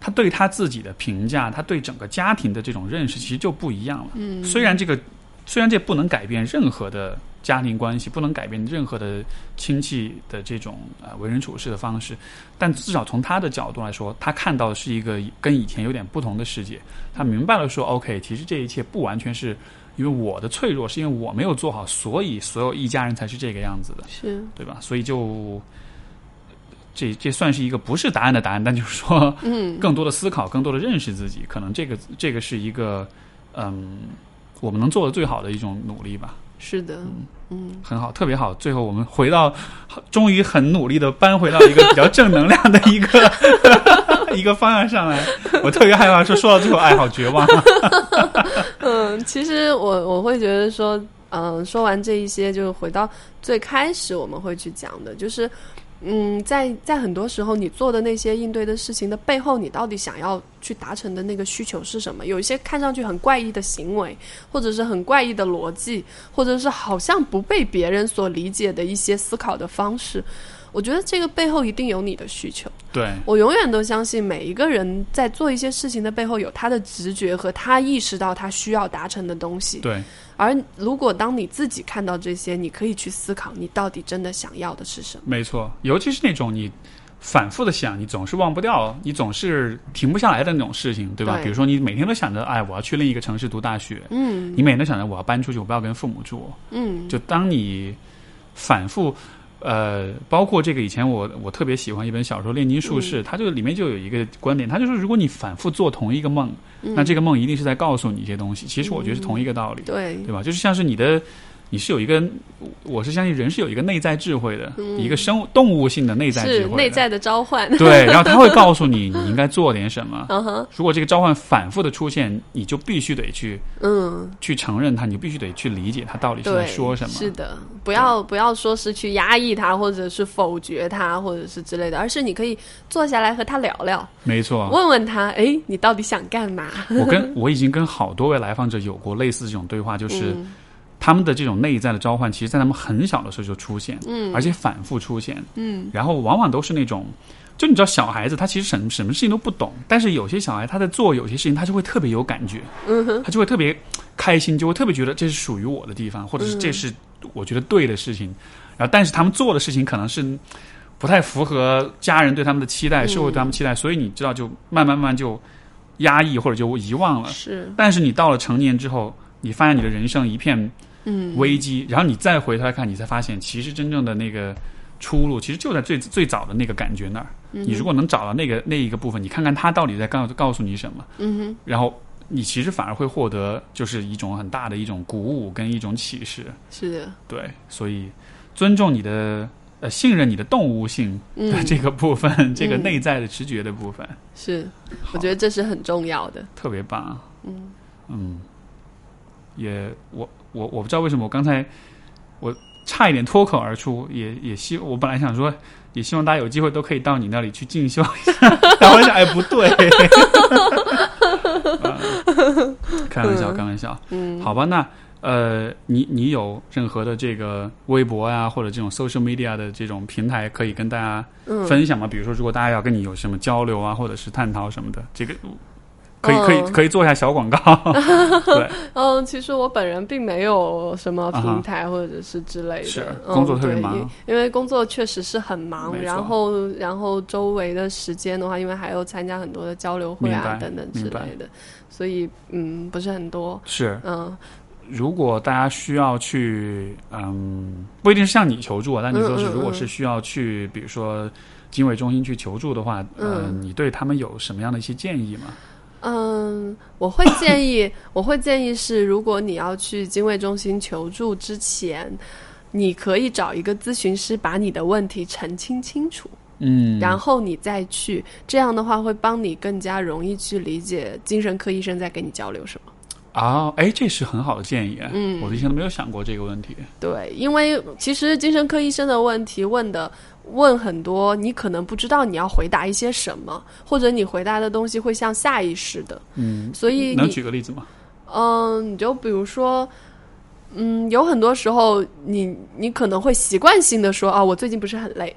Speaker 1: 他对他自己的评价，他对整个家庭的这种认识，其实就不一样了。
Speaker 2: 嗯，
Speaker 1: 虽然这个，虽然这不能改变任何的家庭关系，不能改变任何的亲戚的这种呃为人处事的方式，但至少从他的角度来说，他看到的是一个跟以前有点不同的世界。他明白了说，OK，其实这一切不完全是因为我的脆弱，是因为我没有做好，所以所有一家人才是这个样子的，
Speaker 2: 是，
Speaker 1: 对吧？所以就。这这算是一个不是答案的答案，但就是说，
Speaker 2: 嗯，
Speaker 1: 更多的思考，更多的认识自己，可能这个这个是一个，嗯，我们能做的最好的一种努力吧。
Speaker 2: 是的，嗯，
Speaker 1: 很好，特别好。最后我们回到，终于很努力的搬回到一个比较正能量的一个 一个方向上来。我特别害怕说说到最后，哎，好绝望。
Speaker 2: 嗯，其实我我会觉得说，嗯、说完这一些，就回到最开始我们会去讲的，就是，嗯，在在很多时候，你做的那些应对的事情的背后，你到底想要去达成的那个需求是什么？有一些看上去很怪异的行为，或者是很怪异的逻辑，或者是好像不被别人所理解的一些思考的方式。我觉得这个背后一定有你的需求。
Speaker 1: 对，
Speaker 2: 我永远都相信每一个人在做一些事情的背后有他的直觉和他意识到他需要达成的东西。
Speaker 1: 对，
Speaker 2: 而如果当你自己看到这些，你可以去思考你到底真的想要的是什么。
Speaker 1: 没错。尤其是那种你反复的想，你总是忘不掉，你总是停不下来的那种事情，对吧？
Speaker 2: 对
Speaker 1: 比如说你每天都想着，哎，我要去另一个城市读大学，
Speaker 2: 嗯
Speaker 1: 你每天都想着我要搬出去，我不要跟父母住。
Speaker 2: 嗯，
Speaker 1: 就当你反复，呃，包括这个以前我我特别喜欢一本小说《炼金术士》，它就里面就有一个观点，它就说如果你反复做同一个梦，那这个梦一定是在告诉你一些东西。其实我觉得是同一个道理，
Speaker 2: 对
Speaker 1: 对吧？就是像是你的。你是有一个，我是相信人是有一个内在智慧的，一个生物动物性的内在智慧的，
Speaker 2: 内在的召唤。
Speaker 1: 对，然后他会告诉你你应该做点什么。
Speaker 2: 嗯哼，
Speaker 1: 如果这个召唤反复的出现，你就必须得去
Speaker 2: 嗯，
Speaker 1: 去承认它，你必须得去理解它到底是在，说什么。
Speaker 2: 是的，不要不要说是去压抑它，或者是否决它，或者是之类的，而是你可以坐下来和他聊聊，
Speaker 1: 没错，
Speaker 2: 问问他，哎，你到底想干嘛？
Speaker 1: 我跟我已经跟好多位来访者有过类似这种对话，就是
Speaker 2: 嗯
Speaker 1: 他们的这种内在的召唤，其实在他们很小的时候就出现，
Speaker 2: 嗯
Speaker 1: 而且反复出现，
Speaker 2: 嗯
Speaker 1: 然后往往都是那种。就你知道，小孩子他其实什么什么事情都不懂，但是有些小孩他在做有些事情，他就会特别有感觉，
Speaker 2: 嗯哼，
Speaker 1: 他就会特别开心，就会特别觉得这是属于我的地方，或者是这是我觉得对的事情。然后，但是他们做的事情可能是不太符合家人对他们的期待，社会对他们期待，所以你知道，就慢慢慢慢就压抑或者就遗忘了。
Speaker 2: 是，
Speaker 1: 但是你到了成年之后，你发现你的人生一片
Speaker 2: 嗯。
Speaker 1: 危机，然后你再回头来看，你才发现其实真正的那个出路，其实就在最最早的那个感觉那儿。
Speaker 2: 嗯
Speaker 1: 你如果能找到那个那一个部分，你看看他到底在告告诉你什么，
Speaker 2: 嗯哼，
Speaker 1: 然后你其实反而会获得就是一种很大的一种鼓舞跟一种启示。
Speaker 2: 是的，
Speaker 1: 对，所以尊重你的呃信任你的动物性的
Speaker 2: 嗯，
Speaker 1: 这个部分，这个
Speaker 2: 嗯
Speaker 1: 内在的直觉的部分，
Speaker 2: 是，我觉得这是很重要的。
Speaker 1: 特别棒。
Speaker 2: 嗯。
Speaker 1: 嗯，也我我我不知道为什么我刚才我差一点脱口而出，也也希我本来想说，也希望大家有机会都可以到你那里去进修一下，然后我想哎不对，嗯 开玩笑开玩笑，
Speaker 2: 嗯，
Speaker 1: 好吧，那呃你你有任何的这个微博啊、或者这种 social media 的这种平台可以跟大家
Speaker 2: 嗯。
Speaker 1: 分享吗？比如说如果大家要跟你有什么交流啊，或者是探讨什么的，这个。可以可以
Speaker 2: 嗯
Speaker 1: 可以做一下小广告，对，
Speaker 2: 嗯，其实我本人并没有什么平台或者是之类的，
Speaker 1: 是
Speaker 2: 嗯
Speaker 1: 工作特别忙。
Speaker 2: 因因为工作确实是很忙然后然后周围的时间的话，因为还要参加很多的交流会啊等等之类的，所以嗯不是很多，
Speaker 1: 是。
Speaker 2: 嗯。
Speaker 1: 如果大家需要去，嗯，不一定是向你求助啊，但你说是如果是需要去，比如说经纬中心去求助的话，呃，
Speaker 2: 嗯。
Speaker 1: 你对他们有什么样的一些建议吗？
Speaker 2: 嗯，我会建议，我会建议是，如果你要去精卫中心求助之前，你可以找一个咨询师把你的问题澄清清楚。
Speaker 1: 嗯，
Speaker 2: 然后你再去，这样的话会帮你更加容易去理解精神科医生在跟你交流什么。
Speaker 1: 啊，哎，这是很好的建议。
Speaker 2: 嗯
Speaker 1: 我以前都没有想过这个问题。
Speaker 2: 对，因为其实精神科医生的问题问的问很多，你可能不知道你要回答一些什么，或者你回答的东西会像下意识的，
Speaker 1: 嗯，
Speaker 2: 所以你
Speaker 1: 举个例子吗？
Speaker 2: 嗯，你就比如说。嗯，有很多时候你你可能会习惯性的说啊，我最近不是很累。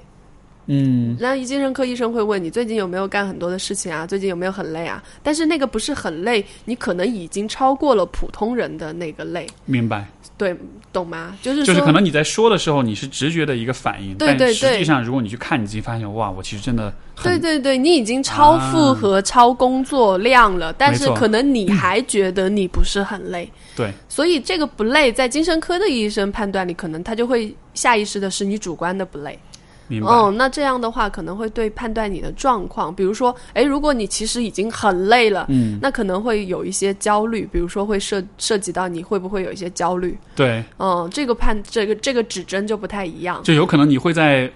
Speaker 1: 嗯
Speaker 2: 然后精神科医生会问你最近有没有干很多的事情啊，最近有没有很累啊？但是那个不是很累，你可能已经超过了普通人的那个累，
Speaker 1: 明白，
Speaker 2: 对，懂吗？就是，
Speaker 1: 就是可能你在说的时候，你是直觉的一个反应，
Speaker 2: 对对
Speaker 1: 但实际上如果你去看，你自己发现，哇，我其实真的很
Speaker 2: 对对对，你已经超负荷、超工作量了，但是可能你还觉得你不是很累，
Speaker 1: 对，
Speaker 2: 所以这个不累，在精神科的医生判断里，可能他就会下意识的是你主观的不累。
Speaker 1: 明白。
Speaker 2: 哦，那这样的话可能会对判断你的状况，比如说，哎，如果你其实已经很累了，
Speaker 1: 嗯，
Speaker 2: 那可能会有一些焦虑，比如说会涉涉及到你会不会有一些焦虑，
Speaker 1: 对，
Speaker 2: 嗯，这个判这个这个指针就不太一样。
Speaker 1: 就有可能你会在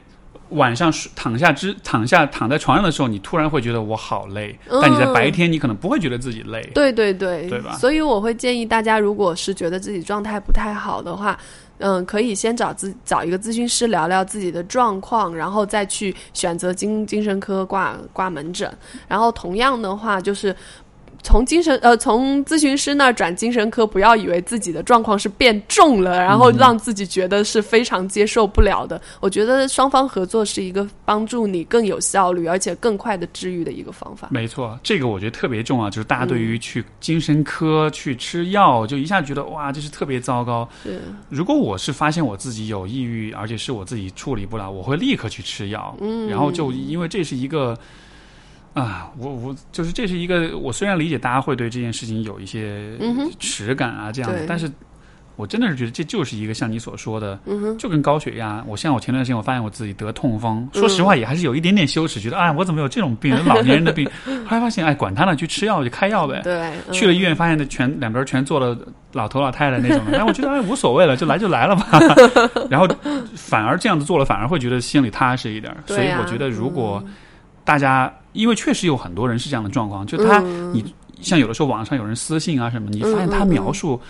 Speaker 1: 晚上躺下之躺下躺在床上的时候，你突然会觉得我好累，
Speaker 2: 嗯
Speaker 1: 但你在白天你可能不会觉得自己累。
Speaker 2: 对对对，
Speaker 1: 对吧
Speaker 2: 所以我会建议大家，如果是觉得自己状态不太好的话，嗯，可以先找自找一个咨询师聊聊自己的状况，然后再去选择精精神科挂挂门诊。然后同样的话，就是。从精神呃，从咨询师那儿转精神科，不要以为自己的状况是变重了，然后让自己觉得是非常接受不了的。我觉得双方合作是一个帮助你更有效率，而且更快的治愈的一个方法。
Speaker 1: 没错，这个我觉得特别重要，就是大家对于去精神科、去吃药，就一下觉得哇，这是特别糟糕。
Speaker 2: 是，
Speaker 1: 如果我是发现我自己有抑郁，而且是我自己处理不了，我会立刻去吃药。嗯，然后就因为这是一个啊，我我就是这是一个，我虽然理解大家会对这件事情有一些耻感啊这样的
Speaker 2: 对，
Speaker 1: 但是我真的是觉得这就是一个像你所说的，就跟高血压。我像我前段时间我发现我自己得痛风，
Speaker 2: 嗯
Speaker 1: 说实话也还是有一点点羞耻，觉得哎我怎么有这种病，老年人的病。后来发现哎管他呢，去吃药就开药呗。
Speaker 2: 对，嗯
Speaker 1: 去了医院，发现那全两边全坐了老头老太太那种的，哎，我觉得哎无所谓了，就来就来了吧。然后反而这样子做了，反而会觉得心里踏实一点。所以我觉得，如果大家，因为确实有很多人是这样的状况，就他、
Speaker 2: 嗯
Speaker 1: 你像有的时候网上有人私信啊什么，你发现他描述。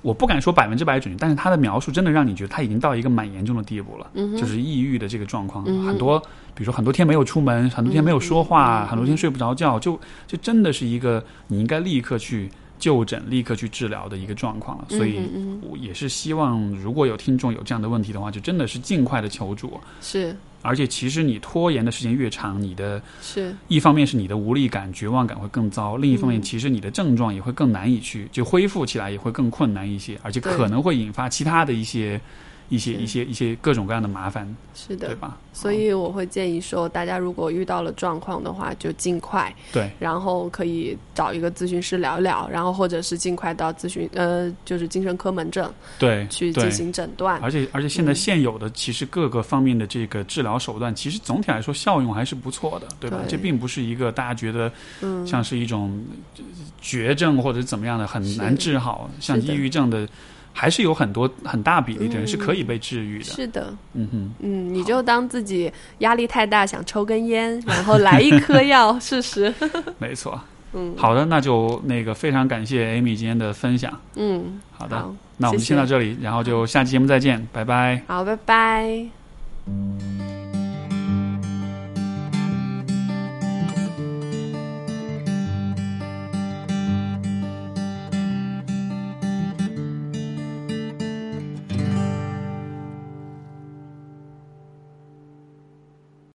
Speaker 1: 我不敢说百分之百准确，但是他的描述真的让你觉得他已经到一个蛮严重的地步了，
Speaker 2: 嗯
Speaker 1: 就是抑郁的这个状况。
Speaker 2: 嗯
Speaker 1: 很多，比如说很多天没有出门，很多天没有说话，很多天睡不着觉，就就真的是一个你应该立刻去就诊、立刻去治疗的一个状况了。所以我也是希望，如果有听众有这样的问题的话，就真的是尽快的求助。
Speaker 2: 是
Speaker 1: 而且其实你拖延的时间越长，你的
Speaker 2: 是，
Speaker 1: 一方面是你的无力感、绝望感会更糟，另一方面
Speaker 2: 嗯。
Speaker 1: 其实你的症状也会更难以去就恢复起来，也会更困难一些，而且可能会引发其他的一些一些一些一些各种各样的麻烦，
Speaker 2: 是的。
Speaker 1: 对吧？
Speaker 2: 所以我会建议说，大家如果遇到了状况的话，就尽快，
Speaker 1: 对。
Speaker 2: 然后可以找一个咨询师聊聊，然后或者是尽快到咨询呃，就是精神科门诊
Speaker 1: 对对。
Speaker 2: 去进行诊断。
Speaker 1: 而且而且现在
Speaker 2: 嗯。
Speaker 1: 现有的其实各个方面的这个治疗手段，其实总体来说效用还是不错的，对吧？
Speaker 2: 对。
Speaker 1: 这并不是一个大家觉得
Speaker 2: 嗯，
Speaker 1: 像是一种呃绝症或者怎么样的很难治好，像抑郁症的，还是有很多很大比例的人
Speaker 2: 嗯
Speaker 1: 是可以被治愈的。
Speaker 2: 是的，
Speaker 1: 嗯哼，
Speaker 2: 嗯，你就当自己压力太大，想抽根烟，然后来一颗药试试。
Speaker 1: 没错。
Speaker 2: 嗯，
Speaker 1: 好的，那就那个非常感谢 Amy 今天的分享。
Speaker 2: 嗯，
Speaker 1: 好的，
Speaker 2: 好，
Speaker 1: 那我们先到这里，然后就下期节目再见，拜拜。
Speaker 2: 好，拜拜。